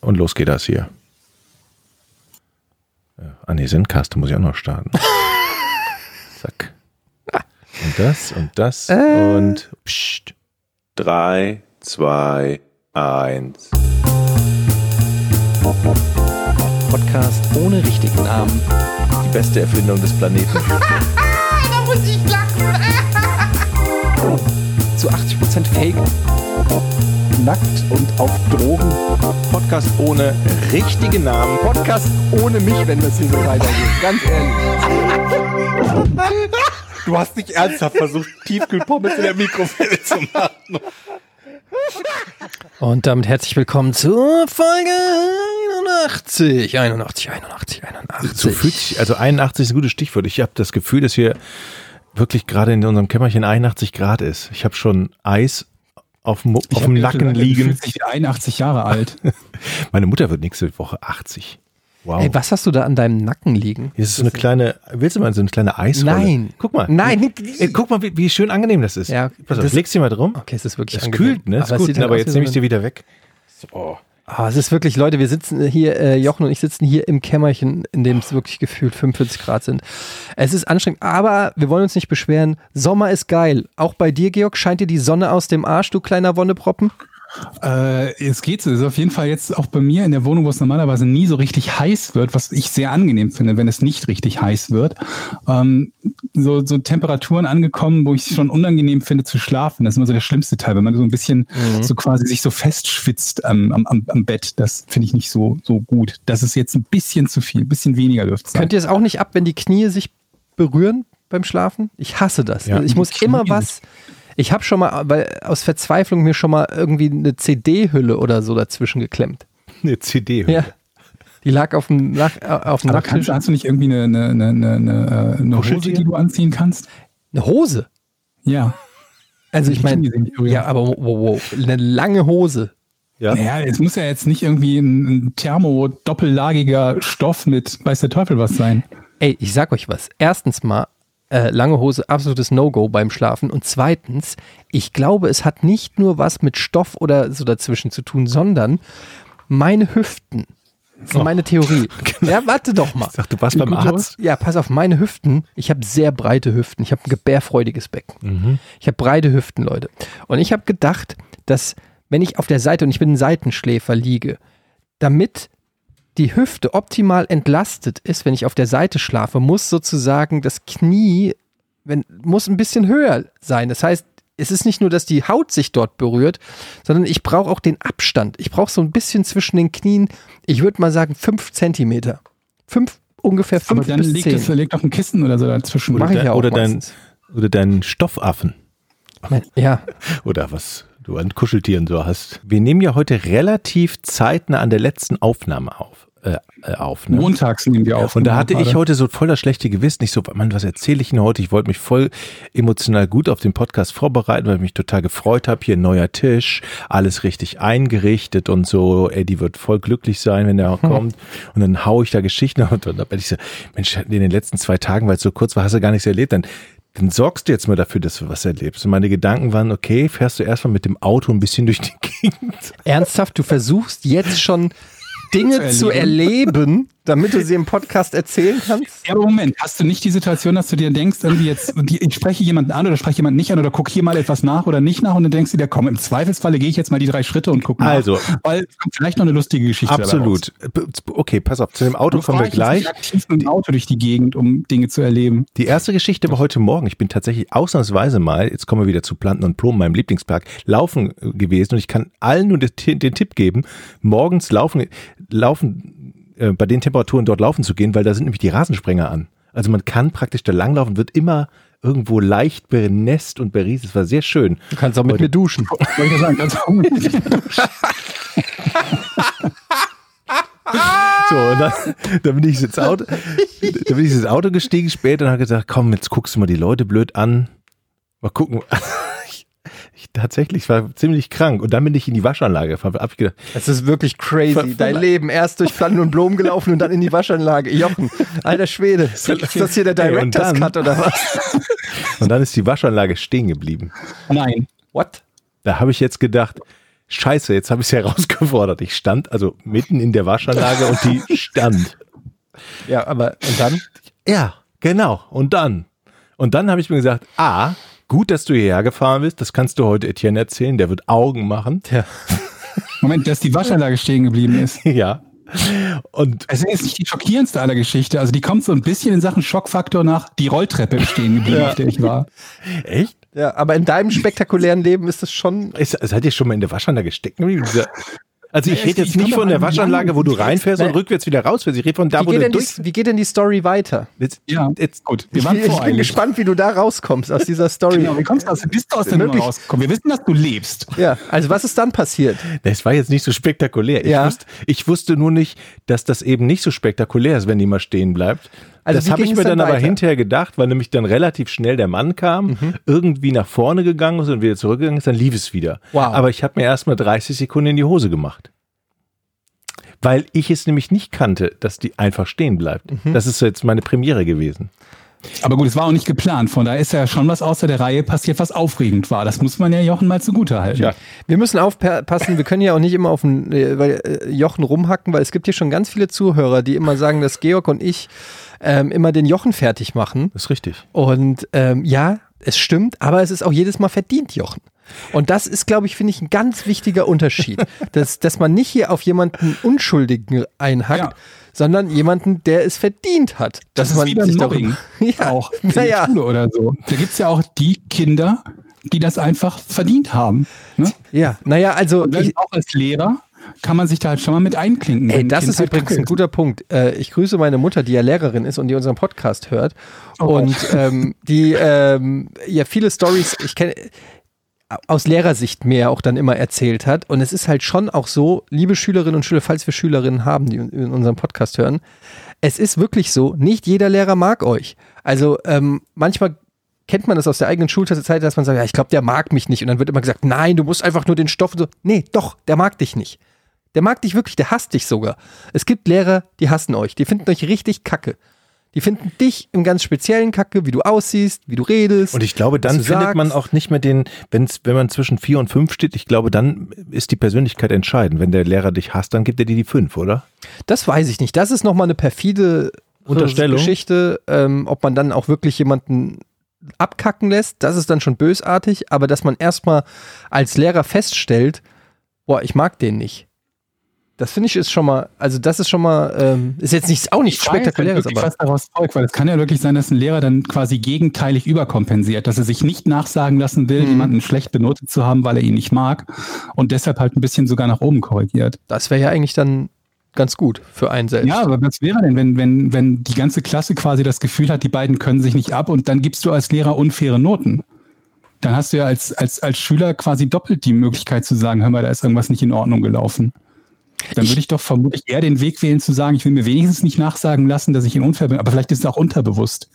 Und los geht das hier. Ah ne, Sendcast muss ich auch noch starten. Zack. Und das und das Äh. und pst. Drei, zwei, eins. Podcast ohne richtigen Namen. Die beste Erfindung des Planeten. Da muss ich lachen. Zu 80% Fake. Nackt und auf Drogen. Podcast ohne richtigen Namen. Podcast ohne mich, wenn das hier so weitergeht. Ganz ehrlich. Du hast nicht ernsthaft versucht, Tiefkühlpommes in der Mikrowelle zu machen. Und damit herzlich willkommen zur Folge 81. 81, 81, 81. So fühlt sich, also 81 ist ein gutes Stichwort. Ich habe das Gefühl, dass hier wirklich gerade in unserem Kämmerchen 81 Grad ist. Ich habe schon Eis auf, dem- auf dem Nacken Du liegen. dich wie 81 Jahre alt. Meine Mutter wird nächste Woche 80. Wow. Ey, was hast du da an deinem Nacken liegen? Hier ist so eine kleine, willst du mal so eine kleine Eisrolle? Nein. Guck mal. Nein. Ey, guck mal, wie, wie schön angenehm das ist. Ja, Pass auf, das- legst du mal drum. Okay, es ist wirklich Das angenehm. kühlt, ne? Ist Aber es gut, ne? halt aber jetzt nehme ich dir wieder weg. So. Ah, es ist wirklich, Leute, wir sitzen hier, äh, Jochen und ich sitzen hier im Kämmerchen, in dem es wirklich gefühlt 45 Grad sind. Es ist anstrengend, aber wir wollen uns nicht beschweren. Sommer ist geil. Auch bei dir, Georg, scheint dir die Sonne aus dem Arsch, du kleiner Wonneproppen? Äh, es geht so. Es ist auf jeden Fall jetzt auch bei mir in der Wohnung, wo es normalerweise nie so richtig heiß wird, was ich sehr angenehm finde, wenn es nicht richtig heiß wird. Ähm, so, so Temperaturen angekommen, wo ich es schon unangenehm finde zu schlafen. Das ist immer so der schlimmste Teil, wenn man so ein bisschen so quasi sich so festschwitzt am, am, am, am Bett. Das finde ich nicht so, so gut. Das ist jetzt ein bisschen zu viel, ein bisschen weniger dürfte es sein. Könnt ihr es auch nicht ab, wenn die Knie sich berühren beim Schlafen? Ich hasse das. Ja. ich muss immer was. Ich habe schon mal, weil aus Verzweiflung mir schon mal irgendwie eine CD-Hülle oder so dazwischen geklemmt. Eine CD. Ja. Die lag auf dem, Nach äh, auf dem Aber Nachttisch. kannst, hast du nicht irgendwie eine, eine, eine, eine, eine, eine Hose, die du anziehen kannst? Eine Hose. Ja. Also ich meine, ja, aber wow, wow, eine lange Hose. Ja. Naja, es muss ja jetzt nicht irgendwie ein, ein thermo-doppellagiger Stoff mit weiß der Teufel was sein. Ey, ich sag euch was. Erstens mal, äh, lange Hose, absolutes No-Go beim Schlafen. Und zweitens, ich glaube, es hat nicht nur was mit Stoff oder so dazwischen zu tun, sondern meine Hüften. Das ist meine Theorie. Ja, warte doch mal. Ich sag, du warst beim Arzt. Ja, pass auf, meine Hüften. Ich habe sehr breite Hüften. Ich habe ein gebärfreudiges Becken. Ich habe breite Hüften, Leute. Und ich habe gedacht, dass wenn ich auf der Seite und ich bin ein Seitenschläfer liege, damit die Hüfte optimal entlastet ist, wenn ich auf der Seite schlafe, muss sozusagen das Knie wenn, muss ein bisschen höher sein. Das heißt, es ist nicht nur, dass die Haut sich dort berührt, sondern ich brauche auch den Abstand. Ich brauche so ein bisschen zwischen den Knien, ich würde mal sagen, fünf Zentimeter. Fünf, ungefähr fünf Aber dann bis liegt zehn. es liegt doch ein Kissen oder so dazwischen. Mach ich dein- ja auch oder dein-. Oder deinen Stoffaffen. Ja, Oder was du an Kuscheltieren so hast. Wir nehmen ja heute relativ zeitnah an der letzten Aufnahme auf. Äh, äh, auf ne? Montags nehmen wir auf. Und da hatte ich heute so voll das schlechte Gewissen. Ich so, Mann, was erzähle ich denn heute? Ich wollte mich voll emotional gut auf den Podcast vorbereiten, weil ich mich total gefreut habe. Hier ein neuer Tisch, alles richtig eingerichtet und so. Eddie wird voll glücklich sein, wenn er auch kommt. Und dann hau ich da Geschichten und dann bin ich so, Mensch, in den letzten zwei Tagen, weil es so kurz war, hast du gar nichts erlebt. Dann, dann sorgst du jetzt mal dafür, dass du was erlebst. Und meine Gedanken waren, okay, fährst du erstmal mit dem Auto ein bisschen durch die Gegend. ernsthaft, du versuchst jetzt schon Dinge Zu zu erleben, damit du sie im Podcast erzählen kannst? Ja, aber Moment, hast du nicht die Situation, dass du dir denkst, irgendwie jetzt, ich spreche jemanden an oder spreche jemanden nicht an oder guck hier mal etwas nach oder nicht nach und dann denkst du dir, komm, im Zweifelsfalle gehe ich jetzt mal die drei Schritte und guck nach. Also. Weil es kommt vielleicht noch eine lustige Geschichte. Absolut. Okay, pass auf, zu dem Auto kommen wir gleich. nicht aktiv mit dem Auto durch die Gegend, um Dinge zu erleben. Die erste Geschichte war heute Morgen. Ich bin tatsächlich ausnahmsweise mal, jetzt kommen wir wieder zu Planten und Blumen, meinem Lieblingspark, laufen gewesen. Und ich kann allen nur den, den Tipp geben, morgens laufen, laufen, äh, bei den Temperaturen dort laufen zu gehen, weil da sind nämlich die Rasensprenger an. Also man kann praktisch da langlaufen, wird immer irgendwo leicht benässt und berieselt. Es war sehr schön. Du kannst auch mit Heute- mir duschen. Soll ich das sagen? Ganz So, und dann, dann bin ich ins Auto, dann bin ich ins Auto gestiegen später und habe gesagt, komm, jetzt guckst du mal die Leute blöd an. Mal gucken. Ich, ich tatsächlich war ziemlich krank und dann bin ich in die Waschanlage gefahren. Hab ich gedacht, Es ist wirklich crazy. Ver- Dein Leben erst durch Planten und Blumen gelaufen und dann in die Waschanlage. Jochen, alter Schwede. Ist das hier der Director's dann- Cut oder was? und dann ist die Waschanlage stehen geblieben. Nein. What? Da habe ich jetzt gedacht, scheiße, jetzt habe ich es herausgefordert. Ich stand also mitten in der Waschanlage und die stand. Ja, aber und dann? Ja, genau. Und dann? Und dann habe ich mir gesagt, ah, gut, dass du hierher gefahren bist. Das kannst du heute Etienne erzählen. Der wird Augen machen. Ja. Moment, dass die Waschanlage stehen geblieben ist. Ja. Und Es ist nicht die schockierendste aller Geschichte. Also die kommt so ein bisschen in Sachen Schockfaktor nach die Rolltreppe im stehen geblieben, auf der ich war. echt? Ja, aber in deinem spektakulären Leben ist es schon. Ist, seid ihr schon mal in der Waschanlage stecken geblieben? Also ich Ja, rede ich jetzt nicht von der Waschanlage, wo du reinfährst und rückwärts wieder rausfährst. Ich rede von da, wo du durch... die, wie geht denn die Story weiter? Jetzt, Ja, jetzt, gut. Wir Ich, waren ich bin gespannt, wie du da rauskommst aus dieser Story. Genau, wie kommst du aus, bist du aus der Nummer rausgekommen? Wir wissen, dass du lebst. Ja, also was ist dann passiert? Das war jetzt nicht so spektakulär. Ich, Ja. wusste, ich wusste nur nicht, dass das eben nicht so spektakulär ist, wenn die mal stehen bleibt. Also das habe ich mir dann dann aber hinterher gedacht, weil nämlich dann relativ schnell der Mann kam, irgendwie nach vorne gegangen ist und wieder zurückgegangen ist, dann lief es wieder. Wow. Aber ich habe mir erst mal 30 Sekunden in die Hose gemacht. Weil ich es nämlich nicht kannte, dass die einfach stehen bleibt. Das ist jetzt meine Premiere gewesen. Aber gut, es war auch nicht geplant. Von daher ist ja schon was außer der Reihe passiert, was aufregend war. Das muss man ja Jochen mal zugute halten. Ja. Wir müssen aufpassen, wir können ja auch nicht immer auf den äh, weil, äh, Jochen rumhacken, weil es gibt hier schon ganz viele Zuhörer, die immer sagen, dass Georg und ich ähm, immer den Jochen fertig machen. Das ist richtig. Und ähm, ja, es stimmt, aber es ist auch jedes Mal verdient, Jochen. Und das ist, glaube ich, finde ich, ein ganz wichtiger Unterschied. dass, dass man nicht hier auf jemanden Unschuldigen einhackt, Ja. sondern jemanden, der es verdient hat. Das dass ist man wie beim sich Mobbing ja, auch in der naja, Schule oder so. Da gibt's ja auch die Kinder, die das einfach verdient haben. Ne? ja, naja, also ich, auch als Lehrer kann man sich da halt schon mal mit einklinken. Ey, das ein ist Kind halt übrigens ein guter Punkt. Äh, ich grüße meine Mutter, die ja Lehrerin ist und die unseren Podcast hört. Oh. Und ähm, die ähm, ja viele Stories, ich kenne aus Lehrersicht mir auch dann immer erzählt hat. Und es ist halt schon auch so, liebe Schülerinnen und Schüler, falls wir Schülerinnen haben, die in unserem Podcast hören, es ist wirklich so, nicht jeder Lehrer mag euch. Also ähm, manchmal kennt man das aus der eigenen Schulzeit, dass man sagt, ja, ich glaube, der mag mich nicht. Und dann wird immer gesagt, nein, du musst einfach nur den Stoff und so. Nee, doch, der mag dich nicht. Der mag dich wirklich, der hasst dich sogar. Es gibt Lehrer, die hassen euch, die finden euch richtig kacke. Die finden dich im ganz speziellen Kacke, wie du aussiehst, wie du redest. Und ich glaube, dann findet man sagst. auch nicht mehr den, wenn's, wenn man zwischen vier und fünf steht, ich glaube, dann ist die Persönlichkeit entscheidend. Wenn der Lehrer dich hasst, dann gibt er dir die fünf, oder? Das weiß ich nicht. Das ist nochmal eine perfide Unterstellung. Geschichte, ähm, ob man dann auch wirklich jemanden abkacken lässt. Das ist dann schon bösartig. Aber dass man erstmal als Lehrer feststellt, boah, ich mag den nicht. Das finde ich ist schon mal, also das ist schon mal, ähm, ist jetzt nicht, auch Ich halt Spektakuläres, aber was daraus folgt, weil es kann ja wirklich sein, dass ein Lehrer dann quasi gegenteilig überkompensiert, dass er sich nicht nachsagen lassen will, Mhm. jemanden schlecht benotet zu haben, weil er ihn nicht mag und deshalb halt ein bisschen sogar nach oben korrigiert. das wäre ja eigentlich dann ganz gut für einen selbst. Ja, aber was wäre denn, wenn, wenn, wenn die ganze Klasse quasi das Gefühl hat, die beiden können sich nicht ab und dann gibst du als Lehrer unfaire Noten? Dann hast du ja als, als, als Schüler quasi doppelt die Möglichkeit zu sagen, hör mal, da ist irgendwas nicht in Ordnung gelaufen. Dann würde ich doch vermutlich eher den Weg wählen zu sagen, ich will mir wenigstens nicht nachsagen lassen, dass ich ihn unfair bin, aber vielleicht ist es auch unterbewusst.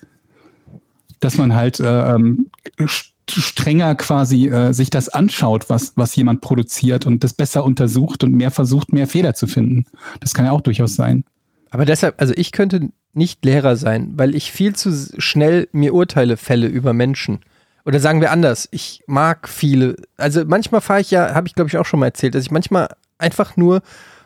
Dass man halt äh, ähm, st- strenger quasi äh, sich das anschaut, was, was jemand produziert und das besser untersucht und mehr versucht, mehr Fehler zu finden. Das kann ja auch durchaus sein. Aber deshalb, also ich könnte nicht Lehrer sein, weil ich viel zu schnell mir Urteile fälle über Menschen. Oder sagen wir anders, ich mag viele. Also manchmal fahre ich ja, habe ich glaube ich auch schon mal erzählt, dass ich manchmal einfach nur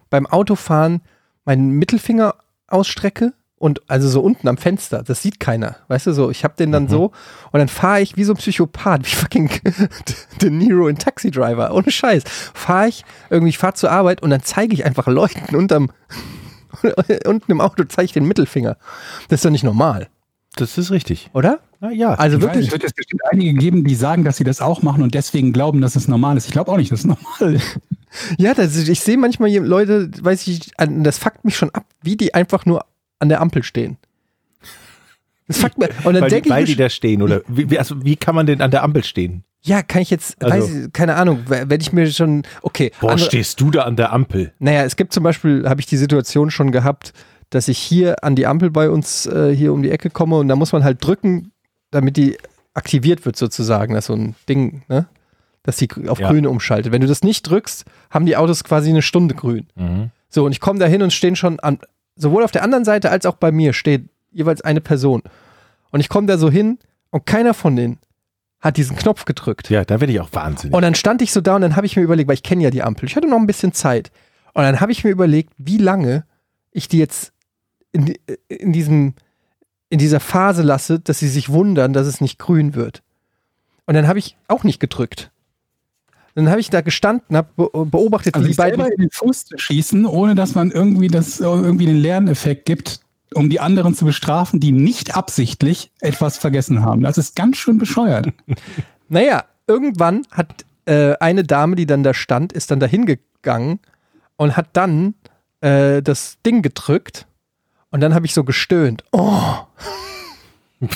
beim Autofahren meinen Mittelfinger ausstrecke und also so unten am Fenster, das sieht keiner, weißt du so, ich habe den dann so und dann fahre ich wie so ein Psychopath, wie fucking De Niro in Taxi Driver, ohne Scheiß, fahre ich irgendwie, ich fahre zur Arbeit und dann zeige ich einfach Leuten unterm unten im Auto zeige ich den Mittelfinger. Das ist doch nicht normal, Das ist richtig. oder? Na ja. Also wirklich, Es wird jetzt bestimmt einige geben, die sagen, dass sie das auch machen und deswegen glauben, dass es normal ist. Ich glaube auch nicht, dass es normal ist. ja, das, ist- ich sehe manchmal Leute, weiß ich, das fuckt mich schon ab, wie die einfach nur an der Ampel stehen. Das fuckt mir. Und dann weil denke die, weil ich, die mir, da stehen, oder wie, wie- also wie kann man denn an der Ampel stehen? ja, kann ich jetzt, Also- weiß ich, keine Ahnung, wenn ich mir schon, okay, Boah, andere- stehst du da an der Ampel? Naja, es gibt zum Beispiel, habe ich die Situation schon gehabt, dass ich hier an die Ampel bei uns äh, hier um die Ecke komme und da muss man halt drücken, damit die aktiviert wird sozusagen. Das ist so ein Ding, ne? Dass die gr- auf Ja. grün umschaltet. Wenn du das nicht drückst, haben die Autos quasi eine Stunde grün. So, und ich komme da hin und stehen schon an, sowohl auf der anderen Seite als auch bei mir steht jeweils eine Person. Und ich komme da so hin und keiner von denen hat diesen Knopf gedrückt. Ja, da werde ich auch wahnsinnig. Und dann stand ich so da und dann habe ich mir überlegt, weil ich kenne ja die Ampel, ich hatte noch ein bisschen Zeit. Und dann habe ich mir überlegt, wie lange ich die jetzt in, die- in, diesem, in dieser Phase lasse, dass sie sich wundern, dass es nicht grün wird. Und dann habe ich auch nicht gedrückt. Dann habe ich da gestanden, habe be beobachtet, Also wie die beiden. in den Fuß zu schießen, ohne dass man irgendwie das irgendwie den Lerneffekt gibt, um die anderen zu bestrafen, die nicht absichtlich etwas vergessen haben. Das ist ganz schön bescheuert. Naja, irgendwann hat äh, eine Dame, die dann da stand, ist dann da hingegangen und hat dann äh, das Ding gedrückt und dann habe ich so gestöhnt. Oh.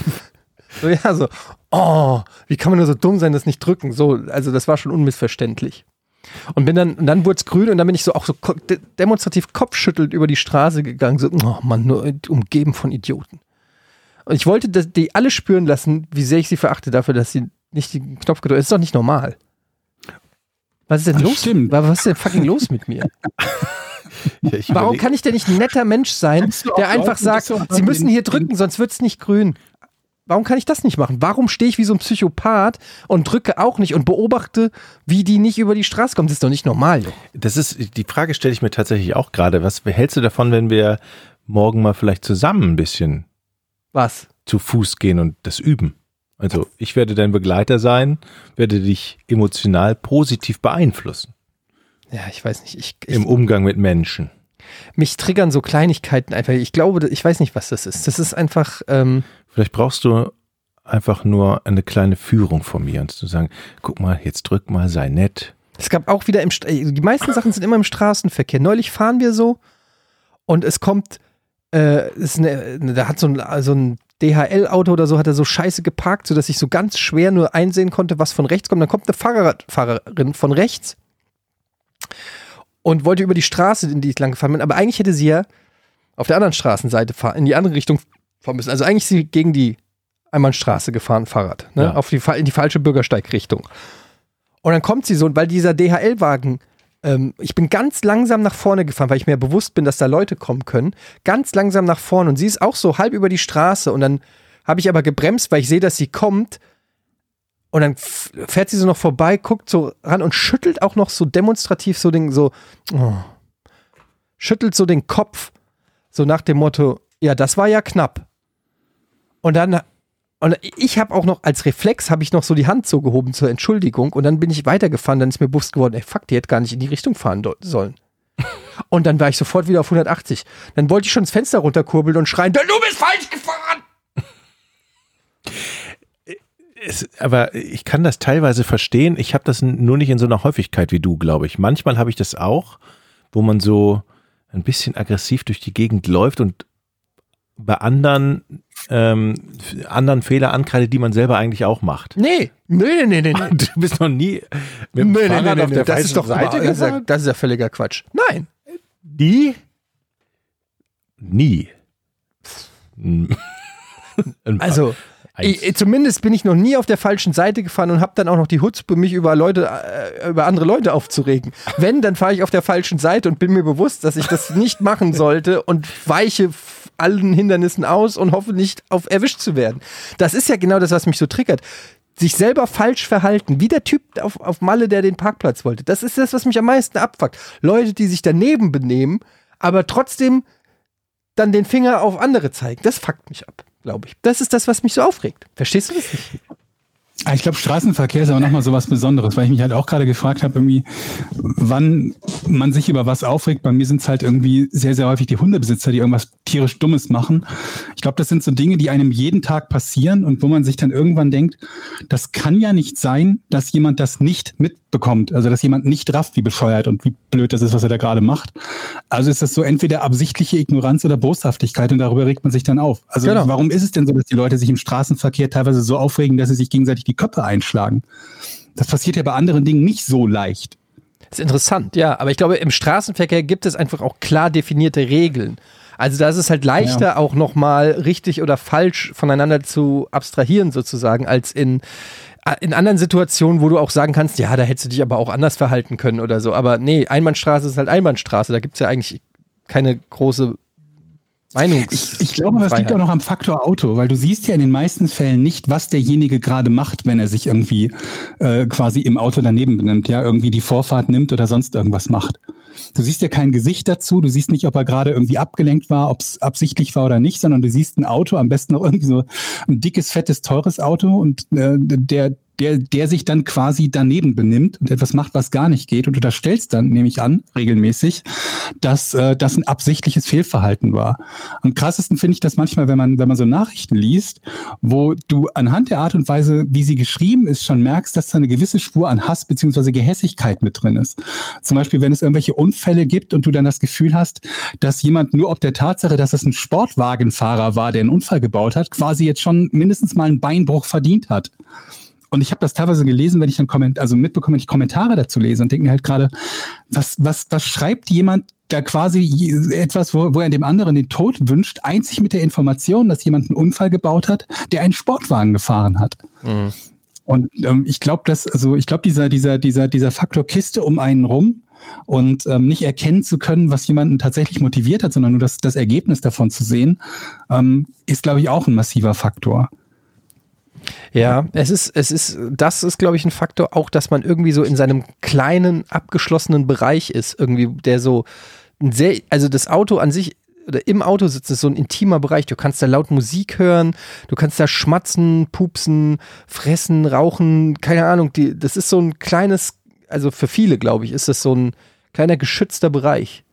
so, ja, so, oh, wie kann man nur so dumm sein, das nicht drücken? So, also das war schon unmissverständlich. Und bin dann, und dann wurde es grün und dann bin ich so auch so de demonstrativ kopfschüttelnd über die Straße gegangen, so, oh Mann, nur umgeben von Idioten. Und ich wollte dass die alle spüren lassen, wie sehr ich sie verachte dafür, dass sie nicht den Knopf gedrückt Das ist doch nicht normal. Was ist denn Das los? stimmt. Was ist denn fucking los mit mir? Ja, Warum kann ich denn nicht ein netter Mensch sein, der einfach sagt, sie müssen hier drücken, sonst wird es nicht grün? Warum kann ich das nicht machen? Warum stehe ich wie so ein Psychopath und drücke auch nicht und beobachte, wie die nicht über die Straße kommen? Das ist doch nicht normal. Das ist, die Frage stelle ich mir tatsächlich auch gerade. Was hältst du davon, wenn wir morgen mal vielleicht zusammen ein bisschen Was? zu Fuß gehen und das üben? Also ich werde dein Begleiter sein, werde dich emotional positiv beeinflussen Ja, ich weiß nicht. Ich, ich, im Umgang mit Menschen. mich triggern so Kleinigkeiten einfach. Ich glaube, ich weiß nicht, was das ist. Das ist einfach, ähm, Vielleicht brauchst du einfach nur eine kleine Führung von mir und zu sagen, guck mal, jetzt drück mal, sei nett. Es gab auch wieder im, äh, die meisten Sachen sind immer im Straßenverkehr. Neulich fahren wir so und es kommt, äh, ist eine, da hat so ein, so ein DHL-Auto oder so, hat er so scheiße geparkt, sodass ich so ganz schwer nur einsehen konnte, was von rechts kommt. Dann kommt eine Fahrradfahrerin von rechts und wollte über die Straße, in die ich lang gefahren bin, aber eigentlich hätte sie ja auf der anderen Straßenseite fahren, in die andere Richtung fahren müssen. Also eigentlich ist sie gegen die Einbahnstraße gefahren, Fahrrad, ne? Ja. auf die, in die falsche Bürgersteigrichtung. Und dann kommt sie so, weil dieser DHL-Wagen, ähm, ich bin ganz langsam nach vorne gefahren, weil ich mir bewusst bin, dass da Leute kommen können. Ganz langsam nach vorne und sie ist auch so halb über die Straße und dann habe ich aber gebremst, weil ich sehe, dass sie kommt. Und dann fährt sie so noch vorbei, guckt so ran und schüttelt auch noch so demonstrativ so den, so, oh, schüttelt so den Kopf, so nach dem Motto, ja, das war ja knapp. Und dann und ich habe auch noch als Reflex habe ich noch so die Hand so gehoben zur Entschuldigung und dann bin ich weitergefahren, dann ist mir bewusst geworden, ey fuck, die hätte gar nicht in die Richtung fahren sollen. Und dann war ich sofort wieder auf 180. Dann wollte ich schon das Fenster runterkurbeln und schreien, du bist falsch gefahren. Es, aber ich kann das teilweise verstehen. Ich habe das nur nicht in so einer Häufigkeit wie du, glaube ich. Manchmal habe ich das auch, wo man so ein bisschen aggressiv durch die Gegend läuft und bei anderen, ähm, anderen Fehler ankreidet, die man selber eigentlich auch macht. Nee, nee, nee, nee, nee. Du bist noch nie mit dem Nee, nee, Fahrrad nee, auf der das falschen ist doch Seite das ist ja, gefahren? das ist ja völliger Quatsch. Nein. Nie? Nie. Also, ich, zumindest bin ich noch nie auf der falschen Seite gefahren und habe dann auch noch die Hutzpe, mich über Leute, äh, über andere Leute aufzuregen. Wenn, dann fahre ich auf der falschen Seite und bin mir bewusst, dass ich das nicht machen sollte und weiche allen Hindernissen aus und hoffe nicht auf erwischt zu werden. Das ist ja genau das, was mich so triggert. Sich selber falsch verhalten, wie der Typ auf, auf Malle, der den Parkplatz wollte. Das ist das, was mich am meisten abfuckt. Leute, die sich daneben benehmen, aber trotzdem dann den Finger auf andere zeigen. Das fuckt mich ab, glaube ich. Das ist das, was mich so aufregt. Verstehst du das nicht? Ah, Ich glaube, Straßenverkehr ist aber nochmal so was Besonderes, weil ich mich halt auch gerade gefragt habe, irgendwie, wann man sich über was aufregt. Bei mir sind es halt irgendwie sehr, sehr häufig die Hundebesitzer, die irgendwas tierisch Dummes machen. Ich glaube, das sind so Dinge, die einem jeden Tag passieren und wo man sich dann irgendwann denkt, das kann ja nicht sein, dass jemand das nicht mitbekommt. Also, dass jemand nicht rafft, wie bescheuert und wie blöd das ist, was er da gerade macht. Also ist das so entweder absichtliche Ignoranz oder Boshaftigkeit und darüber regt man sich dann auf. Also Genau. warum ist es denn so, dass die Leute sich im Straßenverkehr teilweise so aufregen, dass sie sich gegenseitig die Köpfe einschlagen? Das passiert ja bei anderen Dingen nicht so leicht. Das ist interessant, ja. Aber ich glaube, im Straßenverkehr gibt es einfach auch klar definierte Regeln. Also da ist es halt leichter, auch nochmal richtig oder falsch voneinander zu abstrahieren, sozusagen, als in, in anderen Situationen, wo du auch sagen kannst, ja, da hättest du dich aber auch anders verhalten können oder so. Aber nee, Einbahnstraße ist halt Einbahnstraße. Da gibt es ja eigentlich keine große Meinungs Ich, ich glaube, das liegt auch noch am Faktor Auto, weil du siehst ja in den meisten Fällen nicht, was derjenige gerade macht, wenn er sich irgendwie äh, quasi im Auto daneben benimmt, ja, irgendwie die Vorfahrt nimmt oder sonst irgendwas macht. Du siehst ja kein Gesicht dazu, du siehst nicht, ob er gerade irgendwie abgelenkt war, ob es absichtlich war oder nicht, sondern du siehst ein Auto, am besten noch irgendwie so ein dickes, fettes, teures Auto und äh, der, der, der sich dann quasi daneben benimmt und etwas macht, was gar nicht geht. Und du unterstellst dann, nehme ich an, regelmäßig, dass äh, das ein absichtliches Fehlverhalten war. Am krassesten finde ich das manchmal, wenn man, wenn man so Nachrichten liest, wo du anhand der Art und Weise, wie sie geschrieben ist, schon merkst, dass da eine gewisse Spur an Hass beziehungsweise Gehässigkeit mit drin ist. Zum Beispiel, wenn es irgendwelche Unfälle gibt und du dann das Gefühl hast, dass jemand nur ob der Tatsache, dass es ein Sportwagenfahrer war, der einen Unfall gebaut hat, quasi jetzt schon mindestens mal einen Beinbruch verdient hat. Und ich habe das teilweise gelesen, wenn ich dann Komment also mitbekomme, wenn ich Kommentare dazu lese und denke mir halt gerade, was, was, was schreibt jemand da quasi etwas, wo, wo er dem anderen den Tod wünscht, einzig mit der Information, dass jemand einen Unfall gebaut hat, der einen Sportwagen gefahren hat. Mhm. Und ähm, ich glaube, dass, also ich glaube, dieser, dieser, dieser, dieser Faktor Kiste um einen rum und ähm, nicht erkennen zu können, was jemanden tatsächlich motiviert hat, sondern nur das, das Ergebnis davon zu sehen, ähm, ist, glaube ich, auch ein massiver Faktor. Ja, es ist, es ist, das ist, glaube ich, ein Faktor auch, dass man irgendwie so in seinem kleinen, abgeschlossenen Bereich ist, irgendwie, der so ein sehr, also das Auto an sich oder im Auto sitzt ist so ein intimer Bereich. Du kannst da laut Musik hören, du kannst da schmatzen, pupsen, fressen, rauchen, keine Ahnung. Die, das ist so ein kleines, also für viele, glaube ich, ist das so ein kleiner geschützter Bereich,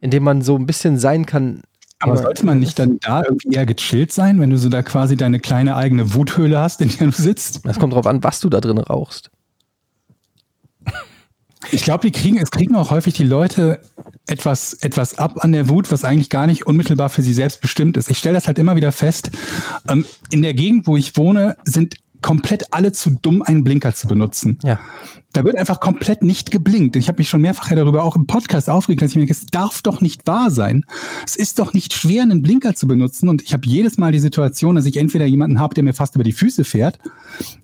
in dem man so ein bisschen sein kann, aber sollte man nicht dann da irgendwie eher gechillt sein, wenn du so da quasi deine kleine eigene Wuthöhle hast, in der du sitzt? Das kommt drauf an, was du da drin rauchst. Ich glaube, die kriegen, es kriegen auch häufig die Leute etwas, etwas ab an der Wut, was eigentlich gar nicht unmittelbar für sie selbst bestimmt ist. Ich stelle das halt immer wieder fest. Ähm, in der Gegend, wo ich wohne, sind komplett alle zu dumm, einen Blinker zu benutzen. Ja. Da wird einfach komplett nicht geblinkt. Ich habe mich schon mehrfach darüber auch im Podcast aufgeregt, dass ich mir denke, es darf doch nicht wahr sein. Es ist doch nicht schwer, einen Blinker zu benutzen. Und ich habe jedes Mal die Situation, dass ich entweder jemanden habe, der mir fast über die Füße fährt,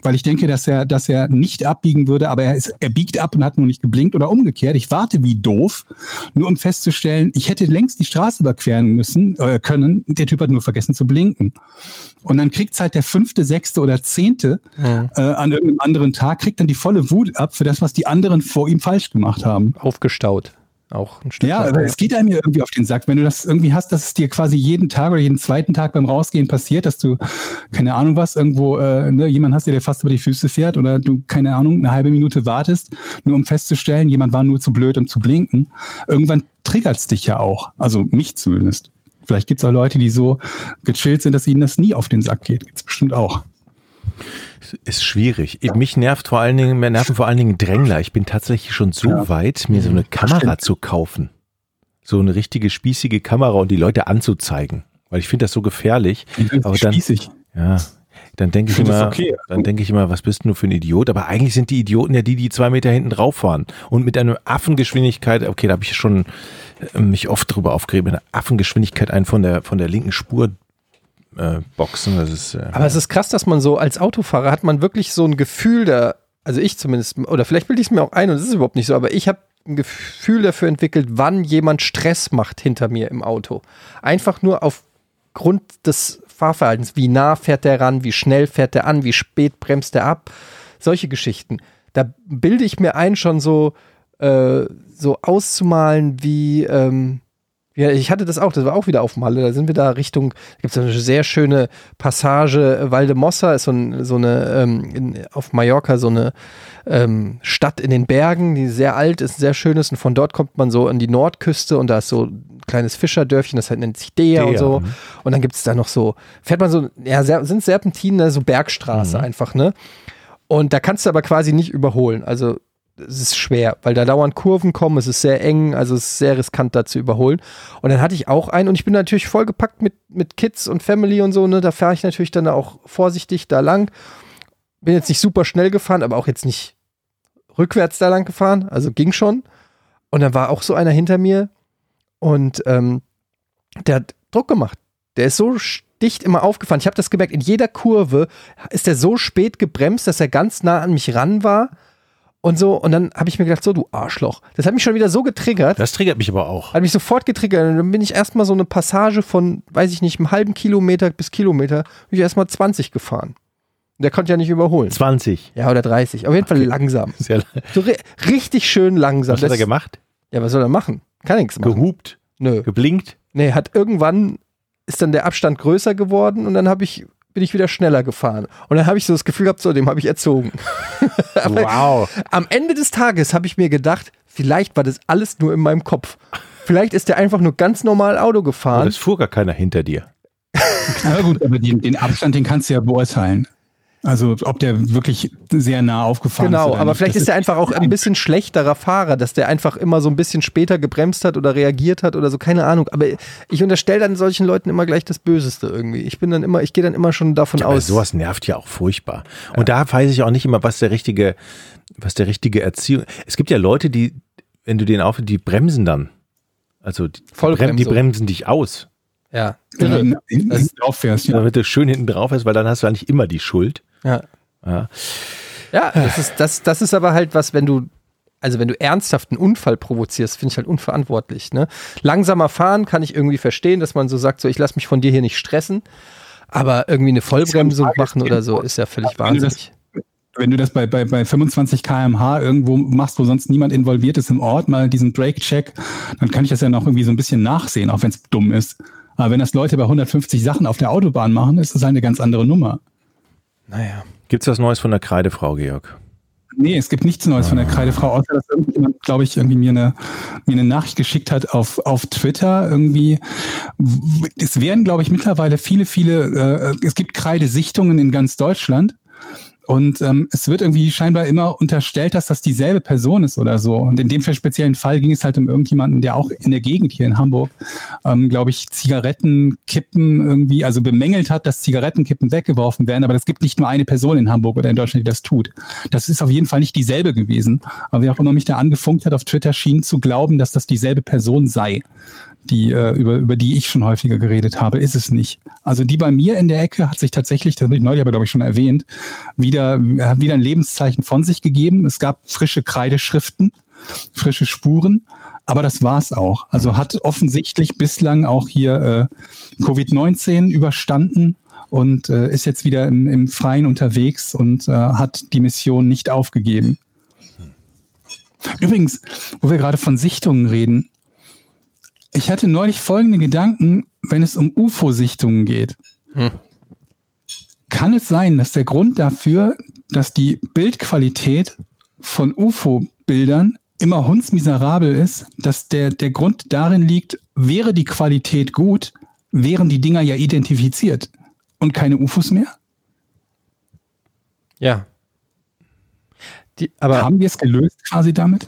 weil ich denke, dass er, dass er nicht abbiegen würde, aber er, ist, er biegt ab und hat nur nicht geblinkt oder umgekehrt. Ich warte wie doof, nur um festzustellen, ich hätte längst die Straße überqueren müssen äh, können. Der Typ hat nur vergessen zu blinken. Und dann kriegt halt der fünfte, sechste oder zehnte ja. äh, an irgendeinem anderen Tag, kriegt dann die volle Wut ab für das, was die anderen vor ihm falsch gemacht haben. Aufgestaut. Auch ein Stück. Ja, aber es geht einem ja irgendwie auf den Sack. Wenn du das irgendwie hast, dass es dir quasi jeden Tag oder jeden zweiten Tag beim Rausgehen passiert, dass du, keine Ahnung was, irgendwo äh, ne, jemand hast, der dir fast über die Füße fährt oder du, keine Ahnung, eine halbe Minute wartest, nur um festzustellen, jemand war nur zu blöd, um zu blinken. Irgendwann triggert es dich ja auch. Also mich zumindest. Vielleicht gibt es auch Leute, die so gechillt sind, dass ihnen das nie auf den Sack geht. Gibt es bestimmt auch. Ist schwierig. Mich nervt vor allen Dingen, mir nerven vor allen Dingen Drängler. Ich bin tatsächlich schon so ja. weit, mir so eine Kamera zu kaufen. So eine richtige spießige Kamera und die Leute anzuzeigen. Weil ich finde das so gefährlich. Aber dann, spießig. Ja, dann denke ich, ich immer, okay. dann denke ich immer, was bist du für ein Idiot? Aber eigentlich sind die Idioten ja die, die zwei Meter hinten drauf fahren und mit einer Affengeschwindigkeit, okay, da habe ich schon äh, mich oft drüber aufgeregt, mit einer Affengeschwindigkeit einen von der von der linken Spur äh, boxen. Das ist, äh, Aber es ist krass, dass man so als Autofahrer hat man wirklich so ein Gefühl da, also ich zumindest, oder vielleicht bilde ich es mir auch ein und es ist überhaupt nicht so, aber ich habe ein Gefühl dafür entwickelt, wann jemand Stress macht hinter mir im Auto. Einfach nur aufgrund des Fahrverhaltens. Wie nah fährt der ran? Wie schnell fährt der an? Wie spät bremst der ab? Solche Geschichten. Da bilde ich mir ein, schon so, äh, so auszumalen, wie, ähm, ja, ich hatte das auch, das war auch wieder auf Malle. Da sind wir da Richtung, da gibt es eine sehr schöne Passage. Valdemossa ist so, ein, so eine, ähm, in, auf Mallorca so eine ähm, Stadt in den Bergen, die sehr alt ist, sehr schön ist. Und von dort kommt man so an die Nordküste und da ist so ein kleines Fischerdörfchen, das halt nennt sich Dea, Dea und so. Mhm. Und dann gibt es da noch so, fährt man so, ja, sind Serpentinen, ne, so Bergstraße mhm. einfach, ne? Und da kannst du aber quasi nicht überholen. Also es ist schwer, weil da dauernd Kurven kommen, es ist sehr eng, also es ist sehr riskant da zu überholen. Und dann hatte ich auch einen und ich bin natürlich vollgepackt mit, mit Kids und Family und so, ne? Da fahre ich natürlich dann auch vorsichtig da lang. Bin jetzt nicht super schnell gefahren, aber auch jetzt nicht rückwärts da lang gefahren, also ging schon. Und dann war auch so einer hinter mir und ähm, der hat Druck gemacht. Der ist so dicht immer aufgefahren. Ich habe das gemerkt, in jeder Kurve ist er so spät gebremst, dass er ganz nah an mich ran war Und so, und dann habe ich mir gedacht, so du Arschloch. Das hat mich schon wieder so getriggert. Das triggert mich aber auch. Hat mich sofort getriggert. Und dann bin ich erstmal so eine Passage von, weiß ich nicht, einem halben Kilometer bis Kilometer, bin ich erstmal 20 gefahren. Der konnte ja nicht überholen. 20. Ja, oder 30. Auf jeden Fall langsam. Sehr, So ri richtig schön langsam. was hat er Das- gemacht? Ja, was soll er machen? Kann nichts machen. Gehupt? Nö. Geblinkt? Nee, hat irgendwann ist dann der Abstand größer geworden und dann habe ich bin ich wieder schneller gefahren. Und dann habe ich so das Gefühl gehabt, so dem habe ich erzogen. Aber Wow. am Ende des Tages habe ich mir gedacht, vielleicht war das alles nur in meinem Kopf. Vielleicht ist der einfach nur ganz normal Auto Aber gefahren. es fuhr gar keiner hinter dir. Aber gut, aber den, den Abstand, den kannst du ja beurteilen. Also ob der wirklich sehr nah aufgefahren ist. Genau, aber nicht. vielleicht Das ist der einfach auch ein bisschen schlechterer Fahrer, dass der einfach immer so ein bisschen später gebremst hat oder reagiert hat oder so, keine Ahnung. Aber ich unterstelle dann solchen Leuten immer gleich das Böseste irgendwie. Ich bin dann immer, ich gehe dann immer schon davon Aber aus. sowas nervt ja auch furchtbar. Und da weiß ich auch nicht immer, was der richtige, was der richtige Erziehung. Es gibt ja Leute, die, wenn du den auf, die bremsen dann. Also die, die, brem, die bremsen dich aus, ja, Wenn du hinten- drauf fährst, ja. damit du schön hinten drauf bist, weil dann hast du eigentlich immer die Schuld. Ja. Ja. Ja, das ist, das, das ist aber halt was, wenn du, also wenn du ernsthaft einen Unfall provozierst, finde ich halt unverantwortlich. Ne? Langsamer fahren kann ich irgendwie verstehen, dass man so sagt, so ich lasse mich von dir hier nicht stressen. Aber irgendwie eine Vollbremsung machen oder so ist ja völlig Wenn du das- wahnsinnig. Wenn du das bei, bei, bei 25 km/h irgendwo machst, wo sonst niemand involviert ist im Ort, mal diesen Brake-Check, dann kann ich das ja noch irgendwie so ein bisschen nachsehen, auch wenn es dumm ist. Aber wenn das Leute bei 150 Sachen auf der Autobahn machen, ist das halt eine ganz andere Nummer. Naja. Gibt's was Neues von der Kreidefrau, Georg? Nee, es gibt nichts Neues von der Kreidefrau, außer dass irgendjemand, glaube ich, irgendwie mir eine, mir eine Nachricht geschickt hat auf, auf Twitter irgendwie. Es werden, glaube ich, mittlerweile viele, viele, äh, es gibt Kreidesichtungen in ganz Deutschland. Und ähm, es wird irgendwie scheinbar immer unterstellt, dass das dieselbe Person ist oder so. Und in dem speziellen Fall ging es halt um irgendjemanden, der auch in der Gegend hier in Hamburg, ähm, glaube ich, Zigarettenkippen irgendwie, also bemängelt hat, dass Zigarettenkippen weggeworfen werden. Aber es gibt nicht nur eine Person in Hamburg oder in Deutschland, die das tut. Das ist auf jeden Fall nicht dieselbe gewesen. Aber wer auch immer mich da angefunkt hat auf Twitter, schien zu glauben, dass das dieselbe Person sei die, äh, über, über die ich schon häufiger geredet habe, ist es nicht. Also die bei mir in der Ecke hat sich tatsächlich, das habe ich neulich aber, glaube ich, schon erwähnt, wieder, hat wieder ein Lebenszeichen von sich gegeben. Es gab frische Kreideschriften, frische Spuren, aber das war's auch. Also hat offensichtlich bislang auch hier äh, Covid-19 überstanden und äh, ist jetzt wieder im, im Freien unterwegs und äh, hat die Mission nicht aufgegeben. Übrigens, wo wir gerade von Sichtungen reden, ich hatte neulich folgende Gedanken, wenn es um UFO-Sichtungen geht. Hm. Kann es sein, dass der Grund dafür, dass die Bildqualität von UFO-Bildern immer hundsmiserabel ist, dass der, der Grund darin liegt, wäre die Qualität gut, wären die Dinger ja identifiziert und keine UFOs mehr? Ja. Die, aber Haben wir es gelöst quasi damit?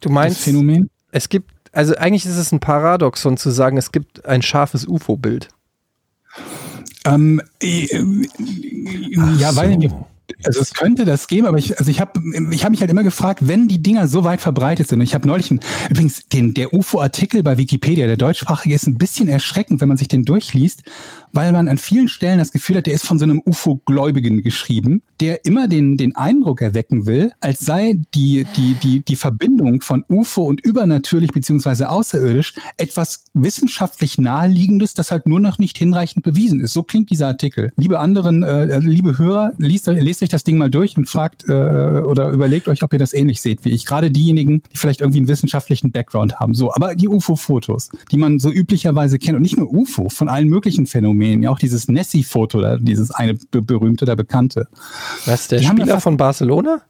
du Das meinst, Phänomen? es gibt, also eigentlich ist es ein Paradoxon zu sagen, es gibt ein scharfes UFO-Bild. Ähm, äh, äh, ja, weil also es könnte das geben, aber ich, also ich habe ich hab mich halt immer gefragt, wenn die Dinger so weit verbreitet sind. Und ich habe neulich einen, übrigens den der UFO-Artikel bei Wikipedia, der deutschsprachige, ist ein bisschen erschreckend, wenn man sich den durchliest, weil man an vielen Stellen das Gefühl hat, der ist von so einem UFO-Gläubigen geschrieben, der immer den den Eindruck erwecken will, als sei die die die die Verbindung von UFO und übernatürlich beziehungsweise außerirdisch etwas wissenschaftlich naheliegendes, das halt nur noch nicht hinreichend bewiesen ist. So klingt dieser Artikel. Liebe anderen, äh, liebe Hörer, liest, lest euch das Ding mal durch und fragt äh, oder überlegt euch, ob ihr das ähnlich seht wie ich. Gerade diejenigen, die vielleicht irgendwie einen wissenschaftlichen Background haben. So, aber die UFO-Fotos, die man so üblicherweise kennt und nicht nur UFO, von allen möglichen Phänomenen, ja auch dieses Nessie-Foto, da, dieses eine be berühmte, der bekannte. Was, der Die haben ja Spieler von Barcelona?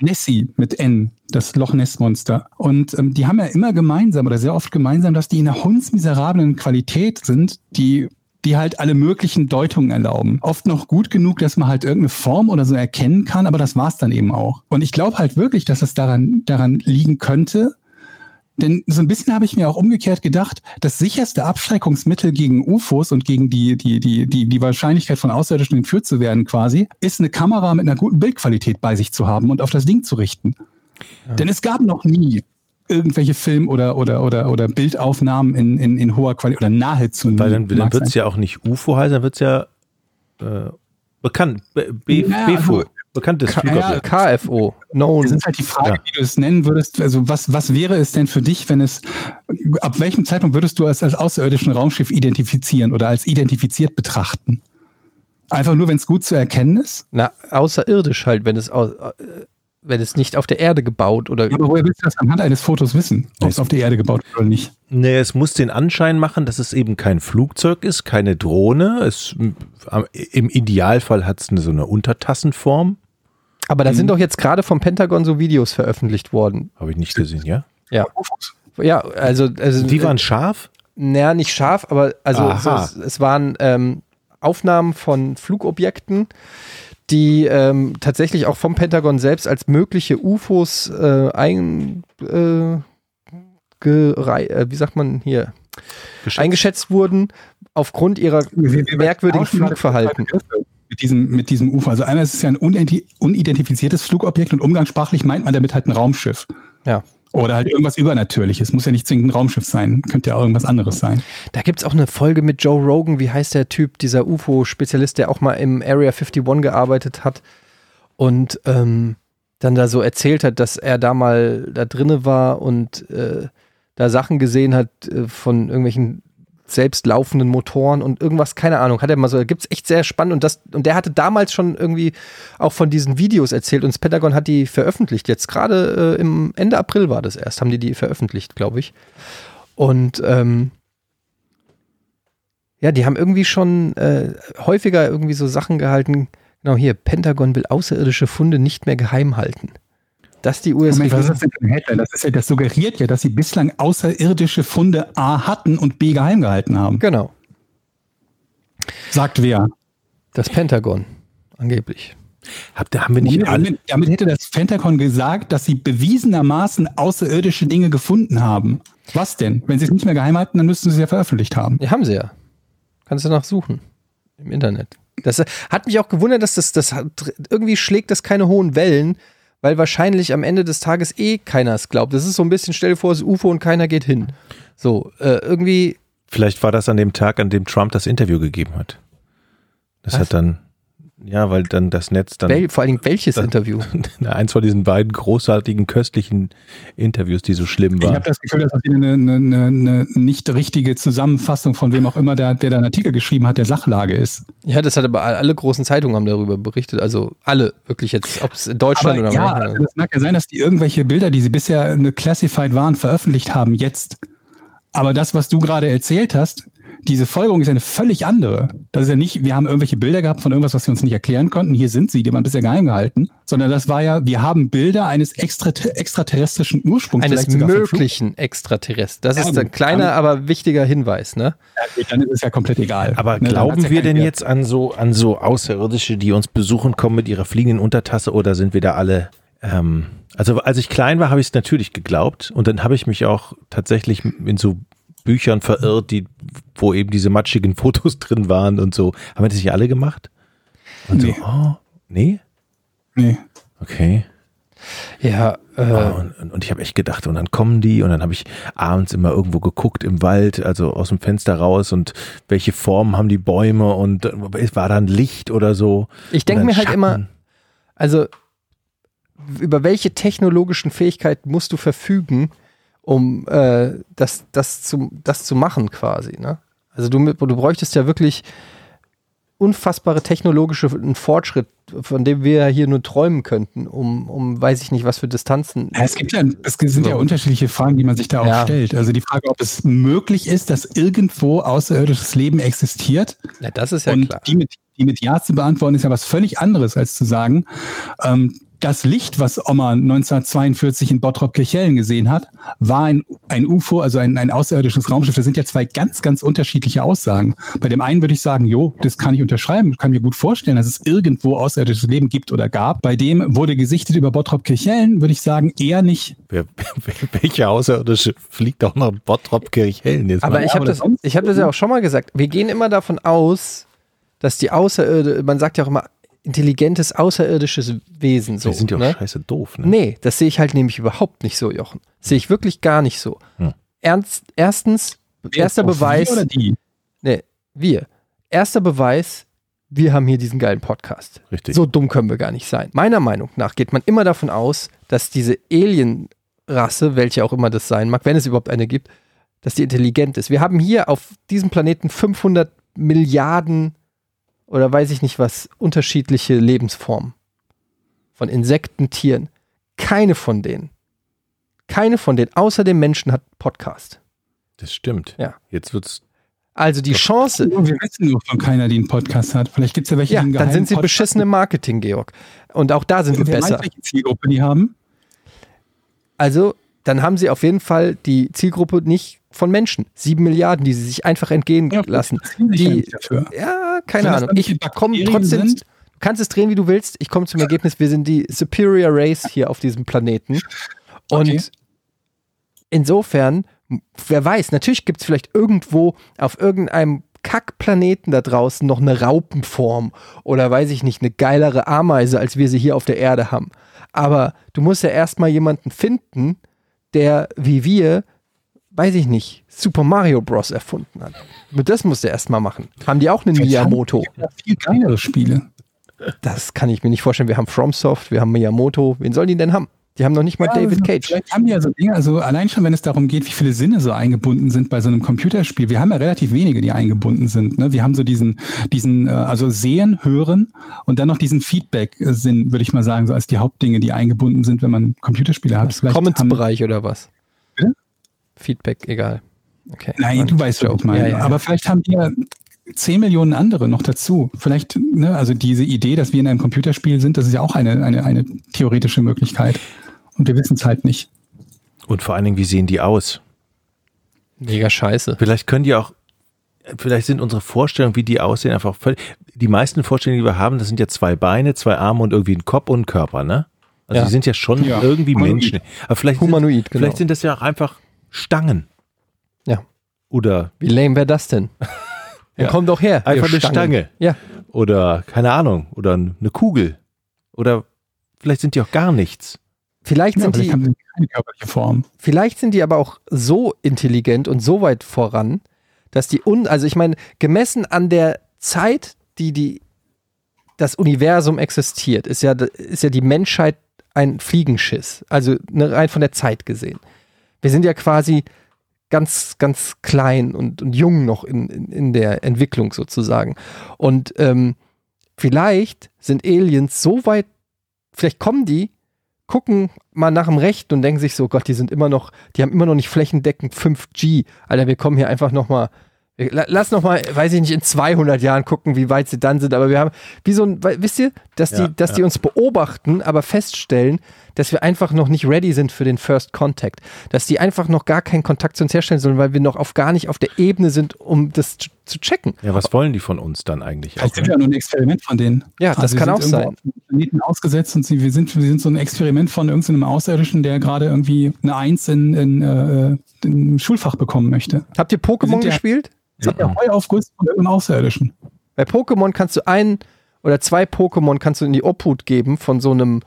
Nessie mit N, das Loch Ness Monster. Und ähm, die haben ja immer gemeinsam oder sehr oft gemeinsam, dass die in einer hundsmiserablen Qualität sind, die die halt alle möglichen Deutungen erlauben. Oft noch gut genug, dass man halt irgendeine Form oder so erkennen kann, aber das war's dann eben auch. Und ich glaube halt wirklich, dass es daran, daran liegen könnte, denn so ein bisschen habe ich mir auch umgekehrt gedacht, das sicherste Abschreckungsmittel gegen UFOs und gegen die, die, die, die, die Wahrscheinlichkeit von Außerirdischen entführt zu werden quasi, ist eine Kamera mit einer guten Bildqualität bei sich zu haben und auf das Ding zu richten. Denn es gab noch nie irgendwelche Film- oder, oder, oder, oder Bildaufnahmen in, in, in hoher Qualität oder nahezu. Weil dann, dann wird es ja auch nicht UFO heißen, dann wird es ja äh, bekannt, B, B, Ja, BFO. also Bekanntes K Flugobjekt. KFO. Known. ist halt die Frage, Ja. wie du es nennen würdest. Also was, was wäre es denn für dich, wenn es, ab welchem Zeitpunkt würdest du es als außerirdischen Raumschiff identifizieren oder als identifiziert betrachten? Einfach nur, wenn es gut zu erkennen ist? Na, außerirdisch halt, wenn es, au- äh, wenn es nicht auf der Erde gebaut oder. Ja, aber woher willst du das anhand eines Fotos wissen, ob es auf der Erde gebaut wird oder nicht? Nee, es muss den Anschein machen, dass es eben kein Flugzeug ist, keine Drohne. Es, Im Idealfall hat es eine, so eine Untertassenform. Aber da Mhm. sind doch jetzt gerade vom Pentagon so Videos veröffentlicht worden. Habe ich nicht gesehen, ja? Ja. Ja, also. also Die waren scharf? Naja, nicht scharf, aber also es, es waren ähm, Aufnahmen von Flugobjekten, die ähm, tatsächlich auch vom Pentagon selbst als mögliche UFOs äh, ein, äh, gerei- äh, wie sagt man hier, Geschätzt. eingeschätzt wurden aufgrund ihrer merkwürdigen Flugverhalten. Mit diesem, mit diesem Ufer. Also einmal ist es ja ein unidenti- unidentifiziertes Flugobjekt und umgangssprachlich meint man damit halt ein Raumschiff. Ja. Oder halt irgendwas Übernatürliches. Muss ja nicht zwingend ein Raumschiff sein. Könnte ja auch irgendwas anderes sein. Da gibt es auch eine Folge mit Joe Rogan, wie heißt der Typ, dieser UFO-Spezialist, der auch mal im Area 51 gearbeitet hat und ähm, dann da so erzählt hat, dass er da mal da drinne war und äh, da Sachen gesehen hat äh, von irgendwelchen selbstlaufenden Motoren und irgendwas, keine Ahnung, hat er mal so, gibt's echt sehr spannend und das, und der hatte damals schon irgendwie auch von diesen Videos erzählt und das Pentagon hat die veröffentlicht, jetzt gerade äh, im Ende April war das erst, haben die die veröffentlicht, glaube ich. Und ähm, ja, die haben irgendwie schon äh, häufiger irgendwie so Sachen gehalten. Genau hier, Pentagon will außerirdische Funde nicht mehr geheim halten. Dass die US Moment, was ist das denn ein Headline? Das, ist ja, das suggeriert ja, dass sie bislang außerirdische Funde A hatten und B geheim gehalten haben. Genau, Sagt wer? das Pentagon, angeblich. Habt, ihr- haben wir nicht alle, Damit, damit hätte das Pentagon gesagt, dass sie bewiesenermaßen außerirdische Dinge gefunden haben. Was denn? Wenn sie es nicht mehr geheim halten, dann müssten sie es ja veröffentlicht haben. Die haben sie ja. Kannst du nachsuchen im Internet. Das hat mich auch gewundert, dass das, das hat, irgendwie schlägt das keine hohen Wellen, weil wahrscheinlich am Ende des Tages eh keiner es glaubt. Das ist so ein bisschen, stell dir vor, es ist UFO und keiner geht hin. So, äh, irgendwie, vielleicht war das an dem Tag, an dem Trump das Interview gegeben hat. Das Was? hat dann, ja, weil dann das Netz dann, wel, vor allen Dingen welches das- Interview? eins von diesen beiden großartigen, köstlichen Interviews, die so schlimm Ich waren. habe das Gefühl, dass das eine, eine, eine, eine nicht richtige Zusammenfassung von wem auch immer, der, der da einen Artikel geschrieben hat, der Sachlage ist. Ja, das hat aber alle großen Zeitungen haben darüber berichtet. Also alle, wirklich jetzt, ob es in Deutschland Aber oder ja, Amerika- also das mag ja sein, dass die irgendwelche Bilder, die sie bisher eine Classified waren, veröffentlicht haben jetzt. Aber das, was du gerade erzählt hast, diese Folgerung ist eine völlig andere. Das ist ja nicht, wir haben irgendwelche Bilder gehabt von irgendwas, was wir uns nicht erklären konnten. Hier sind sie, die waren bisher geheim gehalten. Sondern das war ja, wir haben Bilder eines extra, extraterrestrischen Ursprungs. eines möglichen Extraterresters. Das Ja, ist ein kleiner, dann- aber wichtiger Hinweis, ne? Ja, Dann ist es ja komplett egal. Aber Ne, glauben ja wir denn Wert. jetzt an so, an so Außerirdische, die uns besuchen, kommen mit ihrer fliegenden Untertasse oder sind wir da alle? Ähm, also als ich klein war, habe ich es natürlich geglaubt und dann habe ich mich auch tatsächlich in so Büchern verirrt, die, wo eben diese matschigen Fotos drin waren und so. Haben wir das nicht alle gemacht? Und Nee. so, oh, nee? Nee. Okay. Ja, äh, Oh, und, und- ich habe echt gedacht, und dann kommen die und dann habe ich abends immer irgendwo geguckt im Wald, also aus dem Fenster raus und welche Formen haben die Bäume und äh, war da ein Licht oder so. ich denke mir dann halt immer, also über welche technologischen Fähigkeiten musst du verfügen, um äh, das, das, zu, das zu machen quasi, ne? Also du, du bräuchtest ja wirklich unfassbare technologische Fortschritt, von dem wir ja hier nur träumen könnten, um, um weiß ich nicht, was für Distanzen. Ja, es gibt ja, es sind ja So. unterschiedliche Fragen, die man sich da auch Ja. stellt. Also die Frage, ob es möglich ist, dass irgendwo außerirdisches Leben existiert. Ja, das ist ja und klar. die mit, die mit Ja zu beantworten, ist ja was völlig anderes, als zu sagen, ähm, das Licht, was Oma 1942 in Bottrop-Kirchhellen gesehen hat, war ein, ein UFO, also ein, ein außerirdisches Raumschiff. Das sind ja zwei ganz, ganz unterschiedliche Aussagen. Bei dem einen würde ich sagen, jo, das kann ich unterschreiben, kann mir gut vorstellen, dass es irgendwo außerirdisches Leben gibt oder gab. Bei dem wurde gesichtet über Bottrop-Kirchhellen, würde ich sagen, eher nicht. Wer, welche Außerirdische fliegt auch nach Bottrop-Kirchhellen jetzt Aber mal? ich habe das, ich hab das ja auch schon mal gesagt. Wir gehen immer davon aus, dass die Außerirdische, man sagt ja auch immer, intelligentes außerirdisches Wesen so. Die sind ja auch ne? scheiße doof, ne? Nee, das sehe ich halt nämlich überhaupt nicht so, Jochen. Sehe ich wirklich gar nicht so. Hm. Ernst, erstens, erster Auf wir Beweis, Oder die? nee, wir. Erster Beweis, wir haben hier diesen geilen Podcast. Richtig. So dumm können wir gar nicht sein. Meiner Meinung nach geht man immer davon aus, dass diese Alien-Rasse, welche auch immer das sein mag, wenn es überhaupt eine gibt, dass die intelligent ist. Wir haben hier auf diesem Planeten 500 Milliarden oder weiß ich nicht was, unterschiedliche Lebensformen. Von Insekten, Tieren. Keine von denen, keine von denen, außer dem Menschen hat Podcast. Das stimmt. Ja. Jetzt wird's. Also die Chance, Wir wissen nur von keiner, die einen Podcast hat. Vielleicht gibt es ja welche, ja, die einen dann sind sie geheimen beschissen im Marketing, Georg. Und auch da sind wir Podcast- Wer besser. weiß, welche Zielgruppe die haben? Also, dann haben sie auf jeden Fall die Zielgruppe nicht von Menschen. Sieben Milliarden, die sie sich einfach entgehen lassen. ja Die, nicht dafür. ja, keine Ahnung. Ich die komme trotzdem. sind? Du kannst es drehen, wie du willst. Ich komme zum Ergebnis, wir sind die Superior Race hier auf diesem Planeten. Und Okay. insofern, wer weiß, natürlich gibt es vielleicht irgendwo auf irgendeinem Kackplaneten da draußen noch eine Raupenform oder weiß ich nicht, eine geilere Ameise, als wir sie hier auf der Erde haben. Aber du musst ja erstmal jemanden finden, der wie wir, weiß ich nicht, Super Mario Bros. erfunden hat. Das musst du erstmal machen. Haben die auch einen Vielleicht haben Miyamoto? ja Viel geilere Spiele. Das kann ich mir nicht vorstellen. Wir haben FromSoft, wir haben Miyamoto. Wen sollen die denn haben? Die haben noch nicht mal Ja, David also Cage. Vielleicht haben die ja so Dinge, also allein schon, wenn es darum geht, wie viele Sinne so eingebunden sind bei so einem Computerspiel. Wir haben ja relativ wenige, die eingebunden sind. Ne? Wir haben so diesen, diesen, äh, also sehen, hören und dann noch diesen Feedback-Sinn, würde ich mal sagen, so als die Hauptdinge, die eingebunden sind, wenn man Computerspiele hat. Haben, Comments-Bereich oder was? Feedback, egal. Okay. nein, du weißt, was ich meine. Ja, ja, Aber ja. vielleicht haben die ja 10 Millionen andere noch dazu. Vielleicht, ne, also diese Idee, dass wir in einem Computerspiel sind, das ist ja auch eine, eine, eine theoretische Möglichkeit. Und wir wissen es halt nicht. Und vor allen Dingen, wie sehen die aus? Mega scheiße. Vielleicht können die auch, vielleicht sind unsere Vorstellungen, wie die aussehen, einfach völlig. Die meisten Vorstellungen, die wir haben, das sind ja zwei Beine, zwei Arme und irgendwie ein Kopf und ein Körper, ne? Also Ja. die sind ja schon Ja. irgendwie Humanoid. Menschen. Aber vielleicht Humanoid, sind, genau. vielleicht sind das ja auch einfach Stangen. Ja. Oder, Wie lame wäre das denn? Ja. komm doch her. Einfach eine Stangen. Stange. Ja. oder, keine Ahnung, oder eine Kugel. Oder vielleicht sind die auch gar nichts. Vielleicht Ja, sind die, haben keine körperliche Form. vielleicht sind die aber auch so intelligent und so weit voran, dass die un, also ich meine, gemessen an der Zeit, die die das Universum existiert, ist ja ist ja die Menschheit ein Fliegenschiss. Also ne, rein von der Zeit gesehen. Wir sind ja quasi ganz, ganz klein und, und jung noch in, in, in der Entwicklung sozusagen. Und ähm, vielleicht sind Aliens so weit, vielleicht kommen die, gucken mal nach dem Rechten und denken sich so, Gott, die sind immer noch, die haben immer noch nicht flächendeckend 5G. Alter, wir kommen hier einfach noch mal, lass noch mal, weiß ich nicht, in 200 Jahren gucken, wie weit sie dann sind. Aber wir haben, wie so ein, wisst ihr, dass die, Ja, dass die ja. uns beobachten, aber feststellen, dass wir einfach noch nicht ready sind für den First Contact. Dass die einfach noch gar keinen Kontakt zu uns herstellen sollen, weil wir noch auf gar nicht auf der Ebene sind, um das zu, zu checken. Ja, was wollen die von uns dann eigentlich? Sind wir ne? ja nur ein Experiment von denen. Ja, das Also wir kann auch sein. Planeten ausgesetzt und sie, wir, sind, wir sind so ein Experiment von irgendeinem Außerirdischen, der gerade irgendwie eine Eins in, in, äh, im Schulfach bekommen möchte. Habt ihr Pokémon gespielt? Das hat ja Heuaufguss von irgendeinem Außerirdischen. Bei Pokémon kannst du ein oder zwei Pokémon kannst du in die Obhut geben von so einem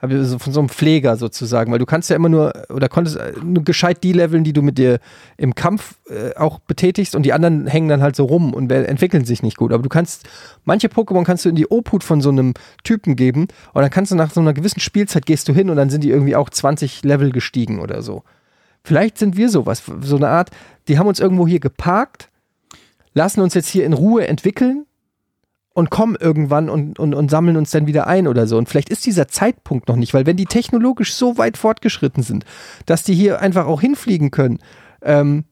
hab ich so- von so einem Pfleger sozusagen, weil du kannst ja immer nur oder konntest äh, nur gescheit die leveln, die du mit dir im Kampf äh, auch betätigst und die anderen hängen dann halt so rum und entwickeln sich nicht gut. Aber du kannst manche Pokémon kannst du in die Obhut von so einem Typen geben und dann kannst du nach so einer gewissen Spielzeit gehst du hin und dann sind die irgendwie auch 20 Level gestiegen oder so. Vielleicht sind wir sowas, so eine Art, die haben uns irgendwo hier geparkt, lassen uns jetzt hier in Ruhe entwickeln und kommen irgendwann und, und, und sammeln uns dann wieder ein oder so. Und vielleicht ist dieser Zeitpunkt noch nicht, weil wenn die technologisch so weit fortgeschritten sind, dass die hier einfach auch hinfliegen können, ähm,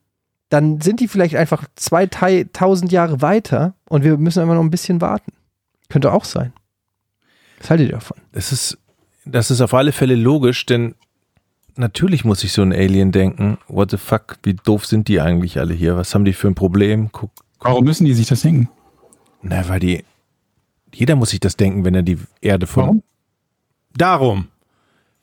dann sind die vielleicht einfach 2000 Jahre weiter und wir müssen einfach noch ein bisschen warten. Könnte auch sein. Was haltet ihr davon? Das ist, das ist auf alle Fälle logisch, denn natürlich muss sich so ein Alien denken, what the fuck, wie doof sind die eigentlich alle hier? Was haben die für ein Problem? Guck, Warum müssen die sich das denken? na, weil die, jeder muss sich das denken, wenn er die Erde von. Warum? Darum.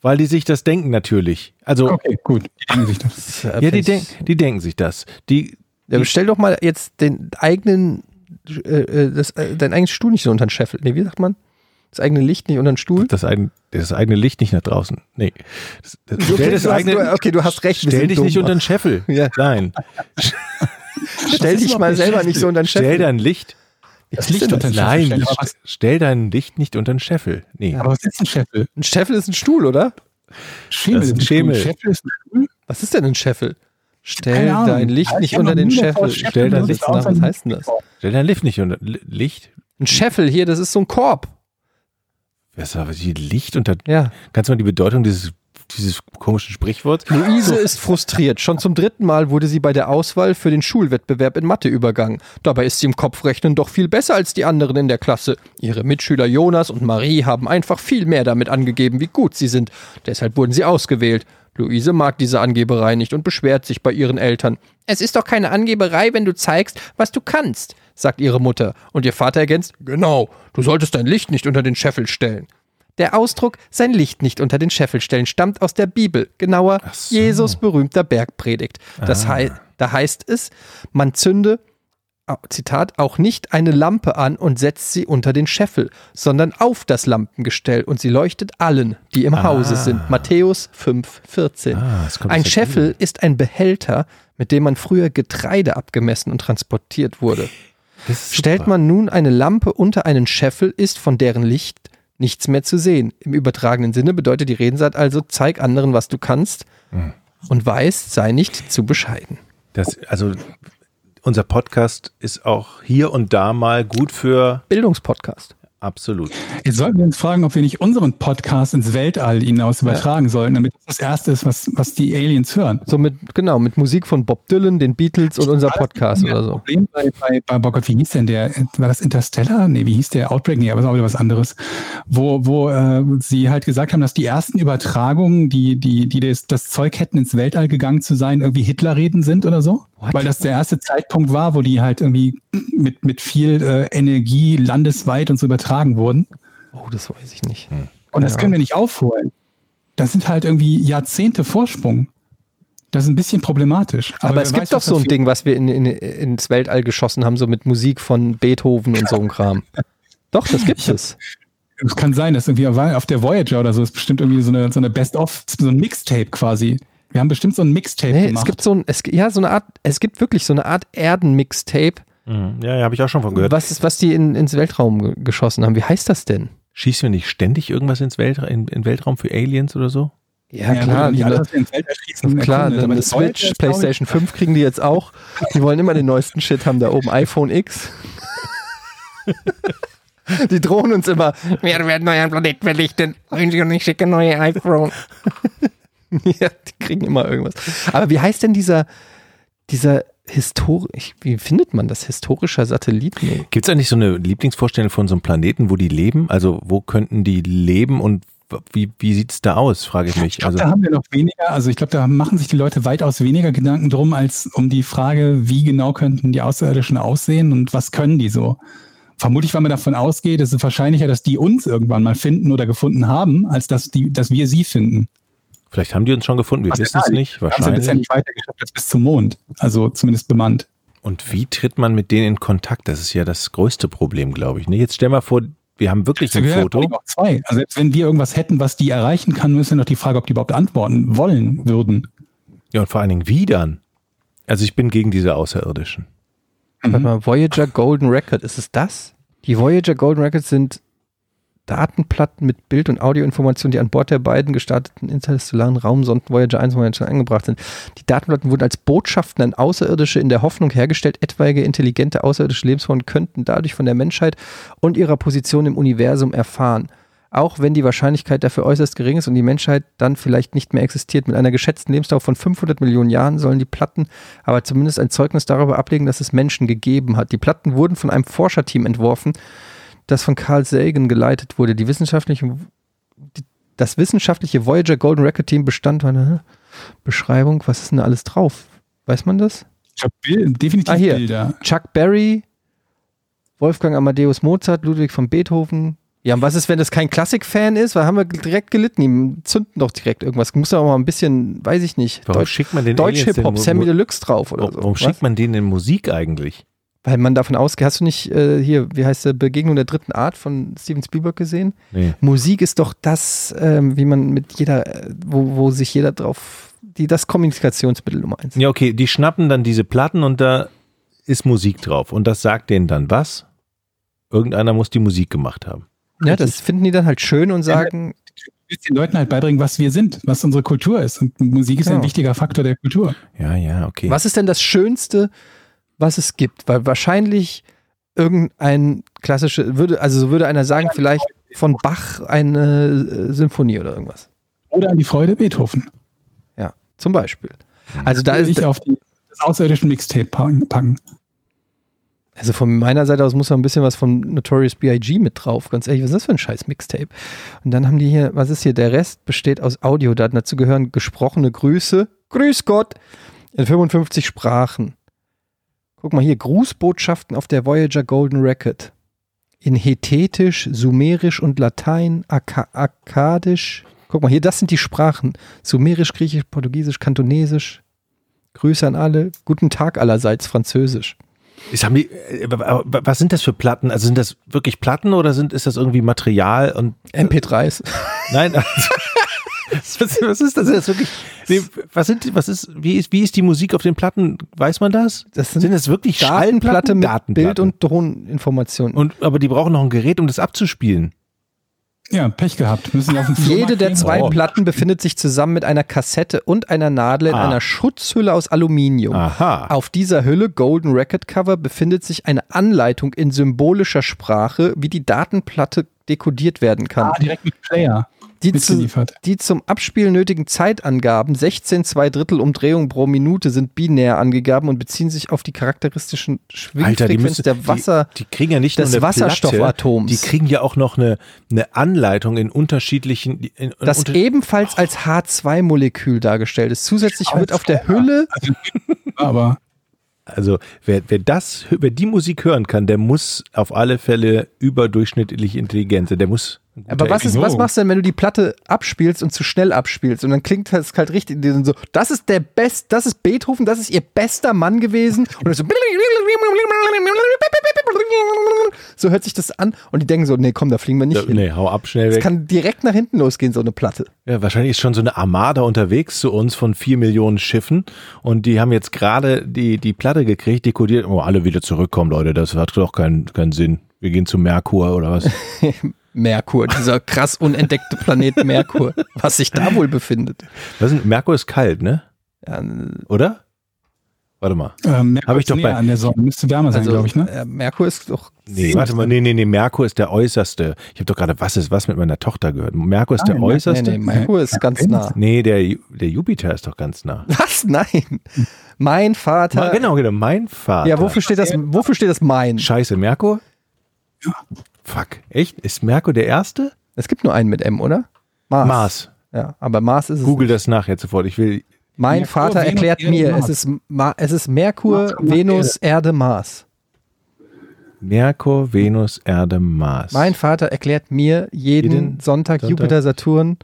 Weil die sich das denken natürlich. Also, Okay, gut. Die denken sich das. ja, die, denk, die denken sich das. Die, Ja, stell doch mal jetzt den eigenen, äh, äh, das, äh, dein eigenes Stuhl nicht so unter den Scheffel. Nee, wie sagt man? Das eigene Licht nicht unter den Stuhl. das, eigen, das eigene Licht nicht nach draußen. Nee. Das, das, Okay, stell das du hast- eigene, du- okay, du hast recht. stell dich dumm. nicht unter den Scheffel. Ja. Nein. Stell dich mal selber nicht so unter den Stell Scheffel. dein Licht Das Licht unter den? Scheffel Nein, stellen. Aber was, st- stell dein Licht nicht unter den Scheffel. Nee. aber was ist ein Scheffel? Ein Scheffel ist ein Stuhl, oder? Schemel Das ist ein. Schemel. Scheffel ist ein Stuhl? Was ist denn ein Scheffel? Stell dein Licht Ich nicht unter den Scheffel. Stell dein Licht nach. Was heißt denn das? Stell dein Licht nicht unter Li- Licht. Ein Scheffel hier, das ist so ein Korb. Was ist aber die Licht unter. Ja. Kannst du mal die Bedeutung dieses, dieses komischen Sprichworts? Luise ist frustriert. Schon zum dritten Mal wurde sie bei der Auswahl für den Schulwettbewerb in Mathe übergangen. Dabei ist sie im Kopfrechnen doch viel besser als die anderen in der Klasse. Ihre Mitschüler Jonas und Marie haben einfach viel mehr damit angegeben, wie gut sie sind. Deshalb wurden sie ausgewählt. Luise mag diese Angeberei nicht und beschwert sich bei ihren Eltern. Es ist doch keine Angeberei, wenn du zeigst, was du kannst, sagt ihre Mutter. Und ihr Vater ergänzt, genau, du solltest dein Licht nicht unter den Scheffel stellen. Der Ausdruck sein Licht nicht unter den Scheffel stellen stammt aus der Bibel, genauer so. Jesus berühmter Bergpredigt. Das Ah. hei da heißt es, man zünde Zitat, auch nicht eine Lampe an und setzt sie unter den Scheffel, sondern auf das Lampengestell und sie leuchtet allen, die im Hause sind. Matthäus 5, 14. Ah, ein Scheffel ist ein Behälter, mit dem man früher Getreide abgemessen und transportiert wurde. Stellt man nun eine Lampe unter einen Scheffel, ist von deren Licht nichts mehr zu sehen. Im übertragenen Sinne bedeutet die Redensart also, zeig anderen, was du kannst Hm. und weißt, sei nicht zu bescheiden. Das, also, unser Podcast ist auch hier und da mal gut für Bildungspodcast. Absolut. Jetzt sollten wir uns fragen, ob wir nicht unseren Podcast ins Weltall hinaus übertragen sollen, damit das das Erste ist, was, was die Aliens hören. So mit, genau, mit Musik von Bob Dylan, den Beatles und unser Podcast oder so. Problem bei, bei, bei oh Gott, wie hieß denn der? War das Interstellar? Nee, wie hieß der? Outbreak? Nee, aber das war wieder was anderes. Wo, wo äh, sie halt gesagt haben, dass die ersten Übertragungen, die, die, die das, das Zeug hätten, ins Weltall gegangen zu sein, irgendwie Hitlerreden sind oder so. What? Weil das der erste Zeitpunkt war, wo die halt irgendwie mit, mit viel äh, Energie landesweit und so übertragen wurden. Oh, das weiß ich nicht. Und das Ja. können wir nicht aufholen. Das sind halt irgendwie Jahrzehnte Vorsprung. Das ist ein bisschen problematisch. Aber, wer es gibt weiß, doch so ein Ding, was wir in, in, ins Weltall geschossen haben, so mit Musik von Beethoven und so ein Kram. Doch, das gibt es. Es kann sein, dass irgendwie auf der Voyager oder so ist bestimmt irgendwie so eine, so eine Best-of, so ein Mixtape quasi. Wir haben bestimmt so ein Mixtape Nee, gemacht. es gibt so ein, es, ja, so eine Art, es gibt wirklich so eine Art Erden-Mixtape, Mhm. Ja, ja, habe ich auch schon von gehört. was, ist, was die in, ins Weltraum ge- geschossen haben. Wie heißt das denn? Schießen wir nicht ständig irgendwas ins Weltra in, in Weltraum für Aliens oder so? Ja, Ja, klar, die, schießen, klar, aber eine Switch, ich, PlayStation 5 kriegen die jetzt auch. Die wollen immer den neuesten Shit haben, da oben iPhone X. Die drohen uns immer. Wir werden euren Planeten vernichten. Und ich schicke neue iPhone. Ja, die kriegen immer irgendwas. Aber wie heißt denn dieser, dieser historisch, wie findet man das? Historischer Satellit? Nee. Gibt es eigentlich so eine Lieblingsvorstellung von so einem Planeten, wo die leben? Also wo könnten die leben und wie, wie sieht es da aus, frage ich Ich mich. glaube, Also da haben wir noch weniger, also ich glaube, da machen sich die Leute weitaus weniger Gedanken drum, als um die Frage, wie genau könnten die Außerirdischen aussehen und was können die so. Vermutlich, weil man davon ausgeht, ist es wahrscheinlicher, dass die uns irgendwann mal finden oder gefunden haben, als dass, die, dass wir sie finden. Vielleicht haben die uns schon gefunden, wir Was wissen es nicht, Wir haben sie bisher wahrscheinlich. nicht weitergeschafft als bis zum Mond. Also zumindest bemannt. Und wie tritt man mit denen in Kontakt? Das ist ja das größte Problem, glaube ich. Ne? Jetzt stell mal vor, wir haben wirklich ein Wir haben Foto. auch zwei. Also selbst wenn wir irgendwas hätten, was die erreichen kann, müssen wir noch die Frage, ob die überhaupt antworten wollen würden. Ja, und vor allen Dingen wie dann? Also ich bin gegen diese Außerirdischen. Warte Mhm. mal, Voyager Golden Record, ist es das? Die Voyager Golden Records sind Datenplatten mit Bild- und Audioinformationen, die an Bord der beiden gestarteten interstellaren Raumsonden Voyager 1 und Voyager 2 angebracht sind. Die Datenplatten wurden als Botschaften an Außerirdische in der Hoffnung hergestellt, etwaige intelligente außerirdische Lebensformen könnten dadurch von der Menschheit und ihrer Position im Universum erfahren. Auch wenn die Wahrscheinlichkeit dafür äußerst gering ist und die Menschheit dann vielleicht nicht mehr existiert. Mit einer geschätzten Lebensdauer von 500 Millionen Jahren sollen die Platten aber zumindest ein Zeugnis darüber ablegen, dass es Menschen gegeben hat. Die Platten wurden von einem Forscherteam entworfen, das von Carl Sagan geleitet wurde. Die wissenschaftliche, die, das wissenschaftliche Voyager Golden Record Team bestand einer Beschreibung. Was ist denn da alles drauf? Weiß man das? Ich habe definitiv Ah, hier. Bilder. Chuck Berry, Wolfgang Amadeus Mozart, Ludwig von Beethoven. Ja, und was ist, wenn das kein Klassik-Fan ist? Weil haben wir direkt gelitten. Die zünden doch direkt irgendwas. Muss ja auch mal ein bisschen, weiß ich nicht, Warum Deutsch, schickt man den Deutsch Hip-Hop, denn Sammy Deluxe drauf oder Warum, so. warum Was? schickt man denen denn Musik eigentlich? Weil man davon ausgeht, hast du nicht äh, hier, wie heißt der, Begegnung der dritten Art von Steven Spielberg gesehen? Nee. Musik ist doch das, ähm, wie man mit jeder, äh, wo, wo sich jeder drauf, die, das Kommunikationsmittel Nummer eins. Ja, okay, die schnappen dann diese Platten und da ist Musik drauf. Und das sagt denen dann was? Irgendeiner muss die Musik gemacht haben. Ja, das finden die dann halt schön und sagen, Du willst den Leuten halt beibringen, was wir sind, was unsere Kultur ist. Und Musik ist Genau. ein wichtiger Faktor der Kultur. Ja, ja, okay. was ist denn das Schönste, was es gibt? Weil wahrscheinlich irgendein klassische, würde, also so würde einer sagen, vielleicht von Bach eine äh, Symphonie oder irgendwas. Oder an die Freude Beethoven. Ja, zum Beispiel. Also da ist, ich auf die, das außerirdischen Mixtape packen. packen. also von meiner Seite aus muss noch ein bisschen was von Notorious B.I.G. mit drauf. Ganz ehrlich, was ist das für ein scheiß Mixtape? Und dann haben die hier, was ist hier? Der Rest besteht aus Audiodaten. Dazu gehören gesprochene Grüße. Grüß Gott! In 55 Sprachen. Guck mal hier, Grußbotschaften auf der Voyager Golden Record. In Hethetisch, Sumerisch und Latein, Akka Akkadisch. Guck mal hier, das sind die Sprachen. Sumerisch, Griechisch, Portugiesisch, Kantonesisch. Grüße an alle. Guten Tag allerseits, Französisch. Ist, haben die, äh, was sind das für Platten? Also sind das wirklich Platten oder sind, ist das irgendwie Material und MP3s. nein? Also, was, was ist das jetzt wirklich? Nee, was sind, was ist, wie ist, wie ist die Musik auf den Platten? Weiß man das? Das sind sind das wirklich Schallplatten? mit Datenplatte. Bild- und Toninformationen. und aber die brauchen noch ein Gerät, um das abzuspielen. Ja, Pech gehabt. Müssen auf den Jede Flohmarkt der gehen. zwei Oh. Platten befindet sich zusammen mit einer Kassette und einer Nadel in Ah. einer Schutzhülle aus Aluminium. Aha. Auf dieser Hülle Golden Record Cover befindet sich eine Anleitung in symbolischer Sprache, wie die Datenplatte dekodiert werden kann. Ah, direkt mit Player die, zu, die zum Abspielen nötigen Zeitangaben, 16 zwei Drittel Umdrehungen pro Minute, sind binär angegeben und beziehen sich auf die charakteristischen Schwingfrequenz der Wasser. die, die kriegen ja nicht des nur eine Wasserstoffatoms. Platte, die kriegen ja auch noch eine, eine Anleitung in unterschiedlichen. In, in das unter, ebenfalls als H2-Molekül dargestellt ist. Zusätzlich wird auf der Hülle Aber also wer, wer das, wer die Musik hören kann, der muss auf alle Fälle überdurchschnittlich intelligent sein. Der muss. Aber was, ist, was machst du denn, wenn du die Platte abspielst und zu schnell abspielst? Und dann klingt das halt richtig so, das ist der Best, das ist Beethoven, das ist ihr bester Mann gewesen. Und dann so, so hört sich das an. Und die denken so, nee, komm, da fliegen wir nicht Ja, hin. nee, hau ab, schnell Das weg. kann direkt nach hinten losgehen, so eine Platte. Ja, wahrscheinlich ist schon so eine Armada unterwegs zu uns von vier Millionen Schiffen und die haben jetzt gerade die, die Platte gekriegt, dekodiert. Oh, alle wieder zurückkommen, Leute, das hat doch keinen, keinen Sinn. Wir gehen zu Merkur oder was? Merkur, dieser krass unentdeckte Planet Merkur, was sich da wohl befindet. was Merkur ist kalt, ne? Ja, Oder? Warte mal. ähm, Hab ich doch bei- an der Sonne. Müsste wärmer sein, also glaube ich, ne? äh, Merkur ist doch Nee, warte mal, nee, nee, nee, Merkur ist der äußerste. Ich habe doch gerade was ist was mit meiner Tochter gehört. Merkur ist Ah, der nee, Nee, äußerste? nee, Merkur ist ganz nah. Nee, der, der Jupiter ist doch ganz nah. Was? Nein. Mein Vater. Ma- genau, genau, mein Vater. Ja, wofür steht das? Wofür steht das mein? Scheiße, Merkur? Fuck. Echt? Ist Merkur der erste? Es gibt nur einen mit M, oder? Mars. Mars. Ja, aber Mars ist es. Google das nach jetzt sofort. Ich will. Mein Merkur, Vater Venus, erklärt Erde, mir, Mars. es ist, Ma es ist Merkur, Mars Venus, Erde, Mars. Merkur, Venus, Erde, Mars. Mein Vater erklärt mir jeden, Jeden Sonntag, Sonntag. Jupiter, Saturn,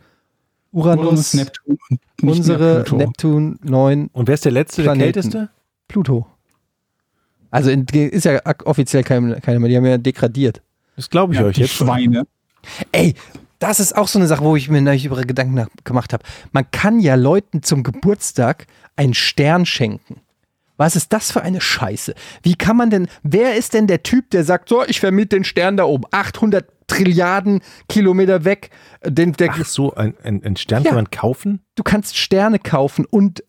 Uranus, Uranus, Neptun unsere Pluto. Neptun 9, Und wer ist der letzte, Planeten. der kälteste? Pluto. Also in, ist ja offiziell keine, keine mehr, die haben ja degradiert. Das glaube ich Ja, euch die jetzt. Schweine. Ey, das ist auch so eine Sache, wo ich mir neulich über Gedanken gemacht habe. Man kann ja Leuten zum Geburtstag einen Stern schenken. Was ist das für eine Scheiße? Wie kann man denn, wer ist denn der Typ, der sagt, so, ich vermiete den Stern da oben, 800 Trilliarden Kilometer weg, den, der, Ach so, ein, ein, ein Stern Ja. kann man kaufen? du kannst Sterne kaufen und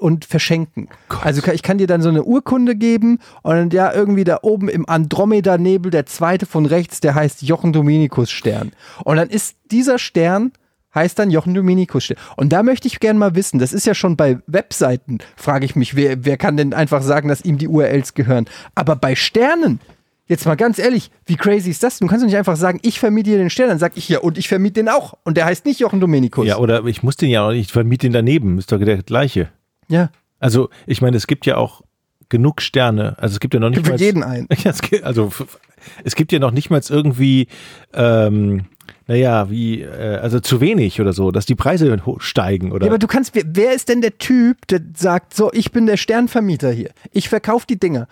und verschenken. Gott. Also ich kann dir dann so eine Urkunde geben und ja irgendwie da oben im Andromeda-Nebel der zweite von rechts, der heißt Jochen Dominikus Stern. Und dann ist dieser Stern heißt dann Jochen Dominikus Stern. Und da möchte ich gerne mal wissen, das ist ja schon bei Webseiten, frage ich mich, wer, wer kann denn einfach sagen, dass ihm die URLs gehören? Aber bei Sternen, Jetzt mal ganz ehrlich, wie crazy ist das? Du kannst doch nicht einfach sagen, ich vermiete dir den Stern, dann sag ich ja, und ich vermiete den auch. Und der heißt nicht Jochen Dominikus. Ja, oder ich muss den ja auch nicht, ich vermiete den daneben, ist doch der gleiche. Ja. Also, ich meine, es gibt ja auch genug Sterne. Also es gibt ja noch nicht für mal. jeden einen. Ja, es gibt, also es gibt ja noch nicht mal irgendwie, ähm, naja, wie, äh, also zu wenig oder so, dass die Preise steigen oder. Ja, aber du kannst, wer, wer ist denn der Typ, der sagt, so, ich bin der Sternvermieter hier. Ich verkaufe die Dinger.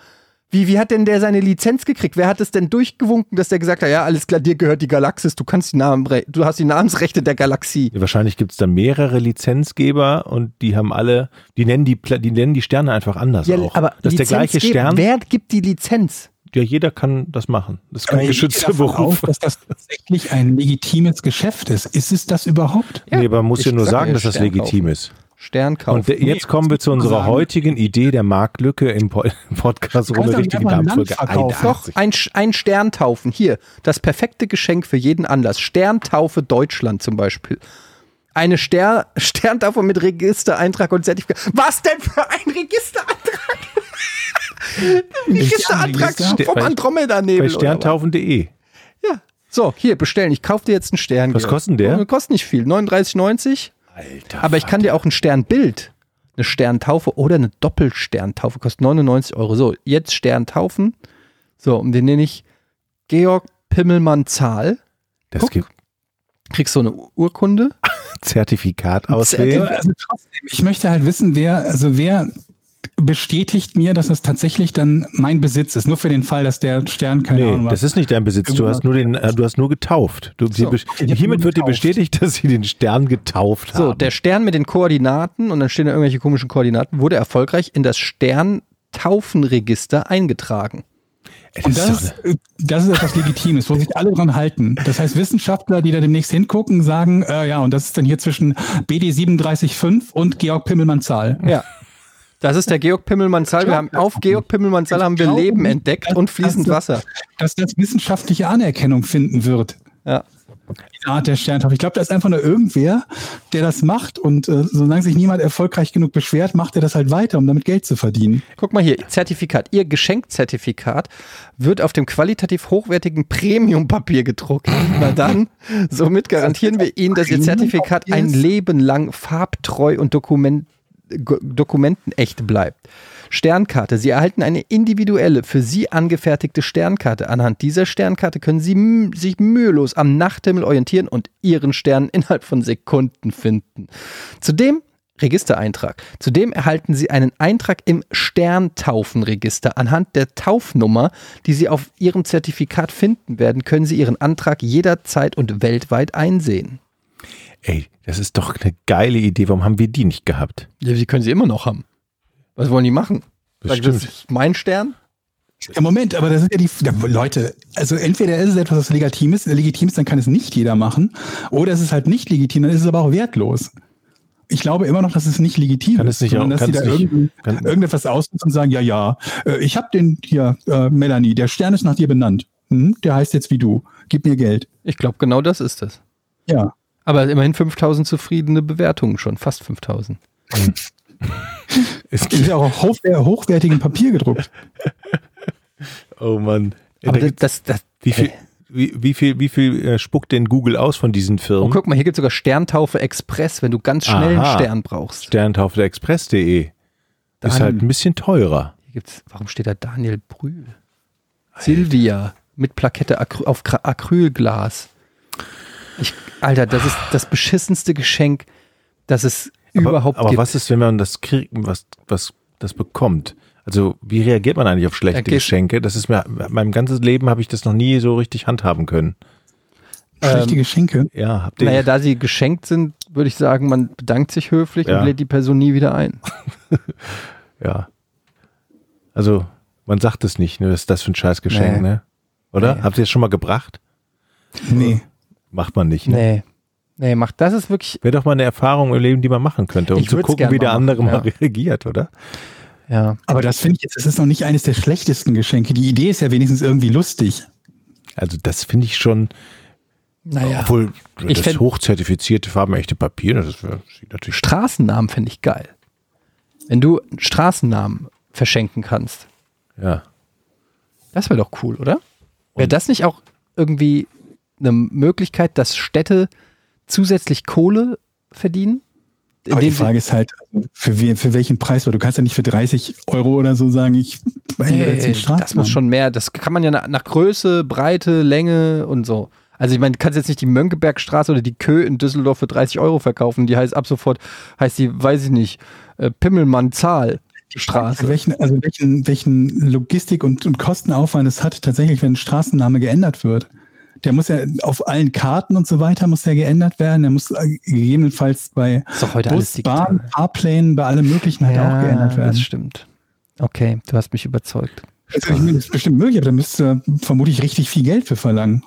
Wie, wie hat denn der seine Lizenz gekriegt? Wer hat es denn durchgewunken, dass der gesagt hat, ja, alles klar, dir gehört die Galaxis, du kannst die Namen, du hast die Namensrechte der Galaxie. Wahrscheinlich gibt es da mehrere Lizenzgeber und die haben alle, die nennen die, die nennen die Sterne einfach anders Ja, auch. aber das ist der gleiche Stern. Wer gibt die Lizenz? Ja, jeder kann das machen. Das ist kein geschützter Beruf. Aus, dass das tatsächlich ein legitimes Geschäft ist. Ist es das überhaupt? nee, aber man muss ich ja nur sag sagen, ja, dass das legitim ist. Stern kaufen. Und de- jetzt kommen wir zu unserer sagen. heutigen Idee der Marktlücke im Po- Podcast ohne doch nicht richtige einfach ein Land Abfolge. verkaufen. Doch, ein, ein Sterntaufen. Hier, das perfekte Geschenk für jeden Anlass. Sterntaufe Deutschland zum Beispiel. Eine Ster Sterntaufe mit Registereintrag und Zertifikat. Was denn für ein Registerantrag? Registerantrag Sternregister? vom Andromeda-Nebel. Bei sterntaufen.de. Ja. So, hier, bestellen. Ich kaufe dir jetzt einen Stern. Was kostet denn der? Oh, Kostet nicht viel. 39,90. Alter. Aber ich kann dir auch ein Sternbild, eine Sterntaufe oder eine Doppelsterntaufe, kostet 99 Euro. So, jetzt Sterntaufen. So, und den nenne ich Georg Pimmelmann Zahl. das guck. gibt Kriegst so eine Urkunde. Zertifikat auswählen. Also trotzdem, ich möchte halt wissen, wer, also wer bestätigt mir, dass das tatsächlich dann mein Besitz ist. Nur für den Fall, dass der Stern keine Ahnung Nee, was. das ist nicht dein Besitz. Du hast nur den, äh, du hast nur getauft. Du, So. hab hiermit nur wird dir bestätigt, dass sie den Stern getauft So, haben. der Stern mit den Koordinaten und dann stehen da irgendwelche komischen Koordinaten, wurde erfolgreich in das Sterntaufenregister eingetragen. Und das ist das, doch ist, das ist etwas Legitimes, wo sich alle dran halten. Das heißt, Wissenschaftler, die da demnächst hingucken, sagen, äh, ja, und das ist dann hier zwischen BD 375 und Georg Pimmelmann Zahl. Ja. Das ist der Georg Pimmelmann Zahl. Wir haben auf Georg Pimmelmann Zahl haben wir Leben entdeckt und fließend Wasser. Dass das wissenschaftliche Anerkennung finden wird. Ja. Diese Art der Sterntaufe. Ich glaube, da ist einfach nur irgendwer, der das macht und äh, solange sich niemand erfolgreich genug beschwert, macht er das halt weiter, um damit Geld zu verdienen. Guck mal hier, Zertifikat. Ihr Geschenkzertifikat wird auf dem qualitativ hochwertigen Premium-Papier gedruckt. Na dann, somit garantieren wir Ihnen, dass Ihr Zertifikat ein Leben lang farbtreu und Dokument, go- dokumentenecht bleibt. Sternkarte. Sie erhalten eine individuelle, für Sie angefertigte Sternkarte. Anhand dieser Sternkarte können Sie sich mühelos am Nachthimmel orientieren und Ihren Stern innerhalb von Sekunden finden. Zudem Registereintrag. Zudem erhalten Sie einen Eintrag im Sterntaufenregister. Anhand der Taufnummer, die Sie auf Ihrem Zertifikat finden werden, können Sie Ihren Antrag jederzeit und weltweit einsehen. Ey, das ist doch eine geile Idee. Warum haben wir die nicht gehabt? Ja, die können Sie immer noch haben. Was wollen die machen? Das Sagen, das ist mein Stern? Ja, Moment, aber das sind ja die ja, Leute. Also entweder ist es etwas, was legitim ist, legitim ist, dann kann es nicht jeder machen, oder es ist halt nicht legitim, dann ist es aber auch wertlos. Ich glaube immer noch, dass es nicht legitim Kann ist, es nicht sondern auch- dass sie kann da nicht- irgend, kann- irgendetwas ausnutzen und sagen, ja, ja, äh, ich habe den hier, äh, Melanie, der Stern ist nach dir benannt. Hm? Der heißt jetzt wie du. Gib mir Geld. Ich glaube, genau das ist es. Ja. Aber immerhin 5000 zufriedene Bewertungen schon, fast 5000. Es Ist ja auch auf hochwer hochwertigem Papier gedruckt. oh Mann. Aber Da das, das, das, Wie viel, wie, wie viel, wie viel äh, spuckt denn Google aus von diesen oh, Firmen? guck mal, hier gibt es sogar Sterntaufe Express, wenn du ganz schnell Aha. einen Stern brauchst. Sterntaufeexpress.de. Ist halt ein bisschen teurer. Hier gibt's, warum steht da Daniel Brühl? Silvia mit Plakette Acry auf Acrylglas. Ich, Alter, das ist das beschissenste Geschenk, das es überhaupt aber gibt. was ist, wenn man das kriegt, was, was das bekommt? Also, wie reagiert man eigentlich auf schlechte Ja, gehst- Geschenke? Das ist mir, mein ganzes Leben habe ich das noch nie so richtig handhaben können. Schlechte Geschenke. Ja, habt ihr, Naja, da sie geschenkt sind, würde ich sagen, man bedankt sich höflich Ja. und lädt die Person nie wieder ein. ja. Also, man sagt es nicht, ne? Was ist das für ein scheiß Geschenk, Nee. ne? Oder? Nee. Habt ihr es schon mal gebracht? Nee. Macht man nicht, ne? Nee. Nee, macht das ist wirklich, Wäre doch mal eine Erfahrung im Leben, die man machen könnte, um zu gucken, wie der mal andere machen, mal reagiert, oder? ja. Aber das finde ich jetzt, das ist noch nicht eines der schlechtesten Geschenke. Die Idee ist ja wenigstens irgendwie lustig. Also, das finde ich schon, Naja. obwohl Ich das fänd- hochzertifizierte farbenechte Papier, das sieht natürlich Straßennamen finde ich geil. Wenn du einen Straßennamen verschenken kannst, ja. das wäre doch cool, oder? Wäre das nicht auch irgendwie eine Möglichkeit, dass Städte zusätzlich Kohle verdienen? Aber die Frage ist halt, für, we, für welchen Preis? Weil du kannst ja nicht für 30 Euro oder so sagen, ich Nee, das muss schon mehr. Das kann man ja nach, nach Größe, Breite, Länge und so. Also ich meine, du kannst jetzt nicht die Mönckebergstraße oder die Kö in Düsseldorf für 30 Euro verkaufen. Die heißt ab sofort, heißt die, weiß ich nicht, äh, Pimmelmann Zahl Für Straße. welchen, also welchen, welchen Logistik- und, und Kostenaufwand es hat, tatsächlich, wenn ein Straßenname geändert wird. Der muss ja auf allen Karten und so weiter muss der geändert werden. Der muss äh, gegebenenfalls bei Bus. Bahn, Fahrplänen, bei allem möglichen halt auch geändert werden. das stimmt. Okay, du hast mich überzeugt. Also ich meine, das ist bestimmt möglich, aber da müsste er vermutlich richtig viel Geld für verlangen.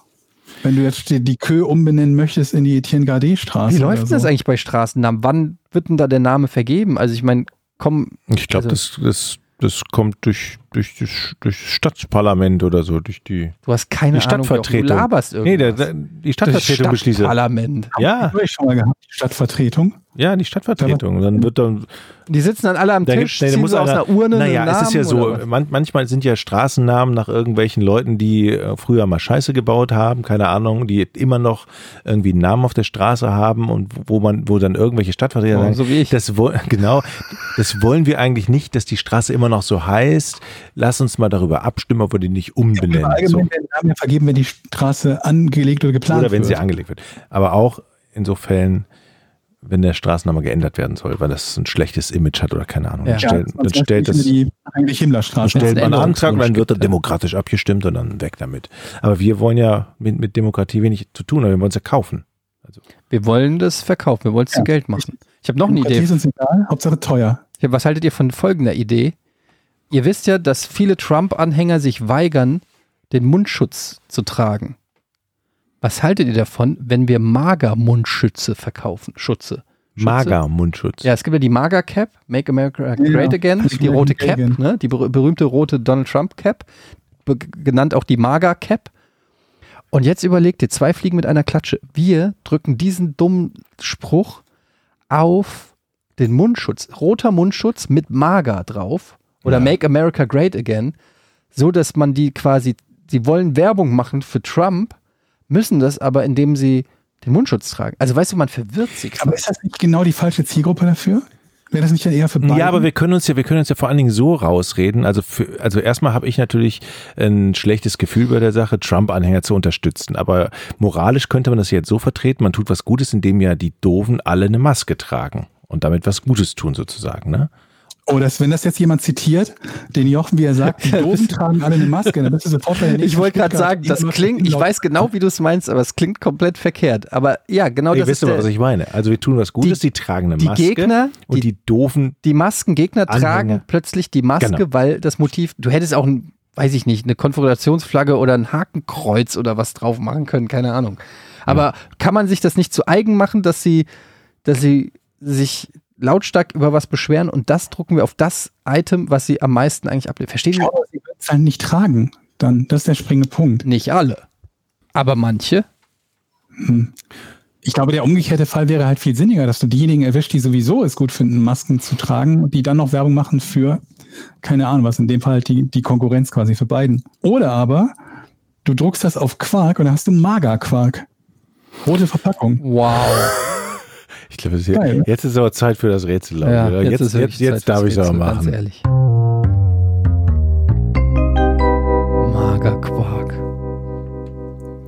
Wenn du jetzt die, die Kö umbenennen möchtest in die Etienne Gardet Straße. Wie läuft denn oder das so. eigentlich bei Straßennamen? Wann wird denn da der Name vergeben? Also ich meine, komm, Ich glaube, Also- das, das, das kommt durch, durch, das, durch das Stadtparlament oder so, durch die. du hast keine Die Ahnung, Stadtvertretung. du laberst Nee, der, irgendwas. der, die Stadtvertretung beschließt. Stadtparlament. Ja, Hab ich schon mal gehabt, die Stadtvertretung. ja, die Stadtvertretung. Dann wird dann. Die sitzen dann alle am Da Tisch, nee, ziehen muss aus einer- einer Urne Naja, einen es ist ja Namen so, man, manchmal sind ja Straßennamen nach irgendwelchen Leuten, die äh, früher mal Scheiße gebaut haben, keine Ahnung, die immer noch irgendwie einen Namen auf der Straße haben und wo man, wo dann irgendwelche Stadtvertreter Oh, sagen, so wie ich. das genau, das wollen wir eigentlich nicht, dass die Straße immer noch so heißt. Lass uns mal darüber abstimmen, ob wir die nicht umbenennen. Allgemein So. werden Namen ja vergeben, wenn die Straße angelegt oder geplant Oder wenn wird. sie angelegt wird. Aber auch in so Fällen, wenn der Straßenname geändert werden soll, weil das ein schlechtes Image hat oder keine Ahnung. Ja. Dann, stellt, Ja, dann stellt das die eigentlich Dann Himmlerstraße. stellt einen man einen Antrag dann wird er ja. demokratisch abgestimmt und dann weg damit. Aber wir wollen ja mit, mit Demokratie wenig zu tun, aber wir wollen es ja kaufen. Wir wollen das verkaufen, wir wollen es zu Ja. Geld machen. Ich habe noch eine Demokratie Idee. ist uns egal, Hauptsache teuer. Ja, was haltet ihr von folgender Idee? Ihr wisst ja, dass viele Trump-Anhänger sich weigern, den Mundschutz zu tragen. Was haltet ihr davon, wenn wir Mager-Mundschütze verkaufen? Schutze. Schütze? Mager Mundschutz. Ja, es gibt ja die Mager-Cap, Make America Great Ja, Again, die rote. Cap, ne? die ber berühmte rote Donald Trump Cap, be genannt auch die Mager-Cap. Und jetzt überlegt ihr, zwei Fliegen mit einer Klatsche. Wir drücken diesen dummen Spruch auf den Mundschutz. Roter Mundschutz mit Mager drauf oder Ja. Make America Great Again, so dass man die quasi, sie wollen Werbung machen für Trump, müssen das aber, indem sie den Mundschutz tragen. Also weißt du, man verwirrt sich. Aber ist das nicht genau die falsche Zielgruppe dafür? Wäre das nicht dann eher für beide? Ja, aber wir können uns ja, wir können uns ja vor allen Dingen so rausreden. Also, für, also erstmal habe ich natürlich ein schlechtes Gefühl bei der Sache, Trump-Anhänger zu unterstützen. Aber moralisch könnte man das jetzt so vertreten: Man tut was Gutes, indem ja die Doofen alle eine Maske tragen und damit was Gutes tun sozusagen. Ne? Oh, das, wenn das jetzt jemand zitiert, den Jochen, wie er sagt, die Doofen tragen alle eine Maske, dann bist du sofort bei Ich wollte gerade sagen, das klingt, ich weiß genau, wie du es meinst, aber es klingt komplett verkehrt. Aber ja, genau Ihr das wisst ist aber, der, was ich meine. Also wir tun was Gutes, die, tragen eine die Maske Gegner, und die, doofen die Maskengegner Anhänger. tragen plötzlich die Maske, Genau. weil das Motiv, du hättest auch ein, weiß ich nicht, eine Konföderationsflagge oder ein Hakenkreuz oder was drauf machen können, keine Ahnung. Aber kann man sich das nicht zu eigen machen, dass sie, dass sie sich lautstark über was beschweren und das drucken wir auf das Item, was sie am meisten eigentlich ablehnen. Verstehen aber sie würden es halt nicht tragen. Dann, das ist der springende Punkt. Nicht alle. Aber manche. Ich glaube, der umgekehrte Fall wäre halt viel sinniger, dass du diejenigen erwischt, die sowieso es gut finden, Masken zu tragen und die dann noch Werbung machen für, keine Ahnung was, in dem Fall halt die, die Konkurrenz quasi für beiden. Oder aber, du druckst das auf Quark und dann hast du Magerquark. Rote Verpackung. Wow. Ich glaube, Geil. jetzt, jetzt ist aber Zeit für das Rätsel. ich, Ja, jetzt, jetzt, jetzt, jetzt darf ich es aber Rätsel, Ganz machen. ehrlich. Magerquark.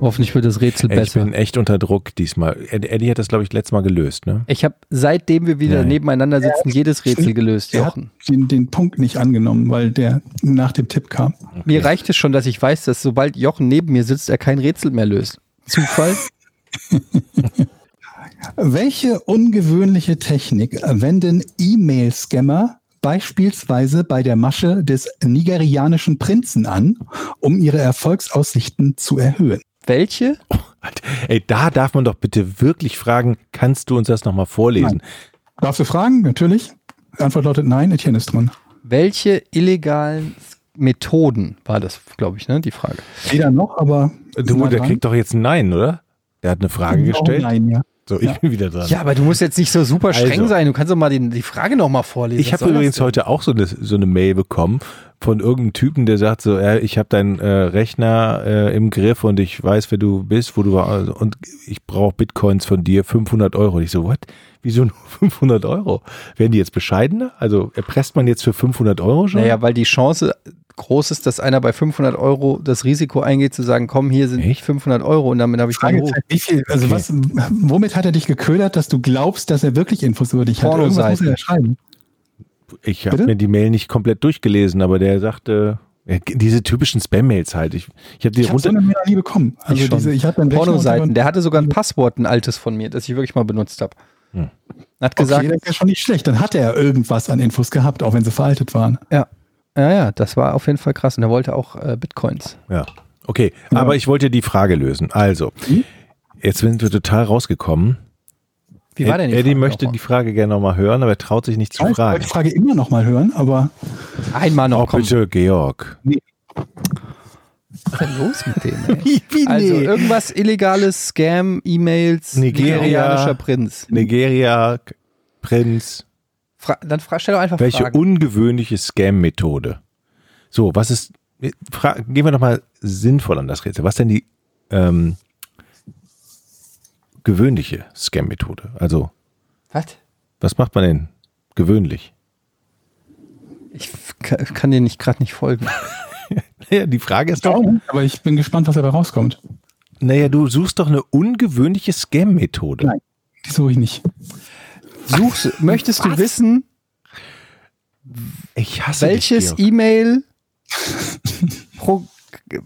Hoffentlich wird das Rätsel Ey, ich besser. bin echt unter Druck diesmal. Ed- Eddie hat das, glaube ich, letztes Mal gelöst, ne? Ich habe seitdem wir wieder Nein. nebeneinander sitzen, jedes Rätsel gelöst, Der hat Jochen. den, den Punkt nicht angenommen, weil der nach dem Tipp kam. Mir reicht es schon, dass ich weiß, dass sobald Jochen neben mir sitzt, er kein Rätsel mehr löst. Zufall? Welche ungewöhnliche Technik wenden E-Mail-Scammer beispielsweise bei der Masche des nigerianischen Prinzen an, um ihre Erfolgsaussichten zu erhöhen? Welche? Alter, Ey, da darf man doch bitte wirklich fragen, kannst du uns das nochmal vorlesen? Darfst du fragen? Natürlich. Antwort lautet nein, Etienne ist dran. Welche illegalen Methoden war das, glaube ich, ne? Die Frage. Weder noch, aber. Du, der dran. kriegt doch jetzt ein Nein, oder? Der hat eine Frage Oh, gestellt. Nein, ja. So, ich Ja. bin wieder dran. Ja, aber du musst jetzt nicht so super streng Also. sein. Du kannst doch mal den, die Frage noch mal vorlesen. Ich habe übrigens heute auch so eine, so eine Mail bekommen von irgendeinem Typen, der sagt so, äh, ich habe deinen äh, Rechner äh, im Griff und ich weiß, wer du bist, wo du warst und ich brauche Bitcoins von dir, 500 Euro. Und ich so, what? Wieso nur 500 Euro? Werden die jetzt bescheidener? Also erpresst man jetzt für 500 Euro schon? Naja, weil die Chance groß ist, dass einer bei 500 Euro das Risiko eingeht, zu sagen, komm, hier sind Echt? 500 Euro und damit habe ich meinen Ruf. Fragezeichen, wie viel, also Okay. was, womit hat er dich geködert, dass du glaubst, dass er wirklich Infos über dich hat? Irgendwas muss Pornoseiten. er schreiben. Ich habe mir die Mail nicht komplett durchgelesen, aber der sagte, äh, diese typischen Spam-Mails halt. Ich, ich habe die Ich habe so runter. eine Mail nie bekommen. Also Ich diese, ich Rechner Pornoseiten. Der hatte sogar ein Passwort, ein altes von mir, das ich wirklich mal benutzt habe. Hm. Hat Okay, gesagt, das ist ja schon nicht schlecht. Dann hat er irgendwas an Infos gehabt, auch wenn sie veraltet waren. ja. Ja, ja, das war auf jeden Fall krass. Und er wollte auch äh, Bitcoins. Ja. Okay, aber ich wollte die Frage lösen. Also, jetzt sind wir total rausgekommen. Wie war denn die Eddie Frage möchte nochmal? die Frage gerne nochmal hören, aber er traut sich nicht zu Ich wollte fragen. die Frage immer noch mal hören, aber Einmal noch Oh, komm. bitte, Georg. Was ist denn los mit dem? Ey? Wie Also irgendwas illegales, Scam, E-Mails, Nigeria. nigerianischer Prinz. Nigeria, Prinz. Fra dann fra stell doch einfach Welche Fragen. ungewöhnliche Scam-Methode? So, was ist, gehen wir doch mal sinnvoll an das Rätsel. Was denn die ähm, gewöhnliche Scam-Methode? Also, Was? was macht man denn gewöhnlich? Ich kann, dir nicht gerade nicht folgen. Ja, die Frage ist doch, aber ich bin gespannt, was dabei rauskommt. naja, du suchst doch eine ungewöhnliche Scam-Methode. Nein. Die suche ich nicht. Suchst, möchtest du wissen, Ich hasse welches. E-Mail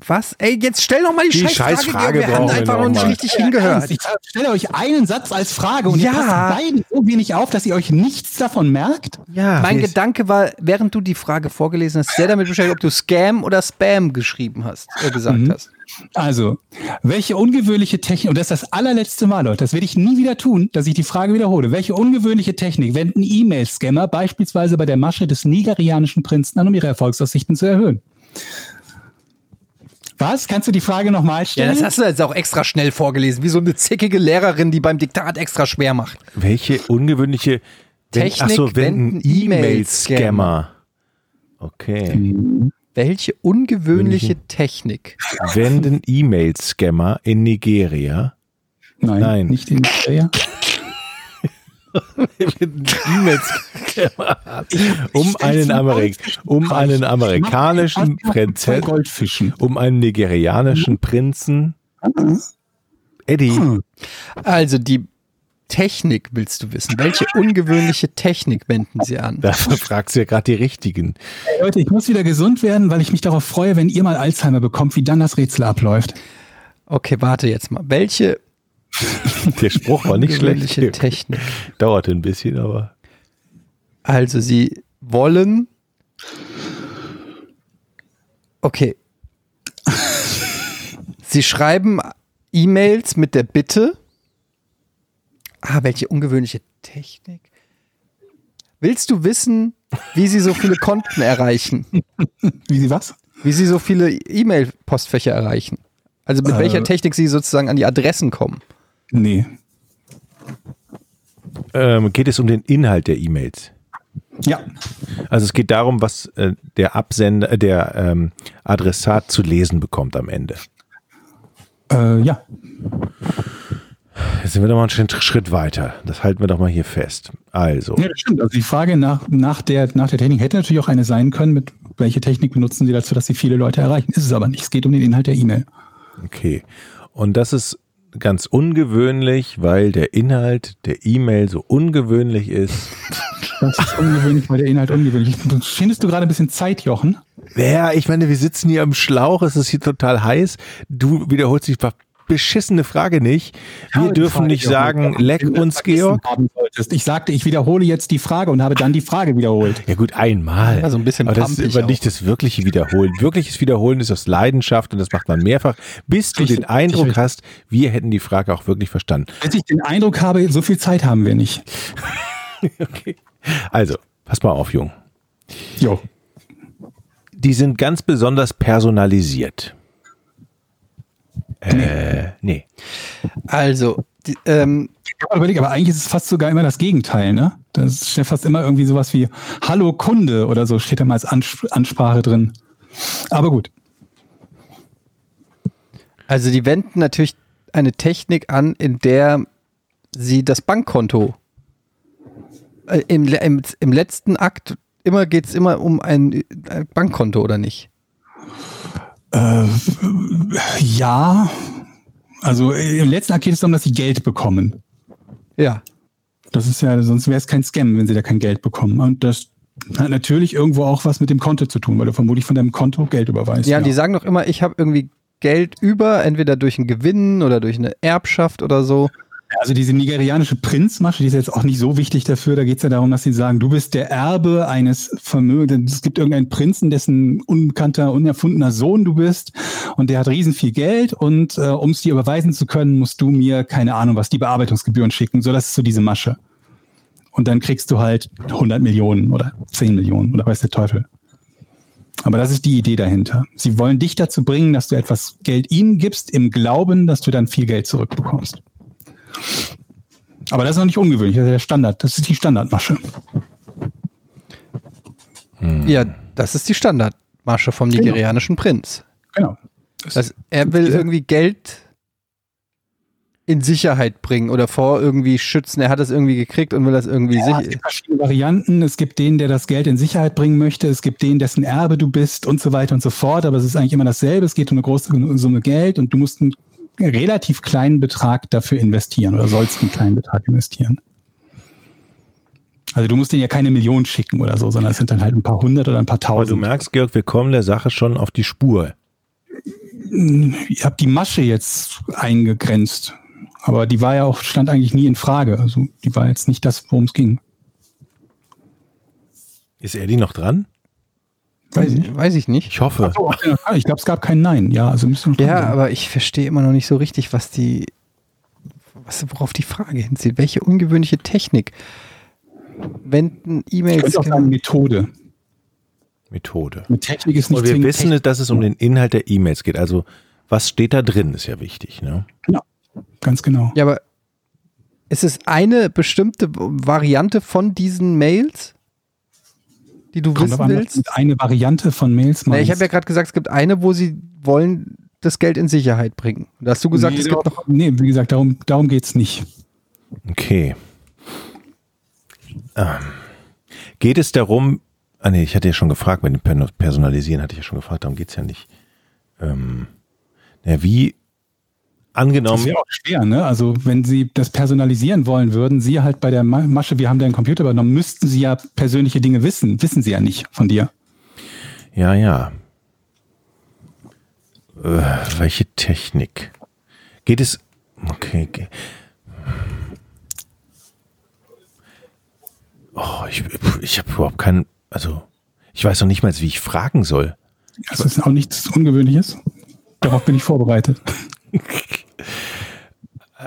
was? Ey, jetzt stell doch mal die, Die Scheißfrage. Scheißfrage wir haben einfach noch nicht richtig hingehört. Ich stelle euch einen Satz als Frage und Ja. ihr passt beide so wenig auf, dass ihr euch nichts davon merkt. Ja, Mein wir- Gedanke war, während du die Frage vorgelesen hast, sehr damit beschäftigt, ob du Scam oder Spam geschrieben hast, äh, gesagt Mhm. hast. Also, welche ungewöhnliche Technik, und das ist das allerletzte Mal, Leute, das werde ich nie wieder tun, dass ich die Frage wiederhole. Welche ungewöhnliche Technik wenden E-Mail-Scammer beispielsweise bei der Masche des nigerianischen Prinzen an, um ihre Erfolgsaussichten zu erhöhen? Was? Kannst du die Frage nochmal Ja, stellen? das hast du jetzt auch extra schnell vorgelesen, wie so eine zickige Lehrerin, die beim Diktat extra schwer macht. Welche ungewöhnliche Technik ach so, wenden wenden E-Mail-Scammer. Okay. Welche ungewöhnliche Technik? Wenden E-Mail-Scammer in Nigeria. Nein, Nein. nicht in Nigeria. Um einen, Amerik um einen amerikanischen Goldfischen. um einen nigerianischen Prinzen. Eddie, Also die Technik willst du wissen. Welche ungewöhnliche Technik wenden sie an? da fragst du ja gerade die richtigen. Hey, Leute, ich muss wieder gesund werden, weil ich mich darauf freue, wenn ihr mal Alzheimer bekommt, wie dann das Rätsel abläuft. Okay, warte jetzt mal. Welche Der Spruch war nicht schlecht. ungewöhnliche Technik? Dauerte ein bisschen, aber Also sie wollen. Okay. Sie schreiben E-Mails mit der Bitte. Ah, welche ungewöhnliche Technik. Willst du wissen, wie sie so viele Konten erreichen? Wie sie was? Wie sie so viele E-Mail-Postfächer erreichen? Also mit Äh. welcher Technik sie sozusagen an die Adressen kommen? Nee. ähm, geht es um den Inhalt der E-Mails. Ja. Also es geht darum, was äh, der Absender, äh, der ähm, Adressat zu lesen bekommt am Ende. Äh, ja. Jetzt sind wir doch mal einen Schritt, Schritt weiter. Das halten wir doch mal hier fest. Also, Ja, das stimmt. Also die Frage nach, nach, der, nach der Technik hätte natürlich auch eine sein können, mit welche Technik benutzen sie dazu, dass sie viele Leute erreichen. Ist es aber nicht. Es geht um den Inhalt der E-Mail. okay. Und das ist ganz ungewöhnlich, weil der Inhalt der E-Mail so ungewöhnlich ist. Das ist ungewöhnlich, weil der Inhalt ungewöhnlich ist. Findest du gerade ein bisschen Zeit, Jochen? Ja, ich meine, wir sitzen hier am Schlauch, es ist hier total heiß. Du wiederholst ver- beschissene Frage nicht. Wir die dürfen Frage nicht sagen, Jochen, leck uns, Georg. Ich sagte, ich wiederhole jetzt die Frage und habe dann die Frage wiederholt. Ja gut, einmal. Ja, so ein bisschen Aber das ist aber nicht das wirkliche Wiederholen. Wirkliches Wiederholen ist aus Leidenschaft und das macht man mehrfach, bis du den Eindruck richtig. hast, wir hätten die Frage auch wirklich verstanden. Bis ich den Eindruck habe, so viel Zeit haben wir nicht. Okay. Also, pass mal auf, Jung. Jo. Die sind ganz besonders personalisiert. Äh, nee. Also, die, ähm, Ich habe überlegt, aber eigentlich ist es fast sogar immer das Gegenteil, ne? Das steht fast immer irgendwie sowas wie Hallo Kunde oder so steht da mal als Ans Ansprache drin. Aber gut. also die wenden natürlich eine Technik an, in der sie das Bankkonto äh, im, im, im letzten Akt immer geht es immer um ein, äh, Bankkonto oder nicht? Äh, ja. Also äh, im letzten Akt geht es darum, dass sie Geld bekommen. Ja. Das ist ja, sonst wäre es kein Scam, wenn sie da kein Geld bekommen. Und das hat natürlich irgendwo auch was mit dem Konto zu tun, weil du vermutlich von deinem Konto Geld überweist. Ja, die sagen doch immer, ich habe irgendwie Geld über, entweder durch einen Gewinn oder durch eine Erbschaft oder so. Also diese nigerianische Prinzmasche, die ist jetzt auch nicht so wichtig dafür. Da geht es ja darum, dass sie sagen, du bist der Erbe eines Vermögens. Es gibt irgendeinen Prinzen, dessen unbekannter, unerfundener Sohn du bist und der hat riesen viel Geld und äh, um es dir überweisen zu können, musst du mir, keine Ahnung was, die Bearbeitungsgebühren schicken. So, das ist so diese Masche. Und dann kriegst du halt 100 Millionen oder 10 Millionen oder weiß der Teufel. Aber das ist die Idee dahinter. Sie wollen dich dazu bringen, dass du etwas Geld ihnen gibst, im Glauben, dass du dann viel Geld zurückbekommst. Aber das ist noch nicht ungewöhnlich, das ist der Standard, das ist die Standardmasche. Ja, das ist die Standardmasche vom nigerianischen Prinz. Genau. Das, er will irgendwie Geld in Sicherheit bringen oder vor irgendwie schützen. Er hat es irgendwie gekriegt und will das irgendwie Ja, es sicher. gibt verschiedene Varianten. Es gibt den, der das Geld in Sicherheit bringen möchte. Es gibt den, dessen Erbe du bist und so weiter und so fort. Aber es ist eigentlich immer dasselbe. Es geht um eine große Summe Geld und du musst einen relativ kleinen Betrag dafür investieren oder sollst einen kleinen Betrag investieren. Also du musst denen ja keine Million schicken oder so, sondern es sind dann halt ein paar hundert oder ein paar Aber du tausend. merkst, Georg, wir kommen der Sache schon auf die Spur. Ihr habt die Masche jetzt eingegrenzt. Aber die war ja auch, stand eigentlich nie in Frage. Also die war jetzt nicht das, worum es ging. Ist Eddie noch dran? Weiß ich nicht. Weiß ich nicht. Ich hoffe. Oh, ich glaube, es gab kein Nein. Ja, also müssen wir Ja, aber ich verstehe immer noch nicht so richtig, was die, was, worauf die Frage hinzieht. Welche ungewöhnliche Technik wenden Ich E-Mails? könnte auch sagen Methode. Methode. Mit Technik ist nicht Und wir wissen, Technik. dass es um den Inhalt der E-Mails geht. Also, was steht da drin, ist ja wichtig. Ne? Ganz genau. Ja, aber ist es eine bestimmte Variante von diesen Mails, die du Kommt wissen an, willst? eine Variante von Mails Na, ich meinst. habe ja gerade gesagt, es gibt eine, wo sie wollen das Geld in Sicherheit bringen. Da hast du gesagt, nee, es gibt noch. nee, wie gesagt, darum, darum geht's nicht. Okay. Ähm. Geht es darum, ah nee, ich hatte ja schon gefragt, bei dem Per- Personalisieren hatte ich ja schon gefragt, darum geht's ja nicht. Ähm, ja, wie Das angenommen, wäre auch schwer, ne? Also wenn Sie das personalisieren wollen würden, Sie halt bei der Ma- Masche, wir haben deinen Computer übernommen, müssten Sie ja persönliche Dinge wissen. Wissen Sie ja nicht von dir. ja, ja. Äh, welche Technik? Geht es, okay, okay. Oh, ich, ich habe überhaupt keinen, also, ich weiß noch nicht mal, wie ich fragen soll. Das ist auch nichts Ungewöhnliches. Darauf bin ich vorbereitet.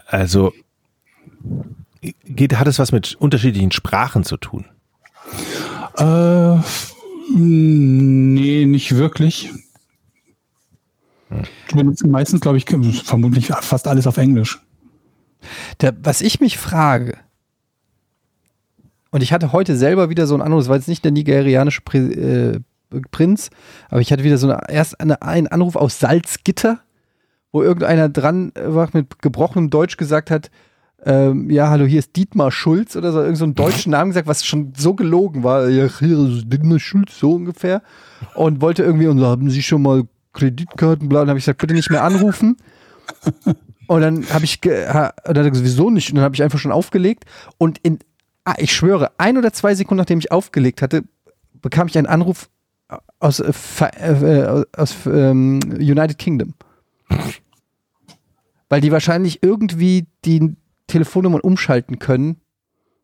Also geht, hat es was mit unterschiedlichen Sprachen zu tun? Äh, nee, nicht wirklich. Wir benutzen meistens, glaube ich, vermutlich fast alles auf Englisch. Da, was ich mich frage, und ich hatte heute selber wieder so einen Anruf, das war jetzt nicht der nigerianische Pri äh, Prinz, aber ich hatte wieder so eine, erst eine, einen Anruf aus Salzgitter, wo irgendeiner dran war mit gebrochenem Deutsch gesagt hat, ähm, ja, hallo, hier ist Dietmar Schulz oder so, irgend so deutschen Namen gesagt, was schon so gelogen war. Ja, hier ist Dietmar Schulz, so ungefähr. Und wollte irgendwie, und so, haben Sie schon mal Kreditkarten, bla, und habe ich gesagt, bitte nicht mehr anrufen. Und dann habe ich, ha, dann gesagt, wieso nicht? Und dann habe ich einfach schon aufgelegt. Und in, ah, ich schwöre, ein oder zwei Sekunden nachdem ich aufgelegt hatte, bekam ich einen Anruf aus, äh, äh, aus ähm, United Kingdom. Weil die wahrscheinlich irgendwie die Telefonnummern umschalten können.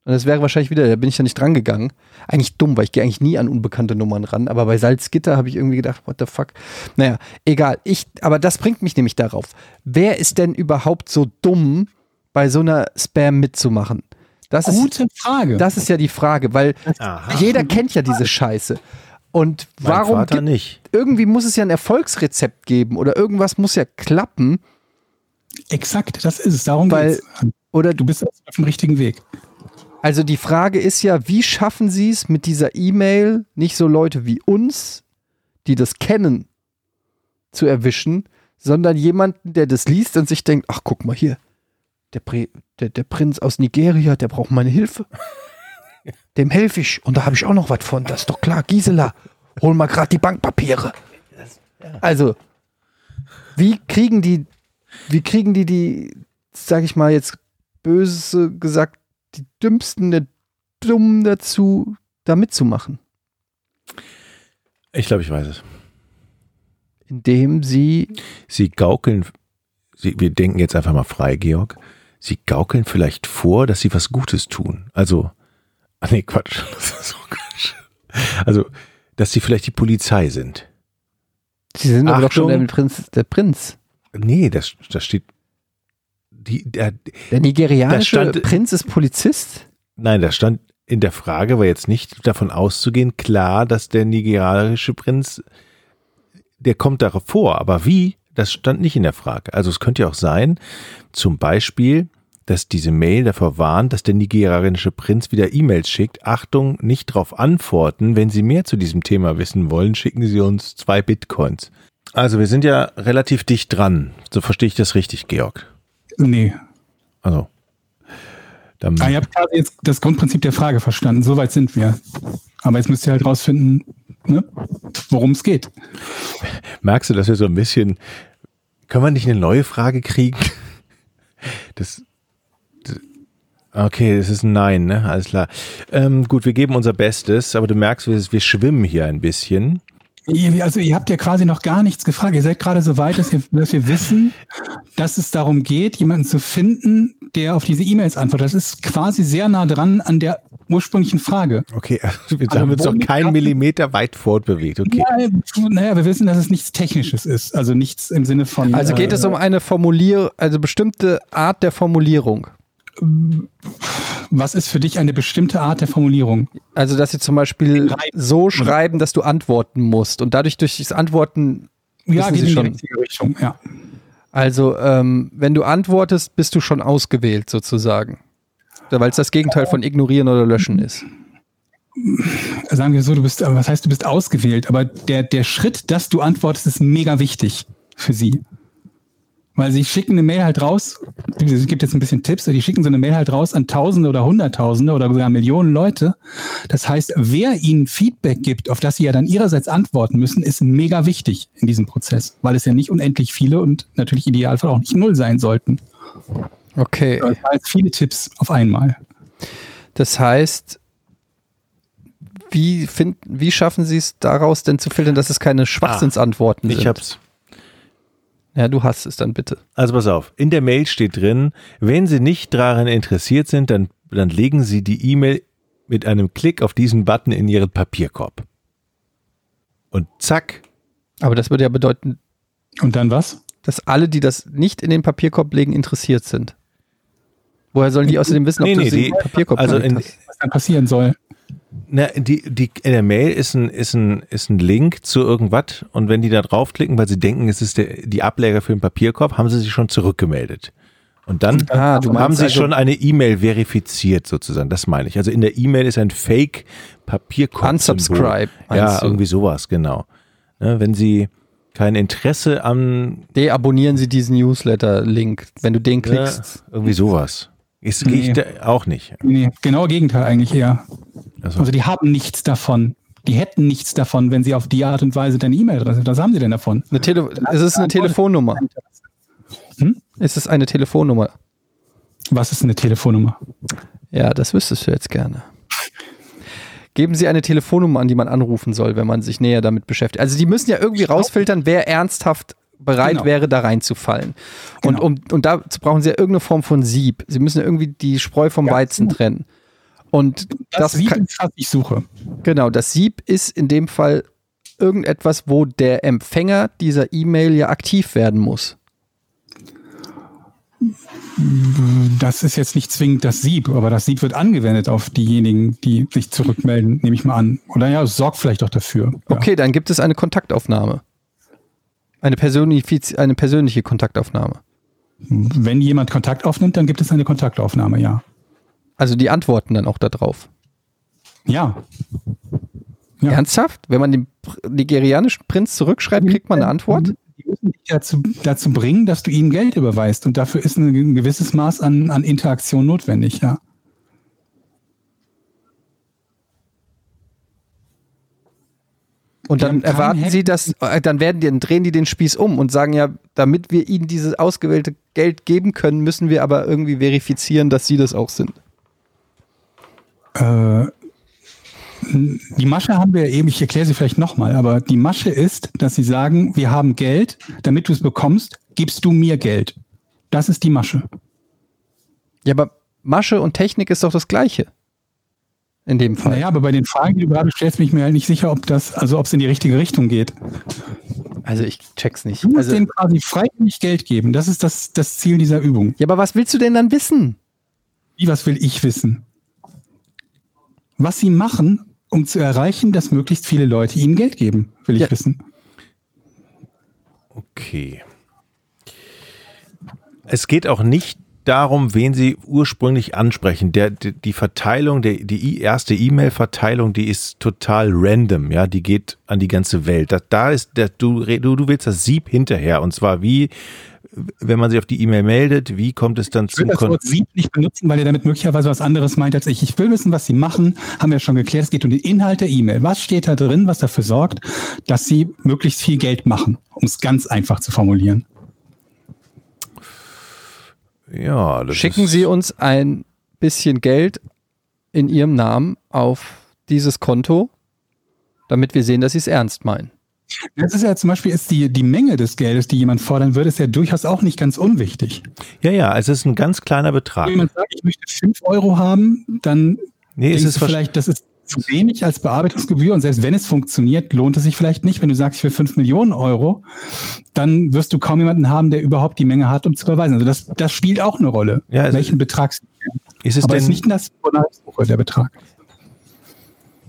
Und das wäre wahrscheinlich wieder, da bin ich ja nicht dran gegangen. Eigentlich dumm, weil ich gehe eigentlich nie an unbekannte Nummern ran. Aber bei Salzgitter habe ich irgendwie gedacht, what the fuck. Naja, egal. Ich, aber das bringt mich nämlich darauf. Wer ist denn überhaupt so dumm, bei so einer Spam mitzumachen? Das ist, Gute Frage. das ist ja die Frage, weil Aha. jeder kennt ja diese Scheiße. Und Mein warum Vater gibt- nicht. irgendwie muss es ja ein Erfolgsrezept geben oder irgendwas muss ja klappen Exakt, das ist es. Darum Weil- geht's. oder Du bist auf dem richtigen Weg. Also die Frage ist ja, wie schaffen Sie es mit dieser E-Mail, nicht so Leute wie uns, die das kennen, zu erwischen, sondern jemanden, der das liest und sich denkt, ach guck mal hier, der, Pri der, der Prinz aus Nigeria, der braucht meine Hilfe. Dem helfe ich und da habe ich auch noch was von, das ist doch klar. Gisela, hol mal gerade die Bankpapiere. Also, wie kriegen die, wie kriegen die die, sag ich mal jetzt böse gesagt, die Dümmsten der Dummen dazu, da mitzumachen, Ich glaube, ich weiß es. indem sie Sie gaukeln, Sie, wir denken jetzt einfach mal frei, Georg. sie gaukeln vielleicht vor, dass sie was Gutes tun. Also, ach nee, Quatsch. Das ist so Quatsch. Also, dass sie vielleicht die Polizei sind. Sie sind aber doch schon der Prinz. Der Prinz. Nee, das, das steht. Die, der, Der nigerianische stand- Prinz ist Polizist? nein, da stand in der Frage, war jetzt nicht davon auszugehen, klar, dass der nigerianische Prinz, der kommt darauf vor, aber wie, das stand nicht in der Frage. Also es könnte ja auch sein, zum Beispiel, dass diese Mail davor warnt, dass der nigerianische Prinz wieder E-Mails schickt. Achtung, nicht darauf antworten. Wenn Sie mehr zu diesem Thema wissen wollen, schicken Sie uns zwei Bitcoins. Also wir sind ja relativ dicht dran. So verstehe ich das richtig, Georg. Nee. Also. Dann, Ah, ihr habt quasi jetzt das Grundprinzip der Frage verstanden. Soweit sind wir. Aber jetzt müsst ihr halt rausfinden, ne, worum es geht. Merkst du, dass wir so ein bisschen, können wir nicht eine neue Frage kriegen? Das, das okay, das ist ein Nein, ne? Alles klar. Ähm, gut, wir geben unser Bestes, aber du merkst, wir, wir schwimmen hier ein bisschen. Ihr, also ihr habt ja quasi noch gar nichts gefragt. Ihr seid gerade so weit, dass, ihr, dass wir wissen, dass es darum geht, jemanden zu finden, der auf diese E-Mails antwortet. Das ist quasi sehr nah dran an der ursprünglichen Frage. Okay, also wir Also haben uns liegt keinen? Millimeter weit fortbewegt. Okay. Ja, naja, wir wissen, dass es nichts Technisches ist. Also nichts im Sinne von. Also geht äh, es um eine Formulier, also bestimmte Art der Formulierung. Was ist für dich eine bestimmte Art der Formulierung? Also, dass sie zum Beispiel so schreiben, dass du antworten musst und dadurch durch das Antworten, Ja, geht Sie in die schon. richtige Richtung. Ja. also ähm, wenn du antwortest, bist du schon ausgewählt sozusagen. Weil es das Gegenteil von ignorieren oder löschen ist. Sagen wir so, du bist, was heißt, du bist ausgewählt? Aber der, der Schritt, dass du antwortest, ist mega wichtig für sie. Weil sie schicken eine Mail halt raus, es gibt jetzt ein bisschen Tipps, die schicken so eine Mail halt raus an Tausende oder Hunderttausende oder sogar Millionen Leute. Das heißt, wer ihnen Feedback gibt, auf das sie ja dann ihrerseits antworten müssen, ist mega wichtig in diesem Prozess, weil es ja nicht unendlich viele und natürlich idealfall auch nicht null sein sollten. Okay. Das heißt, viele Tipps auf einmal. Das heißt, wie, find, wie schaffen sie es daraus denn zu filtern, dass es keine Schwachsinnsantworten sind? Ich hab's. Ja, du hast es dann bitte. Also pass auf, in der Mail steht drin, wenn Sie nicht daran interessiert sind, dann, dann legen Sie die E-Mail mit einem Klick auf diesen Button in Ihren Papierkorb. Und zack, Aber das würde ja bedeuten, Und dann was? dass alle, die das nicht in den Papierkorb legen, interessiert sind. Woher sollen die außerdem wissen, ob Nee, du nee, sie die- in den Papierkorb also in- hast? Was dann passieren soll. Na, die, die, in der Mail ist ein, ist, ein, ist ein Link zu irgendwas und wenn die da draufklicken, weil sie denken, es ist der, die Ableger für den Papierkorb, haben sie sich schon zurückgemeldet. Und dann Ah, haben sie also- schon eine E-Mail verifiziert sozusagen, das meine ich. Also in der E-Mail ist ein Fake Papierkorb. Unsubscribe, Ja, irgendwie sowas, genau. Ne, wenn sie kein Interesse am, Deabonnieren sie diesen Newsletter-Link, wenn du den klickst. ja, irgendwie sowas. Ist, gehe ich Nee. da auch nicht. Nee, genau Gegenteil eigentlich eher. Also, Also die haben nichts davon. Die hätten nichts davon, wenn sie auf die Art und Weise deine E-Mail-Adresse. Was haben sie denn davon? Eine Tele ist es eine Telefonnummer? Hm? Ist es eine Telefonnummer? Was ist eine Telefonnummer? Ja, das wüsstest du jetzt gerne. Geben Sie eine Telefonnummer an, die man anrufen soll, wenn man sich näher damit beschäftigt. Also die müssen ja irgendwie rausfiltern, wer ernsthaft bereit Genau. wäre, da reinzufallen. Und, Genau. um, und dazu brauchen Sie ja irgendeine Form von Sieb. Sie müssen ja irgendwie die Spreu vom Ja, Weizen trennen. Und Das, das, Sieb kann, ist, was ich suche. genau, das Sieb ist in dem Fall irgendetwas, wo der Empfänger dieser E-Mail ja aktiv werden muss. Das ist jetzt nicht zwingend das Sieb, aber das Sieb wird angewendet auf diejenigen, die sich zurückmelden, nehme ich mal an. Oder ja, sorgt vielleicht auch dafür. Ja. Okay, dann gibt es eine Kontaktaufnahme. Eine, personifiz eine persönliche Kontaktaufnahme. Wenn jemand Kontakt aufnimmt, dann gibt es eine Kontaktaufnahme, ja. Also die antworten dann auch darauf. Ja. Ja. Ernsthaft? Wenn man den nigerianischen Prinz zurückschreibt, kriegt man eine Antwort? Die müssen dich dazu, dazu bringen, dass du ihnen Geld überweist. Und dafür ist ein, ein gewisses Maß an, an Interaktion notwendig, ja. Und dann erwarten Hack- sie, dass, äh, dann werden die, dann drehen die den Spieß um und sagen ja, damit wir ihnen dieses ausgewählte Geld geben können, müssen wir aber irgendwie verifizieren, dass sie das auch sind. Äh, die Masche haben wir ja eben, ich erkläre sie vielleicht nochmal, aber die Masche ist, dass sie sagen, wir haben Geld, damit du es bekommst, gibst du mir Geld. Das ist die Masche. Ja, aber Masche und Technik ist doch das Gleiche. In dem Fall. Naja, aber bei den Fragen, die du gerade stellst, bin ich mir halt nicht sicher, ob das, also ob es in die richtige Richtung geht. Also ich check's nicht. Du musst Also, denen quasi freiwillig Geld geben. Das ist das, das Ziel dieser Übung. ja, aber was willst du denn dann wissen? Wie, was will ich wissen? Was sie machen, um zu erreichen, dass möglichst viele Leute ihnen Geld geben, will ich Ja. wissen. Okay. Es geht auch nicht darum, wen Sie ursprünglich ansprechen. Der, die, die Verteilung, der, die erste E-Mail-Verteilung, die ist total random, ja, die geht an die ganze Welt. Da, da ist, der, du, du, du willst das Sieb hinterher und zwar wie, wenn man sich auf die E-Mail meldet, wie kommt es dann Ich will zum das Kon Wort Sieb nicht benutzen, weil ihr damit möglicherweise was anderes meint als ich. Ich will wissen, was sie machen. Haben wir schon geklärt. Es geht um den Inhalt der E-Mail. Was steht da drin, was dafür sorgt, dass sie möglichst viel Geld machen? Um es ganz einfach zu formulieren. Ja, das Schicken ist, Sie uns ein bisschen Geld in Ihrem Namen auf dieses Konto, damit wir sehen, dass Sie es ernst meinen. Das ist ja zum Beispiel ist die, die Menge des Geldes, die jemand fordern würde, ist ja durchaus auch nicht ganz unwichtig. Ja, ja, es ist ein ganz kleiner Betrag. Wenn jemand sagt, ich möchte 5 Euro haben, dann Nee, es ist vielleicht, das ist zu wenig als Bearbeitungsgebühr und selbst wenn es funktioniert, lohnt es sich vielleicht nicht. Wenn du sagst, für 5 Millionen Euro, dann wirst du kaum jemanden haben, der überhaupt die Menge hat, um zu überweisen. Also das, das spielt auch eine Rolle, Ja, also- welchen Betrag. Ist es Aber es ist denn, nicht das, ich der Betrag.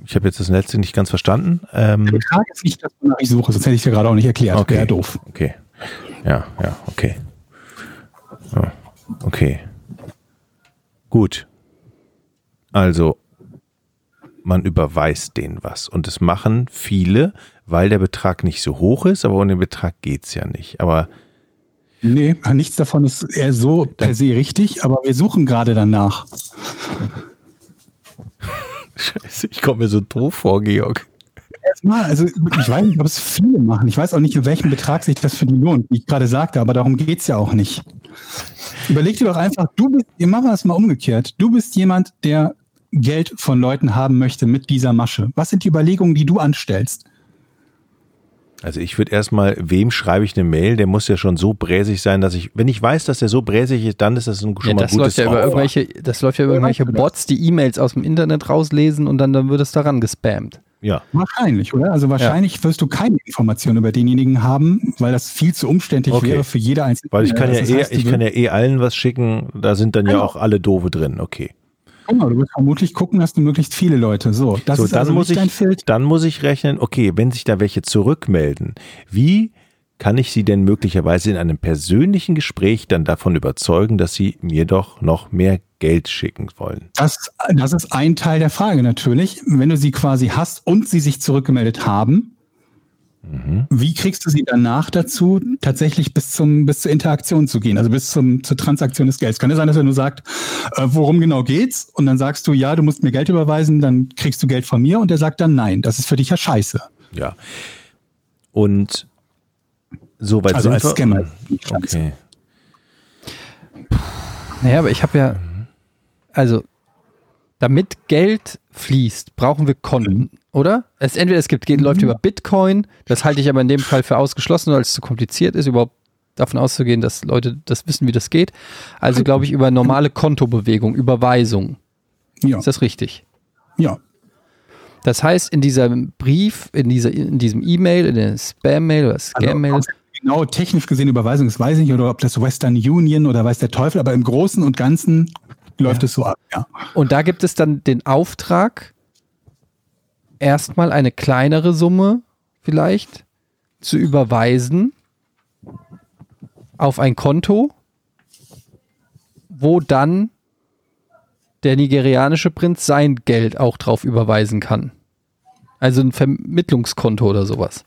ich habe jetzt das letzte nicht ganz verstanden. Der Ähm, Betrag ist nicht das, wonach ich suche, sonst hätte ich dir gerade auch nicht erklärt. Okay. Wäre doof. Okay. Ja, ja, okay. Ja, okay. Gut. Also, man überweist denen was. Und das machen viele, weil der Betrag nicht so hoch ist, aber ohne den Betrag geht's ja nicht. Aber Nee, nichts davon ist eher so per se richtig, aber wir suchen gerade danach. scheiße, ich komme mir so doof vor, Georg. Erstmal, also ich weiß nicht, ob es viele machen. Ich weiß auch nicht, in welchem Betrag sich das für die lohnt, wie ich gerade sagte, aber darum geht's ja auch nicht. Überleg dir doch einfach, du bist, wir machen das mal umgekehrt. Du bist jemand, der Geld von Leuten haben möchte mit dieser Masche. Was sind die Überlegungen, die du anstellst? Also ich würde erstmal, wem schreibe ich eine Mail? Der muss ja schon so bräsig sein, dass ich, wenn ich weiß, dass der so bräsig ist, dann ist das ein, schon Ja, mal das, gutes läuft ja über irgendwelche, das läuft ja über irgendwelche das? Bots, die E-Mails aus dem Internet rauslesen und dann, dann wird es daran gespammt. Ja, Wahrscheinlich, oder? Also wahrscheinlich wirst du keine Informationen über denjenigen haben, weil das viel zu umständlich Okay. wäre für jede einzelne. weil ich kann ja Das eh, heißt, ich kann ja eh allen was schicken, da sind dann ja Genau. auch alle doofe drin, okay. Genau, du wirst vermutlich gucken, dass du möglichst viele Leute. So, das so, ist dann also muss nicht dein ich, Filter. dann muss ich rechnen, okay, wenn sich da welche zurückmelden, wie kann ich sie denn möglicherweise in einem persönlichen Gespräch dann davon überzeugen, dass sie mir doch noch mehr Geld schicken wollen? Das, das ist ein Teil der Frage natürlich. Wenn du sie quasi hast und sie sich zurückgemeldet haben, wie kriegst du sie danach dazu, tatsächlich bis zum bis zur Interaktion zu gehen, also bis zum zur Transaktion des Geldes? Kann es sein, dass er nur sagt, äh, worum genau geht's? Und dann sagst du, ja, du musst mir Geld überweisen, dann kriegst du Geld von mir und er sagt dann nein. Das ist für dich ja scheiße. Ja. Und soweit Also sind als wir. Scammer. Okay. Naja, aber ich habe ja, also, damit Geld fließt, brauchen wir Konten, oder? Es, entweder es gibt, geht, läuft über Bitcoin, das halte ich aber in dem Fall für ausgeschlossen, weil es zu kompliziert ist, überhaupt davon auszugehen, dass Leute das wissen, wie das geht. Also glaube ich über normale Kontobewegung, Überweisung. Ja, Ist das richtig? ja. Das heißt, in diesem Brief, in, dieser, in diesem E-Mail, in der Spam-Mail oder Scam-Mail, Also, ob es genau technisch gesehen Überweisung ist, weiß ich nicht, oder ob das Western Union oder weiß der Teufel, aber im Großen und Ganzen läuft es so ab, ja. Und da gibt es dann den Auftrag, erstmal eine kleinere Summe vielleicht zu überweisen auf ein Konto, wo dann der nigerianische Prinz sein Geld auch drauf überweisen kann. Also ein Vermittlungskonto oder sowas.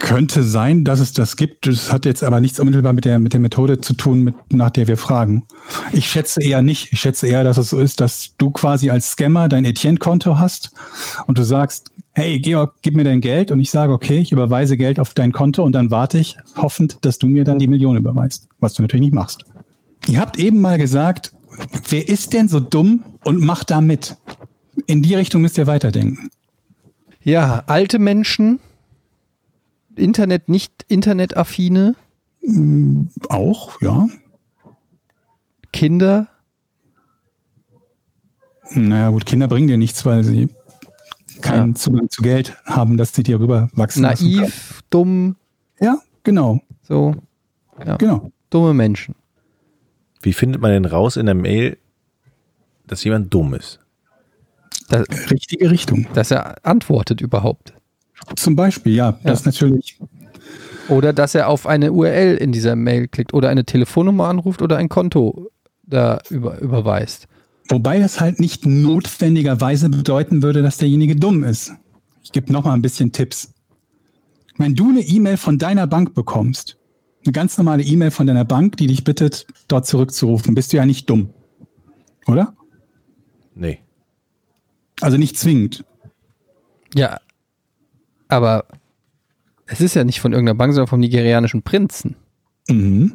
Könnte sein, dass es das gibt. Das hat jetzt aber nichts unmittelbar mit der, mit der Methode zu tun, mit, nach der wir fragen. Ich schätze eher nicht. Ich schätze eher, dass es so ist, dass du quasi als Scammer dein Etienne-Konto hast und du sagst, hey Georg, gib mir dein Geld und ich sage, okay, ich überweise Geld auf dein Konto und dann warte ich, hoffend, dass du mir dann die Million überweist. Was du natürlich nicht machst. Ihr habt eben mal gesagt, wer ist denn so dumm und macht da mit? In die Richtung müsst ihr weiterdenken. Ja, alte Menschen, Internet, nicht internetaffine, Auch, ja. Kinder? Naja, gut, Kinder bringen dir nichts, weil sie keinen Ja. Zugang zu Geld haben, dass sie dir rüber wachsen lassen können. Naiv, dumm, Ja, genau, so genau. dumme Menschen. Wie findet man denn raus in der Mail, dass jemand dumm ist? Das, Richtige Richtung. dass er antwortet überhaupt. Zum Beispiel, ja, das ist natürlich, Oder dass er auf eine URL in dieser Mail klickt oder eine Telefonnummer anruft oder ein Konto da über, überweist. wobei das halt nicht notwendigerweise bedeuten würde, dass derjenige dumm ist. Ich gebe noch mal ein bisschen Tipps. Wenn du eine E-Mail von deiner Bank bekommst, eine ganz normale E-Mail von deiner Bank, die dich bittet, dort zurückzurufen, bist du ja nicht dumm. Oder? Nee. Also nicht zwingend. Ja, aber es ist ja nicht von irgendeiner Bank, sondern vom nigerianischen Prinzen. Mhm.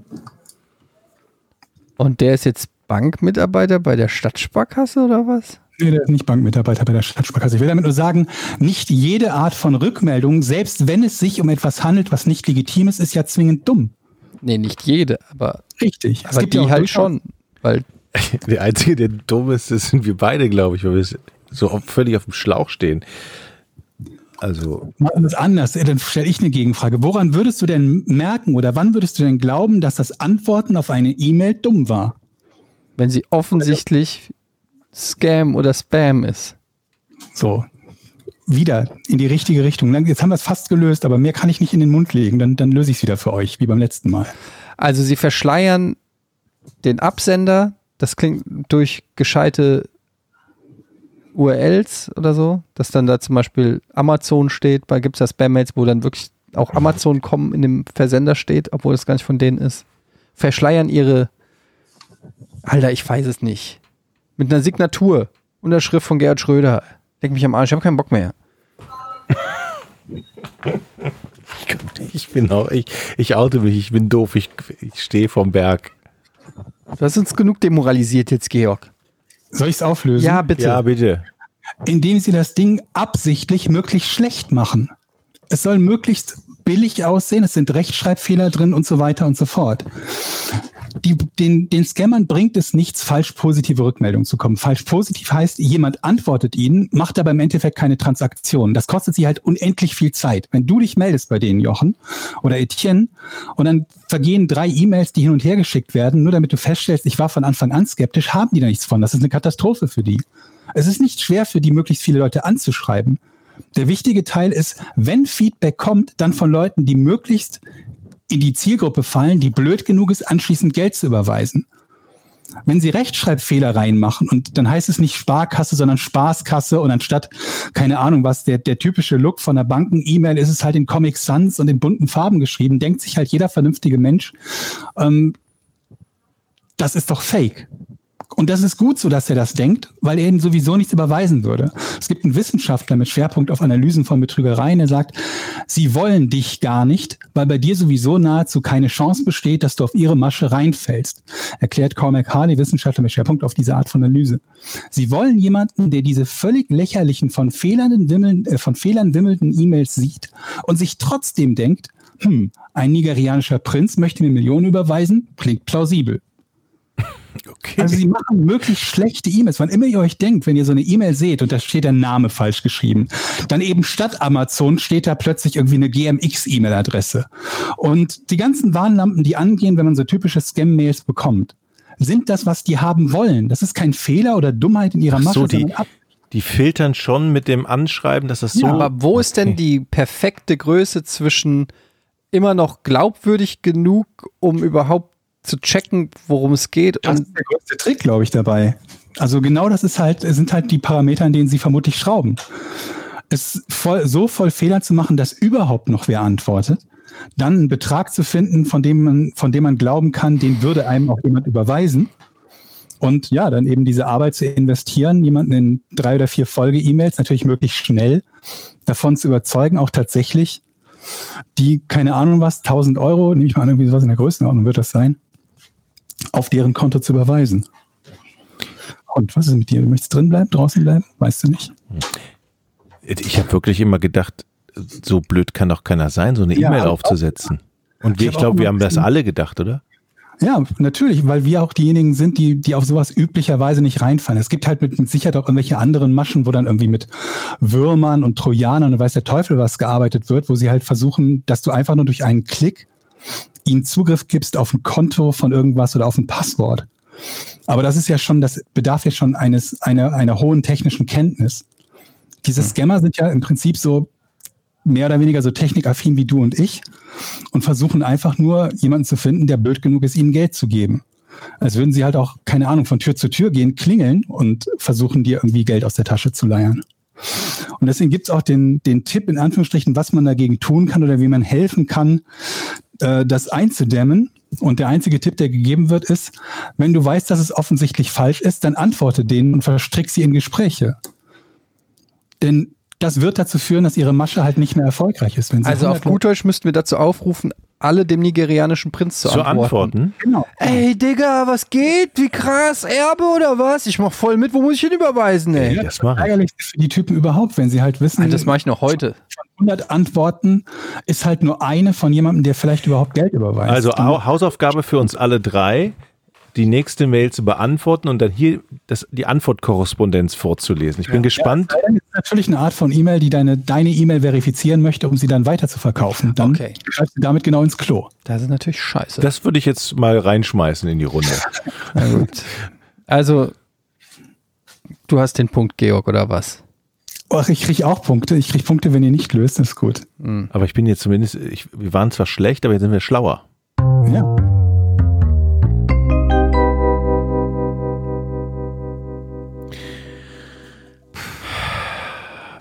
Und der ist jetzt Bankmitarbeiter bei der Stadtsparkasse oder was? Nee, der ist nicht Bankmitarbeiter bei der Stadtsparkasse. Ich will damit nur sagen, nicht jede Art von Rückmeldung, selbst wenn es sich um etwas handelt, was nicht legitim ist, ist ja zwingend dumm. Nee, nicht jede, aber, Richtig. Es aber gibt die ja auch halt schon. Weil Der Einzige, der dumm ist, das sind wir beide, glaube ich, weil wir so auf- völlig auf dem Schlauch stehen. Also, Machen wir es anders. Dann stelle ich eine Gegenfrage. Woran würdest du denn merken oder wann würdest du denn glauben, dass das Antworten auf eine E-Mail dumm war? wenn sie offensichtlich Scam oder Spam ist. So. Wieder in die richtige Richtung. Jetzt haben wir es fast gelöst, aber mehr kann ich nicht in den Mund legen. Dann, dann löse ich es wieder für euch, wie beim letzten Mal. Also sie verschleiern den Absender, das klingt durch gescheite URLs oder so, dass dann da zum Beispiel Amazon steht, bei gibt es ja Spam-Mails, wo dann wirklich auch Amazon kommen in dem Versender steht, obwohl es gar nicht von denen ist. Verschleiern ihre, Alter, ich weiß es nicht. Mit einer Signatur, Unterschrift von Gerhard Schröder. Leck mich am Arsch, ich habe keinen Bock mehr. ich bin auch, ich, ich oute mich, ich bin doof, ich, ich stehe vom Berg. Du hast uns genug demoralisiert jetzt, Georg. Soll ich es auflösen? Ja, bitte. Ja, bitte. indem sie das Ding absichtlich möglichst schlecht machen. Es soll möglichst billig aussehen, es sind Rechtschreibfehler drin und so weiter und so fort. Die, den, den Scammern bringt es nichts, falsch positive Rückmeldungen zu kommen. Falsch positiv heißt, jemand antwortet ihnen, macht aber im Endeffekt keine Transaktion. Das kostet sie halt unendlich viel Zeit. Wenn du dich meldest bei denen, Jochen oder Etienne, und dann vergehen drei E-Mails, die hin und her geschickt werden, nur damit du feststellst, ich war von Anfang an skeptisch, haben die da nichts von. Das ist eine Katastrophe für die. Es ist nicht schwer für die, möglichst viele Leute anzuschreiben. Der wichtige Teil ist, wenn Feedback kommt, dann von Leuten, die möglichst in die Zielgruppe fallen, die blöd genug ist, anschließend Geld zu überweisen. Wenn Sie Rechtschreibfehler reinmachen und dann heißt es nicht Sparkasse, sondern Spaßkasse und anstatt, keine Ahnung was, der, der typische Look von der Banken-E-Mail ist es halt in Comic Sans und in bunten Farben geschrieben, denkt sich halt jeder vernünftige Mensch, ähm, das ist doch fake. Und das ist gut so, dass er das denkt, weil er ihnen sowieso nichts überweisen würde. Es gibt einen Wissenschaftler mit Schwerpunkt auf Analysen von Betrügereien, der sagt, sie wollen dich gar nicht, weil bei dir sowieso nahezu keine Chance besteht, dass du auf ihre Masche reinfällst. Erklärt Cormac Harley, Wissenschaftler mit Schwerpunkt auf diese Art von Analyse. Sie wollen jemanden, der diese völlig lächerlichen, von Fehlern, wimmeln, äh, von Fehlern wimmelnden E-Mails sieht und sich trotzdem denkt, hm, ein nigerianischer Prinz möchte mir Millionen überweisen, klingt plausibel. Okay. Also sie machen möglichst schlechte E-Mails. Wann immer ihr euch denkt, wenn ihr so eine E-Mail seht und da steht der Name falsch geschrieben, dann eben statt Amazon steht da plötzlich irgendwie eine GMX-E-Mail-Adresse. Und die ganzen Warnlampen, die angehen, wenn man so typische Scam-Mails bekommt, sind das, was die haben wollen. Das ist kein Fehler oder Dummheit in ihrer Masche, so, die, die filtern schon mit dem Anschreiben, dass das so. Ja, aber wo ist denn Okay. die perfekte Größe zwischen immer noch glaubwürdig genug, um überhaupt zu checken, worum es geht Das und ist der größte Trick, glaube ich, dabei. Also genau das ist halt, sind halt die Parameter, an denen sie vermutlich schrauben. Es voll, so voll Fehler zu machen, dass überhaupt noch wer antwortet, dann einen Betrag zu finden, von dem man, von dem man glauben kann, den würde einem auch jemand überweisen. Und ja, dann eben diese Arbeit zu investieren, jemanden in drei oder vier Folge-E-Mails natürlich möglichst schnell davon zu überzeugen, auch tatsächlich die, keine Ahnung was, 1000 Euro, nehme ich mal an, irgendwie sowas in der Größenordnung wird das sein, auf deren Konto zu überweisen. Und was ist mit dir? Du möchtest drin bleiben, draußen bleiben? Weißt du nicht. Ich habe wirklich immer gedacht, so blöd kann doch keiner sein, so eine Ja, E-Mail aufzusetzen. Und wir, Ich ich glaube, wir haben das alle gedacht, oder? Ja, natürlich, weil wir auch diejenigen sind, die, die auf sowas üblicherweise nicht reinfallen. Es gibt halt mit, mit Sicherheit auch irgendwelche anderen Maschen, wo dann irgendwie mit Würmern und Trojanern und weiß der Teufel was gearbeitet wird, wo sie halt versuchen, dass du einfach nur durch einen Klick ihnen Zugriff gibst auf ein Konto von irgendwas oder auf ein Passwort. Aber das ist ja schon, das bedarf ja schon eines, einer, einer hohen technischen Kenntnis. Diese Scammer sind ja im Prinzip so mehr oder weniger so technikaffin wie du und ich und versuchen einfach nur jemanden zu finden, der blöd genug ist, ihnen Geld zu geben. Als würden sie halt auch, keine Ahnung, von Tür zu Tür gehen, klingeln und versuchen dir irgendwie Geld aus der Tasche zu leiern. Und deswegen gibt's auch den, den Tipp in Anführungsstrichen, was man dagegen tun kann oder wie man helfen kann, äh, das einzudämmen. Und der einzige Tipp, der gegeben wird, ist, wenn du weißt, dass es offensichtlich falsch ist, dann antworte denen und verstrick sie in Gespräche. Denn das wird dazu führen, dass ihre Masche halt nicht mehr erfolgreich ist. Also auf 100 gut Deutsch müssten wir dazu aufrufen, alle dem nigerianischen Prinz zu, Zu antworten. antworten. Genau. Ey, Digga, was geht? Wie krass, Erbe oder was? Ich mach voll mit, wo muss ich hin überweisen, ey? Ja, das mache ich. Ärgerlich für die Typen überhaupt, wenn sie halt wissen, Alter, das mache ich noch heute. von 100 Antworten ist halt nur eine von jemandem, der vielleicht überhaupt Geld überweist. Also Hausaufgabe für uns alle drei, die nächste Mail zu beantworten und dann hier das, die Antwortkorrespondenz vorzulesen. Ich bin gespannt. Das ist natürlich eine Art von E-Mail, die deine deine E-Mail verifizieren möchte, um sie dann weiter zu verkaufen. Dann Okay. greifst du damit genau ins Klo. Das ist natürlich scheiße. Das würde ich jetzt mal reinschmeißen in die Runde. Na gut. Also, du hast den Punkt, Georg, oder was? Ach, ich kriege auch Punkte. Ich kriege Punkte, wenn ihr nicht löst. Das ist gut. Aber ich bin jetzt zumindest, ich, wir waren zwar schlecht, aber jetzt sind wir schlauer. Ja.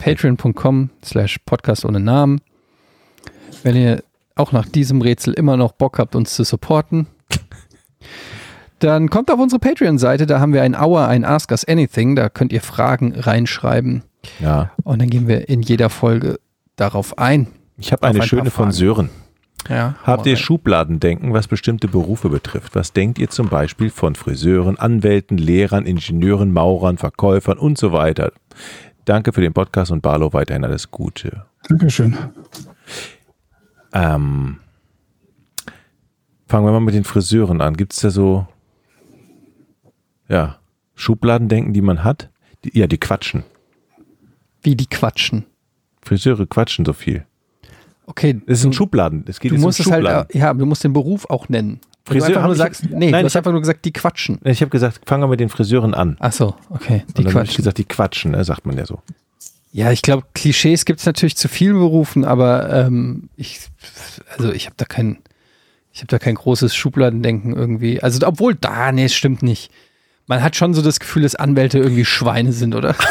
Patreon.com slash Podcast ohne Namen. Wenn ihr auch nach diesem Rätsel immer noch Bock habt, uns zu supporten, dann kommt auf unsere Patreon-Seite. Da haben wir ein Hour, ein Ask Us Anything. Da könnt ihr Fragen reinschreiben. Ja. Und dann gehen wir in jeder Folge darauf ein. Ich habe eine ein schöne von. Sören. Ja, Habt ihr Schubladendenken, was bestimmte Berufe betrifft? Was denkt ihr zum Beispiel von Friseuren, Anwälten, Lehrern, Ingenieuren, Maurern, Verkäufern und so weiter? Danke für den Podcast und Barlow weiterhin alles Gute. Dankeschön. Ähm, fangen wir mal mit den Friseuren an. Gibt es da so, ja, Schubladendenken, die man hat? Die, ja, die quatschen. Wie die quatschen. Friseure quatschen so viel. Okay, Es ist ein Schubladen. Es geht du jetzt um musst es halt, Schubladen. ja, du musst den Beruf auch nennen. Friseur du einfach nur sagst, nee, Nein, du ich hast hab- einfach nur gesagt, die quatschen. Ich habe gesagt, fangen wir mit den Friseuren an. Ach so, okay, die und dann habe ich quatschen. gesagt, die quatschen, ne, sagt man ja so. Ja, ich glaube, Klischees gibt es natürlich zu vielen Berufen, aber ähm, ich, also ich habe da kein, ich habe da kein großes Schubladendenken irgendwie. Also obwohl, da, nee, es stimmt nicht. Man hat schon so das Gefühl, dass Anwälte irgendwie Schweine sind, oder?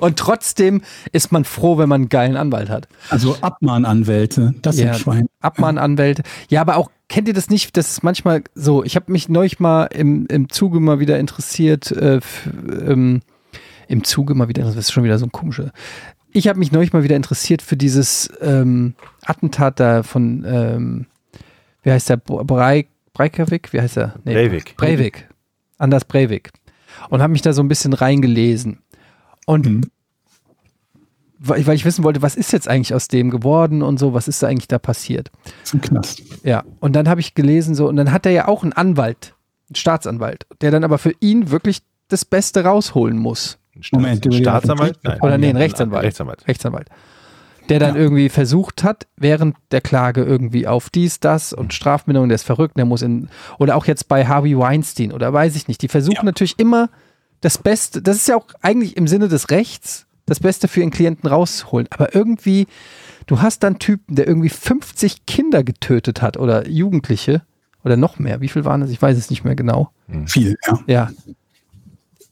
Und trotzdem ist man froh, wenn man einen geilen Anwalt hat. Also Abmahnanwälte, das Ja. sind Schweine. Abmahnanwälte. Ja, aber auch, kennt ihr das nicht? Das ist manchmal so, ich habe mich neulich mal im, im Zuge mal wieder interessiert, äh, f- ähm, im Zuge mal wieder, das ist schon wieder so ein komischer. Ich habe mich neulich mal wieder interessiert für dieses ähm, Attentat da von, ähm, wie heißt der, Brei, Breikavik? Wie heißt er? Breivik. Breivik. Anders Breivik. Und habe mich da so ein bisschen reingelesen. Und Mhm. Weil, weil ich wissen wollte, was ist jetzt eigentlich aus dem geworden und so, was ist da eigentlich da passiert? Das ist ein Knast. Ja, und dann habe ich gelesen so, und dann hat er ja auch einen Anwalt, einen Staatsanwalt, der dann aber für ihn wirklich das Beste rausholen muss. Ein Moment, Staatsanwalt? Nein. Oder nee, ein Rechtsanwalt. Rechtsanwalt. Rechtsanwalt. Der dann Ja. irgendwie versucht hat, während der Klage irgendwie auf dies, das und Strafminderung, der ist verrückt, der muss in, oder auch jetzt bei Harvey Weinstein oder weiß ich nicht, die versuchen natürlich immer das Beste, das ist ja auch eigentlich im Sinne des Rechts, das Beste für ihren Klienten rausholen. Aber irgendwie, du hast dann Typen, der irgendwie 50 Kinder getötet hat oder Jugendliche oder noch mehr. Wie viel waren das? Ich weiß es nicht mehr genau. Viel, ja. Ja.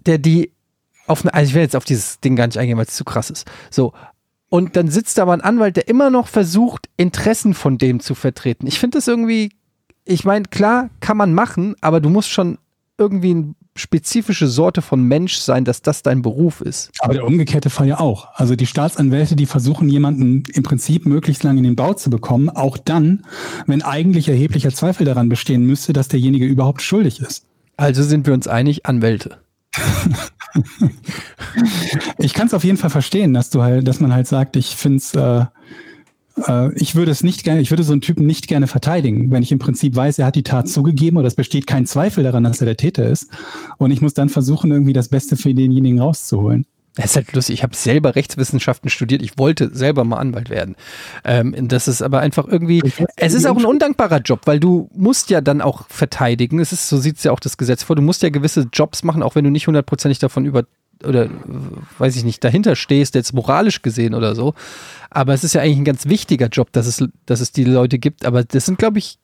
Der die auf eine, also ich will jetzt auf dieses Ding gar nicht eingehen, weil es zu krass ist. So. Und dann sitzt da aber ein Anwalt, der immer noch versucht, Interessen von dem zu vertreten. Ich finde das irgendwie, ich meine, klar, kann man machen, aber du musst schon irgendwie eine spezifische Sorte von Mensch sein, dass das dein Beruf ist. Aber der umgekehrte Fall ja auch. Also die Staatsanwälte, die versuchen jemanden im Prinzip möglichst lange in den Bau zu bekommen, auch dann, wenn eigentlich erheblicher Zweifel daran bestehen müsste, dass derjenige überhaupt schuldig ist. Also sind wir uns einig, Anwälte. Ich kann es auf jeden Fall verstehen, dass du halt, dass man halt sagt, ich finde es äh, Äh, ich würde es nicht gerne, ich würde so einen Typen nicht gerne verteidigen, wenn ich im Prinzip weiß, er hat die Tat zugegeben oder es besteht kein Zweifel daran, dass er der Täter ist. Und ich muss dann versuchen, irgendwie das Beste für denjenigen rauszuholen. Das ist halt lustig. Ich habe selber Rechtswissenschaften studiert. Ich wollte selber mal Anwalt werden. Ähm, das ist aber einfach irgendwie. Es ist auch ein undankbarer Job, weil du musst ja dann auch verteidigen. Es ist so sieht es ja auch das Gesetz vor. Du musst ja gewisse Jobs machen, auch wenn du nicht hundertprozentig davon über oder weiß ich nicht dahinter stehst, jetzt moralisch gesehen oder so. Aber es ist ja eigentlich ein ganz wichtiger Job, dass es dass es die Leute gibt. Aber das sind glaube ich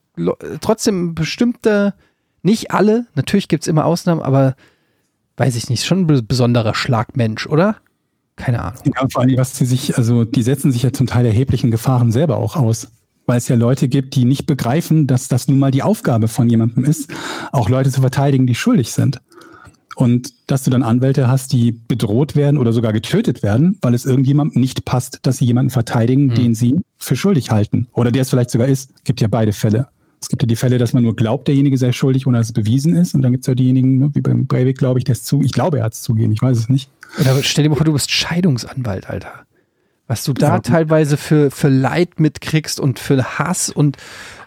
trotzdem bestimmte, nicht alle. Natürlich gibt es immer Ausnahmen, aber weiß ich nicht, schon ein besonderer Schlagmensch, oder? Keine Ahnung. Ja, vor allem, was sie sich, also die setzen sich ja zum Teil erheblichen Gefahren selber auch aus. Weil es ja Leute gibt, die nicht begreifen, dass das nun mal die Aufgabe von jemandem ist, auch Leute zu verteidigen, die schuldig sind. Und dass du dann Anwälte hast, die bedroht werden oder sogar getötet werden, weil es irgendjemandem nicht passt, dass sie jemanden verteidigen, hm. den sie für schuldig halten. Oder der es vielleicht sogar ist. Gibt ja beide Fälle. Es gibt ja die Fälle, dass man nur glaubt, derjenige sei schuldig, ohne dass es bewiesen ist. Und dann gibt es ja diejenigen, ne, wie beim Breivik, glaube ich, der ist zu. Ich glaube, er hat es zugegeben, ich weiß es nicht. Oder stell dir mal vor, du bist Scheidungsanwalt, Alter. Was du da ja. teilweise für, für Leid mitkriegst und für Hass und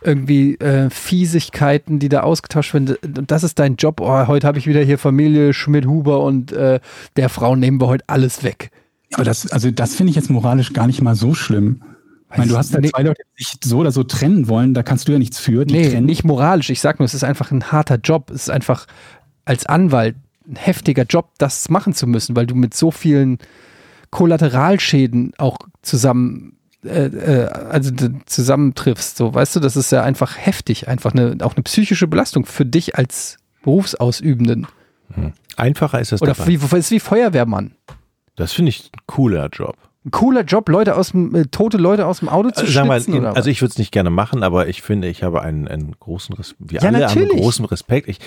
irgendwie äh, Fiesigkeiten, die da ausgetauscht werden. Und das ist dein Job. Oh, heute habe ich wieder hier Familie Schmidt-Huber und äh, der Frau nehmen wir heute alles weg. Aber das, also das finde ich jetzt moralisch gar nicht mal so schlimm. Ich meine, du hast ja nee. zwei Leute, die sich so oder so trennen wollen, da kannst du ja nichts für. Die nee, trennen. nicht moralisch. Ich sag nur, es ist einfach ein harter Job. Es ist einfach als Anwalt ein heftiger Job, das machen zu müssen, weil du mit so vielen Kollateralschäden auch zusammen äh, äh, also zusammentriffst. So, weißt du, das ist ja einfach heftig, einfach eine, auch eine psychische Belastung für dich als Berufsausübenden. Hm. Einfacher ist es Oder wie, ist wie Feuerwehrmann. Das finde ich ein cooler Job ein cooler Job, Leute aus dem, äh, tote Leute aus dem Auto zu also, schnitzen? Mal, also ich würde es nicht gerne machen, aber ich finde, ich habe einen, einen großen Respekt. Wir ja, alle natürlich. haben großen Respekt. Ich,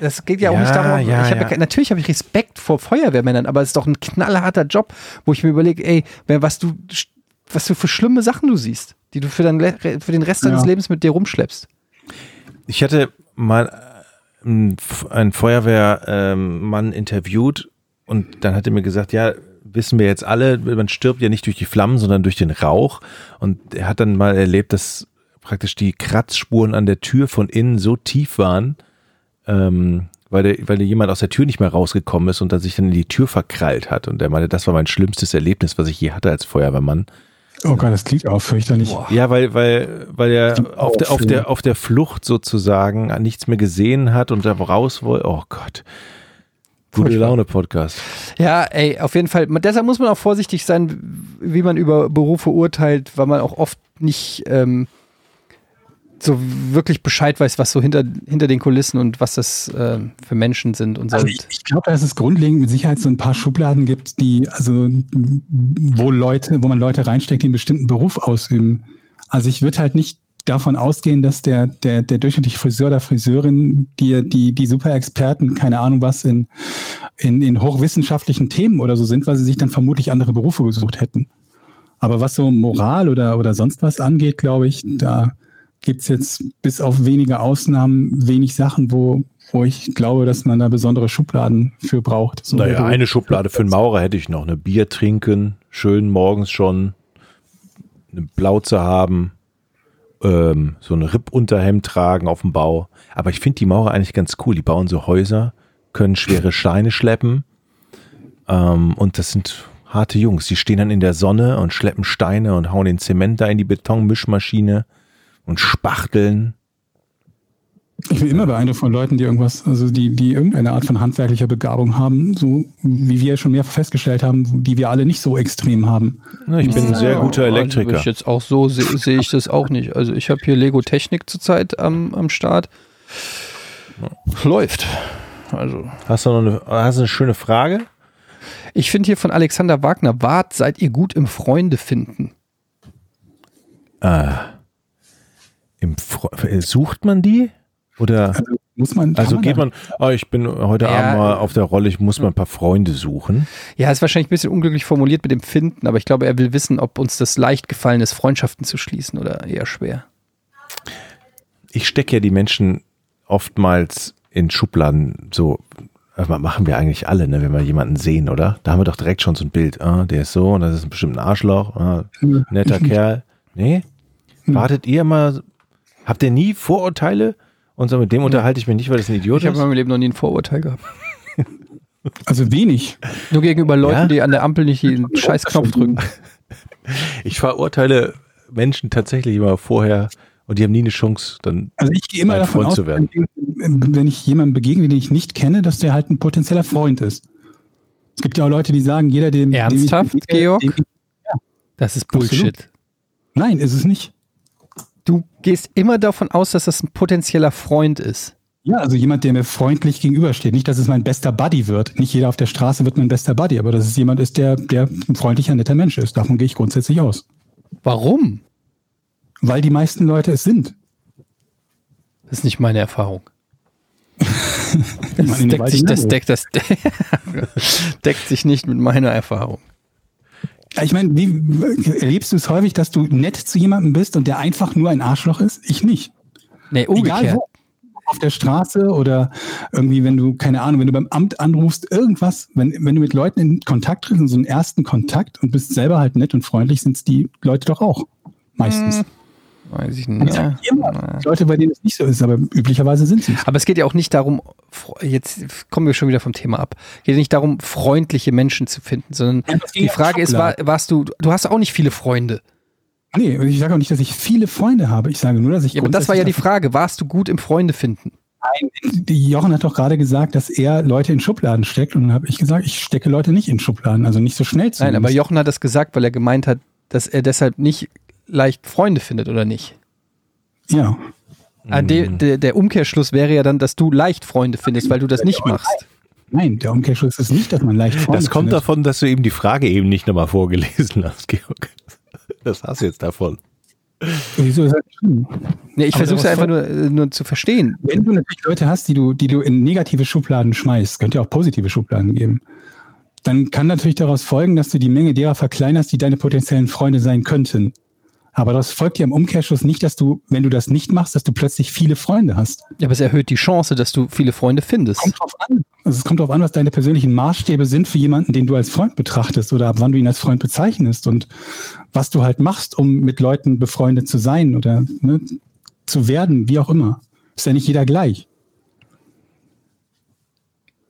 das geht ja, ja auch nicht darum. Ja, hab ja. natürlich habe ich Respekt vor Feuerwehrmännern, aber es ist doch ein knallharter Job, wo ich mir überlege, ey, was du, was du für schlimme Sachen du siehst, die du für, dein, für den Rest deines Lebens mit dir rumschleppst. Ich hatte mal ähm, einen Feuerwehrmann ähm, interviewt und dann hat er mir gesagt, ja, wissen wir jetzt alle, man stirbt ja nicht durch die Flammen, sondern durch den Rauch. Und er hat dann mal erlebt, dass praktisch die Kratzspuren an der Tür von innen so tief waren, ähm, weil, der, weil jemand aus der Tür nicht mehr rausgekommen ist und dann sich dann in die Tür verkrallt hat. Und er meinte, das war mein schlimmstes Erlebnis, was ich je hatte als Feuerwehrmann. Oh Gott, das klingt auch fürchterlich. Ja, weil, weil, weil er auf der, auf, der, auf der Flucht sozusagen nichts mehr gesehen hat und da raus wollte. Oh Gott. Gute Laune Podcast. Ja, ey, auf jeden Fall. Deshalb muss man auch vorsichtig sein, wie man über Berufe urteilt, weil man auch oft nicht ähm, so wirklich Bescheid weiß, was so hinter, hinter den Kulissen und was das äh, für Menschen sind und so. Also ich, ich glaube, dass es grundlegend mit Sicherheit so ein paar Schubladen gibt, die, also wo Leute, wo man Leute reinsteckt, die einen bestimmten Beruf ausüben. Also ich würde halt nicht davon ausgehen, dass der, der, der durchschnittliche Friseur oder Friseurin, die, die, die Super-Experten, keine Ahnung was, in, in, in hochwissenschaftlichen Themen oder so sind, weil sie sich dann vermutlich andere Berufe gesucht hätten. Aber was so Moral oder, oder sonst was angeht, glaube ich, da gibt's jetzt bis auf wenige Ausnahmen wenig Sachen, wo, wo ich glaube, dass man da besondere Schubladen für braucht. So naja, eine Schublade für einen Maurer hätte ich noch. Eine Bier trinken, schön morgens schon, eine Blauze haben, ähm, so ein Rippunterhemd tragen auf dem Bau. Aber ich finde die Maurer eigentlich ganz cool. Die bauen so Häuser, können schwere Steine schleppen. Ähm, und das sind harte Jungs. Die stehen dann in der Sonne und schleppen Steine und hauen den Zement da in die Betonmischmaschine und spachteln. Ich bin immer beeindruckt von Leuten, die irgendwas, also die, die irgendeine Art von handwerklicher Begabung haben, so wie wir schon mehrfach festgestellt haben, die wir alle nicht so extrem haben. Ja, ich bin ein sehr guter also Elektriker. Ich jetzt auch so sehe seh ich das auch nicht. Also ich habe hier Lego Technik zurzeit am, am Start. Läuft. Also. Hast du noch eine, hast du eine schöne Frage? Ich finde hier von Alexander Wagner, Wart, seid ihr gut im Freunde finden? Ah. Im Fre sucht man die? Oder also, muss man, also man geht man, oh, ich bin heute ja, Abend mal auf der Rolle, ich muss mal ein paar Freunde suchen. Ja, ist wahrscheinlich ein bisschen unglücklich formuliert mit dem Finden, aber ich glaube, er will wissen, ob uns das leicht gefallen ist, Freundschaften zu schließen oder eher schwer. Ich stecke ja die Menschen oftmals in Schubladen so, also machen wir eigentlich alle, ne, wenn wir jemanden sehen, oder? Da haben wir doch direkt schon so ein Bild, ah, der ist so und das ist bestimmt ein Arschloch, ah, netter Kerl Nee? Wartet ihr mal, habt ihr nie Vorurteile? Und so mit dem unterhalte ich mich nicht, weil das ein Idiot Ich habe ist. in meinem Leben noch nie ein Vorurteil gehabt. Also wenig. Nur gegenüber Leuten, Ja? die an der Ampel nicht den scheiß Knopf drücken. Ich verurteile Menschen tatsächlich immer vorher und die haben nie eine Chance, dann Also ich gehe immer Mein davon Freund aus, zu werden. wenn ich jemandem begegne, den ich nicht kenne, dass der halt ein potenzieller Freund ist. Es gibt ja auch Leute, die sagen, jeder, dem dem Ernsthaft, ich begegne, Georg? dem ich- Das ist Absolut. Bullshit. Nein, ist es nicht. Du gehst immer davon aus, dass das ein potenzieller Freund ist. Ja, also jemand, der mir freundlich gegenübersteht. Nicht, dass es mein bester Buddy wird. Nicht jeder auf der Straße wird mein bester Buddy, aber dass es jemand ist, der, der ein freundlicher, netter Mensch ist. Davon gehe ich grundsätzlich aus. Warum? Weil die meisten Leute es sind. Das ist nicht meine Erfahrung. Das deckt sich, das, deckt, das deckt sich nicht mit meiner Erfahrung. Ich meine, wie erlebst du es häufig, dass du nett zu jemandem bist und der einfach nur ein Arschloch ist? Ich nicht. Nee, Egal umgekehrt. wo. Auf der Straße oder irgendwie, wenn du, keine Ahnung, wenn du beim Amt anrufst, irgendwas, wenn, wenn du mit Leuten in Kontakt trittst, so einen ersten Kontakt und bist selber halt nett und freundlich, sind es die Leute doch auch. Meistens. Weiß ich Ich nicht. sag immer, Leute, bei denen es nicht so ist, aber üblicherweise sind sie. Aber es geht ja auch nicht darum, jetzt kommen wir schon wieder vom Thema ab. Geht ja nicht darum, freundliche Menschen zu finden, sondern Ja, die ja Frage ist, war, warst du, du hast auch nicht viele Freunde. Nee, ich sage auch nicht, dass ich viele Freunde habe. Ich sage nur, dass ich. Ja, aber das war ja die Frage, warst du gut im Freunde finden? Nein, Jochen hat doch gerade gesagt, dass er Leute in Schubladen steckt. Und dann habe ich gesagt, ich stecke Leute nicht in Schubladen, also nicht so schnell zu. Nein, aber Jochen hat das gesagt, weil er gemeint hat, dass er deshalb nicht leicht Freunde findet, oder nicht? Ja. Ah, de, de, der Umkehrschluss wäre ja dann, dass du leicht Freunde findest, weil du das nicht machst. Nein, der Umkehrschluss ist nicht, dass man leicht Freunde Das kommt findet. davon, dass du eben die Frage eben nicht nochmal vorgelesen hast, Georg. Das hast du jetzt davon. Wieso ist das schlimm? Nee, ich versuche es einfach nur, äh, nur zu verstehen. Wenn du natürlich Leute hast, die du, die du in negative Schubladen schmeißt, könnte ja auch positive Schubladen geben, dann kann natürlich daraus folgen, dass du die Menge derer verkleinerst, die deine potenziellen Freunde sein könnten. Aber das folgt ja im Umkehrschluss nicht, dass du, wenn du das nicht machst, dass du plötzlich viele Freunde hast. Ja, aber es erhöht die Chance, dass du viele Freunde findest. Kommt drauf an. Also es kommt darauf an, was deine persönlichen Maßstäbe sind für jemanden, den du als Freund betrachtest oder ab wann du ihn als Freund bezeichnest und was du halt machst, um mit Leuten befreundet zu sein oder ne, zu werden, wie auch immer. Ist ja nicht jeder gleich.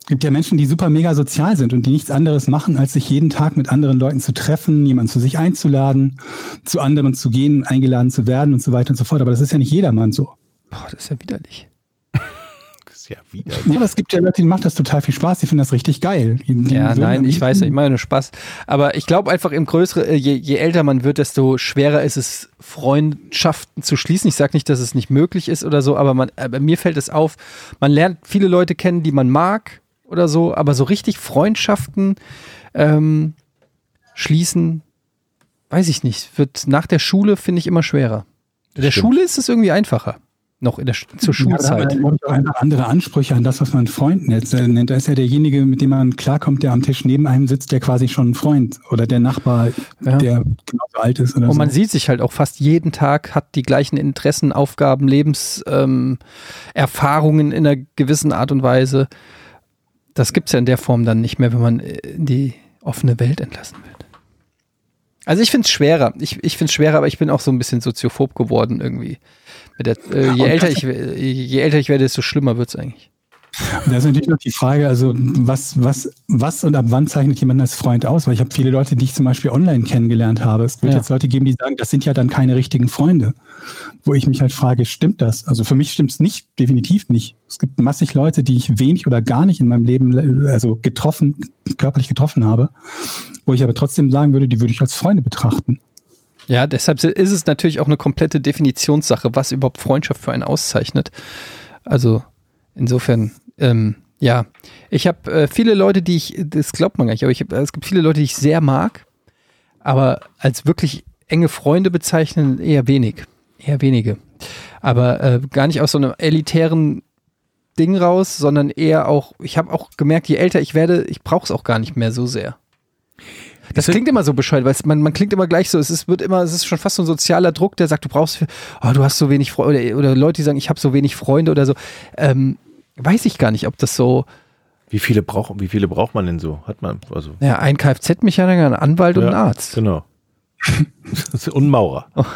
Es gibt ja Menschen, die super mega sozial sind und die nichts anderes machen, als sich jeden Tag mit anderen Leuten zu treffen, jemanden zu sich einzuladen, zu anderen zu gehen, eingeladen zu werden und so weiter und so fort. Aber das ist ja nicht jedermann so. Boah, das ist ja widerlich. Das ist ja wieder. Ja, aber es gibt ja Leute, denen macht das total viel Spaß, die finden das richtig geil. Die, die Ja, nein, ich weiß, ich meine nur Spaß. Aber ich glaube einfach im Größeren, äh, je, je älter man wird, desto schwerer ist es, Freundschaften zu schließen. Ich sage nicht, dass es nicht möglich ist oder so, aber man, aber mir fällt es auf, man lernt viele Leute kennen, die man mag oder so, aber so richtig Freundschaften ähm, schließen, weiß ich nicht. Wird nach der Schule, finde ich, immer schwerer. In der Stimmt. Schule ist es irgendwie einfacher. Noch in der, zur Ja, da Schulzeit. ich, auch einfach andere Ansprüche an das, was man Freund nennt. Äh, nennt. Da ist ja derjenige, mit dem man klarkommt, der am Tisch neben einem sitzt, der quasi schon ein Freund oder der Nachbar, Ja. der genauso alt ist Und man so. sieht sich halt auch fast jeden Tag, hat die gleichen Interessen, Aufgaben, Lebenserfahrungen ähm, in einer gewissen Art und Weise. Das gibt es ja in der Form dann nicht mehr, wenn man äh, in die offene Welt entlassen wird. Also ich finde es schwerer. Ich, ich finde es schwerer, aber ich bin auch so ein bisschen soziophob geworden irgendwie. Mit der, äh, je, älter ich, je älter ich werde, desto schlimmer wird es eigentlich. Da ist natürlich noch die Frage, also was, was, was und ab wann zeichnet jemand als Freund aus? Weil ich habe viele Leute, die ich zum Beispiel online kennengelernt habe. Es wird Ja. jetzt Leute geben, die sagen, das sind ja dann keine richtigen Freunde. Wo ich mich halt frage, stimmt das? Also für mich stimmt es nicht, definitiv nicht. Es gibt massig Leute, die ich wenig oder gar nicht in meinem Leben also getroffen, körperlich getroffen habe, wo ich aber trotzdem sagen würde, die würde ich als Freunde betrachten. Ja, deshalb ist es natürlich auch eine komplette Definitionssache, was überhaupt Freundschaft für einen auszeichnet. Also insofern, ähm, ja, ich habe äh, viele Leute, die ich, das glaubt man gar nicht, aber ich hab, es gibt viele Leute, die ich sehr mag, aber als wirklich enge Freunde bezeichnen eher wenig, eher wenige. Aber äh, gar nicht aus so einem elitären Ding raus, sondern eher auch, ich habe auch gemerkt, je älter ich werde, ich brauche es auch gar nicht mehr so sehr. Das klingt immer so bescheuert, weil es, man, man klingt immer gleich so, es ist, wird immer, es ist schon fast so ein sozialer Druck, der sagt, du brauchst, oh, du hast so wenig Freunde, oder, oder Leute, die sagen, ich habe so wenig Freunde oder so. Ähm, weiß ich gar nicht, ob das so, Wie viele, braucht, wie viele braucht man denn so? Hat man, also. naja, ein Kfz-Mechaniker, ein Anwalt und Ja, ein Arzt. Genau. Und Maurer.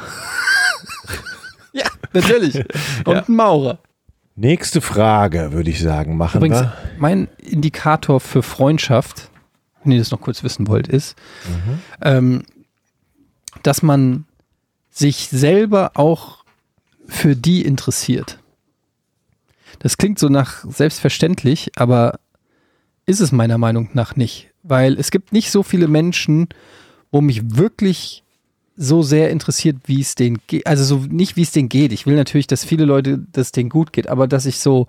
Ja, natürlich. Und ein Maurer. Nächste Frage, würde ich sagen, machen Übrigens, wir. mein Indikator für Freundschaft, wenn ihr das noch kurz wissen wollt, ist, ähm, dass man sich selber auch für die interessiert. Das klingt so nach selbstverständlich, aber ist es meiner Meinung nach nicht. Weil es gibt nicht so viele Menschen, wo mich wirklich so sehr interessiert, wie es denen geht. Also so nicht, wie es denen geht. Ich will natürlich, dass viele Leute, dass es denen gut geht, aber dass ich so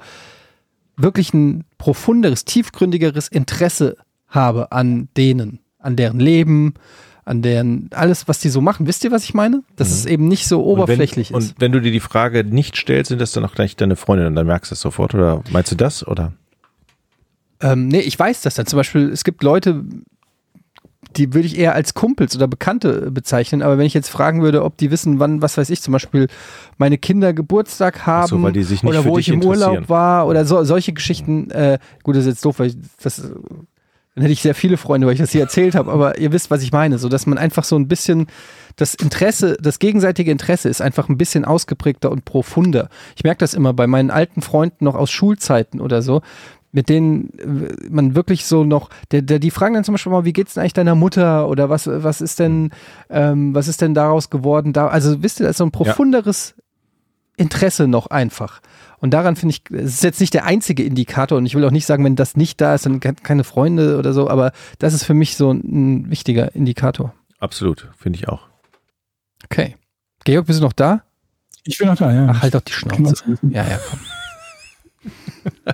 wirklich ein profunderes, tiefgründigeres Interesse habe an denen, an deren Leben, an deren alles, was die so machen. Wisst ihr, was ich meine? Dass es eben nicht so oberflächlich Mhm. und wenn, ist. Und wenn du dir die Frage nicht stellst, sind das dann auch gleich deine Freunde und dann merkst du es sofort oder meinst du das oder? Ähm, nee, ich weiß das dann. Zum Beispiel, es gibt Leute, die würde ich eher als Kumpels oder Bekannte bezeichnen, aber wenn ich jetzt fragen würde, ob die wissen, wann, was weiß ich, zum Beispiel meine Kinder Geburtstag haben so, weil die sich nicht oder wo ich im Urlaub war oder so, solche Geschichten, äh, gut, das ist jetzt doof, weil ich das, dann hätte ich sehr viele Freunde, weil ich das hier erzählt habe, aber ihr wisst, was ich meine, so dass man einfach so ein bisschen das Interesse, das gegenseitige Interesse ist einfach ein bisschen ausgeprägter und profunder. Ich merke das immer bei meinen alten Freunden noch aus Schulzeiten oder so, mit denen äh, man wirklich so noch, der, der, die fragen dann zum Beispiel mal, wie geht's denn eigentlich deiner Mutter oder was, was ist denn, ähm, was ist denn daraus geworden? Da, also wisst ihr, da ist so ein profunderes Interesse noch einfach. Und daran finde ich, es ist jetzt nicht der einzige Indikator und ich will auch nicht sagen, wenn das nicht da ist, dann ke- keine Freunde oder so, aber das ist für mich so ein wichtiger Indikator. Absolut, finde ich auch. Okay. Georg, bist du noch da? Ich bin noch da, ja. Ach, halt doch die Schnauze. Ja, ja, komm.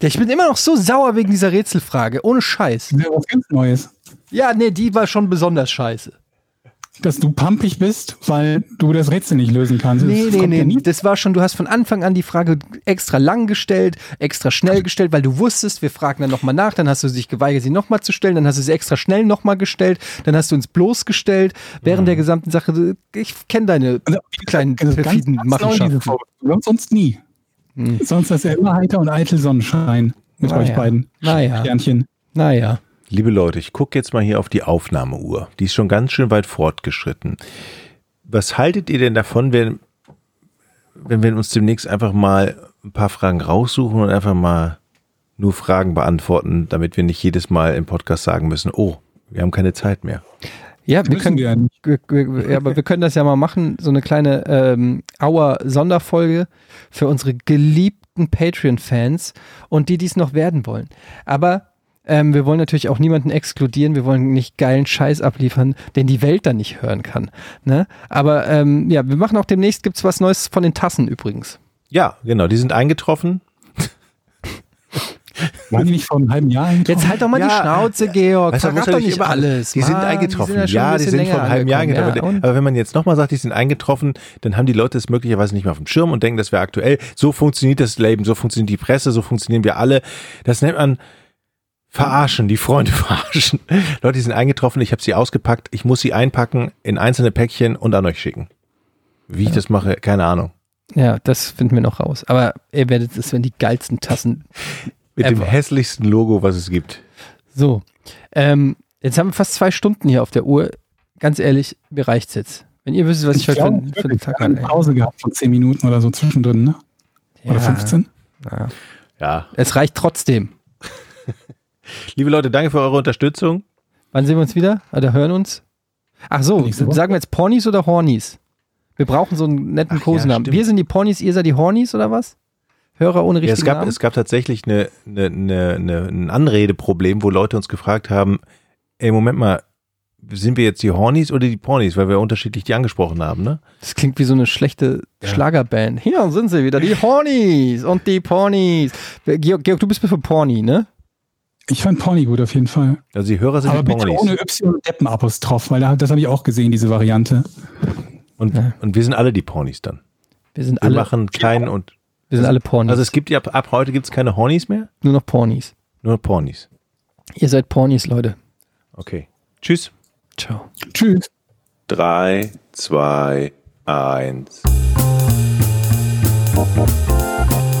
Ja, ich bin immer noch so sauer wegen dieser Rätselfrage. Ohne Scheiß. Ja was ganz Neues. Ja, nee, die war schon besonders scheiße. Dass du pampig bist, weil du das Rätsel nicht lösen kannst. Nee, Das nee, ja nee. nie. Das war schon, du hast von Anfang an die Frage extra lang gestellt, extra schnell gestellt, weil du wusstest, wir fragen dann nochmal nach, dann hast du dich geweigert, sie nochmal zu stellen, dann hast du sie extra schnell nochmal gestellt, dann hast du uns bloßgestellt während der gesamten Sache. Ich kenne deine Also, kleinen also perfiden ganz Machenschaften. Sonst, nie. Hm. Sonst ist ja immer heiter und eitel Sonnenschein mit Naja. euch beiden. Naja. Sternchen. Naja. Liebe Leute, ich gucke jetzt mal hier auf die Aufnahmeuhr. Die ist schon ganz schön weit fortgeschritten. Was haltet ihr denn davon, wenn, wenn wir uns demnächst einfach mal ein paar Fragen raussuchen und einfach mal nur Fragen beantworten, damit wir nicht jedes Mal im Podcast sagen müssen, oh, wir haben keine Zeit mehr. Ja, wir können, wir wir- wir- ja, aber wir können das ja mal machen, so eine kleine ähm, Auer-Sonderfolge für unsere geliebten Patreon-Fans und die, die es noch werden wollen. Aber ähm, wir wollen natürlich auch niemanden exkludieren, wir wollen nicht geilen Scheiß abliefern, den die Welt dann nicht hören kann. Ne? Aber ähm, ja, wir machen auch demnächst, gibt's was Neues von den Tassen übrigens. Ja, genau, die sind eingetroffen. Waren die nicht vor einem halben Jahr eingetroffen? Jetzt halt doch mal die Ja, Schnauze, Georg. Weißt Verrat doch nicht immer- alles. Die sind Mann, eingetroffen. Die sind ja, ja, die sind vor einem halben Jahr eingetroffen. Ja, aber wenn man jetzt nochmal sagt, die sind eingetroffen, dann haben die Leute es möglicherweise nicht mehr auf dem Schirm und denken, das wäre aktuell. So funktioniert das Leben, so funktioniert die Presse, so funktionieren wir alle. Das nennt man verarschen, die Freunde verarschen. Leute, die sind eingetroffen, ich habe sie ausgepackt, ich muss sie einpacken in einzelne Päckchen und an euch schicken. Wie ich das mache, keine Ahnung. Ja, das finden wir noch raus. Aber ihr werdet, es werden die geilsten Tassen. Mit dem Ever. hässlichsten Logo, was es gibt. So, ähm, jetzt haben wir fast zwei Stunden hier auf der Uhr. Ganz ehrlich, mir reicht's jetzt. Wenn ihr wisst, was ich, Ich heute für, einen- für den wirklich, Tag hatte. eine Pause gehabt von 10 Minuten oder so zwischendrin, ne? Oder Ja, 15? Ja. Ja. Es reicht trotzdem. Liebe Leute, danke für eure Unterstützung. Wann sehen wir uns wieder? Oder hören uns? Ach so, sagen wir jetzt Ponys oder Hornies? Wir brauchen so einen netten Ach ja, Kosenamen. stimmt. wir sind die Ponys, ihr seid die Hornies oder was? Hörer ohne Ja, richtigen es, gab, Namen? es gab tatsächlich eine, eine, eine, eine, ein Anredeproblem, wo Leute uns gefragt haben, ey, Moment mal, sind wir jetzt die Hornies oder die Ponys, weil wir unterschiedlich die angesprochen haben, ne? Das klingt wie so eine schlechte Ja. Schlagerband. Hier sind sie wieder, die Hornies und die Ponys. Georg, Georg du bist für Pony, ne? Ich fand Pony gut auf jeden Fall. Also die Hörer sind Aber bitte Ponys. ohne Y und Deppenapostroph, weil da, das habe ich auch gesehen, diese Variante. Und, Ja. und wir sind alle die Ponys dann. Wir sind Wir alle, machen keinen und. wir sind alle Ponys. Also es gibt ja ab, ab heute gibt es keine Hornies mehr, nur noch Ponys. nur Ponys. Ihr seid Ponys, Leute. Okay. Tschüss. Ciao. Tschüss. Drei, zwei, eins.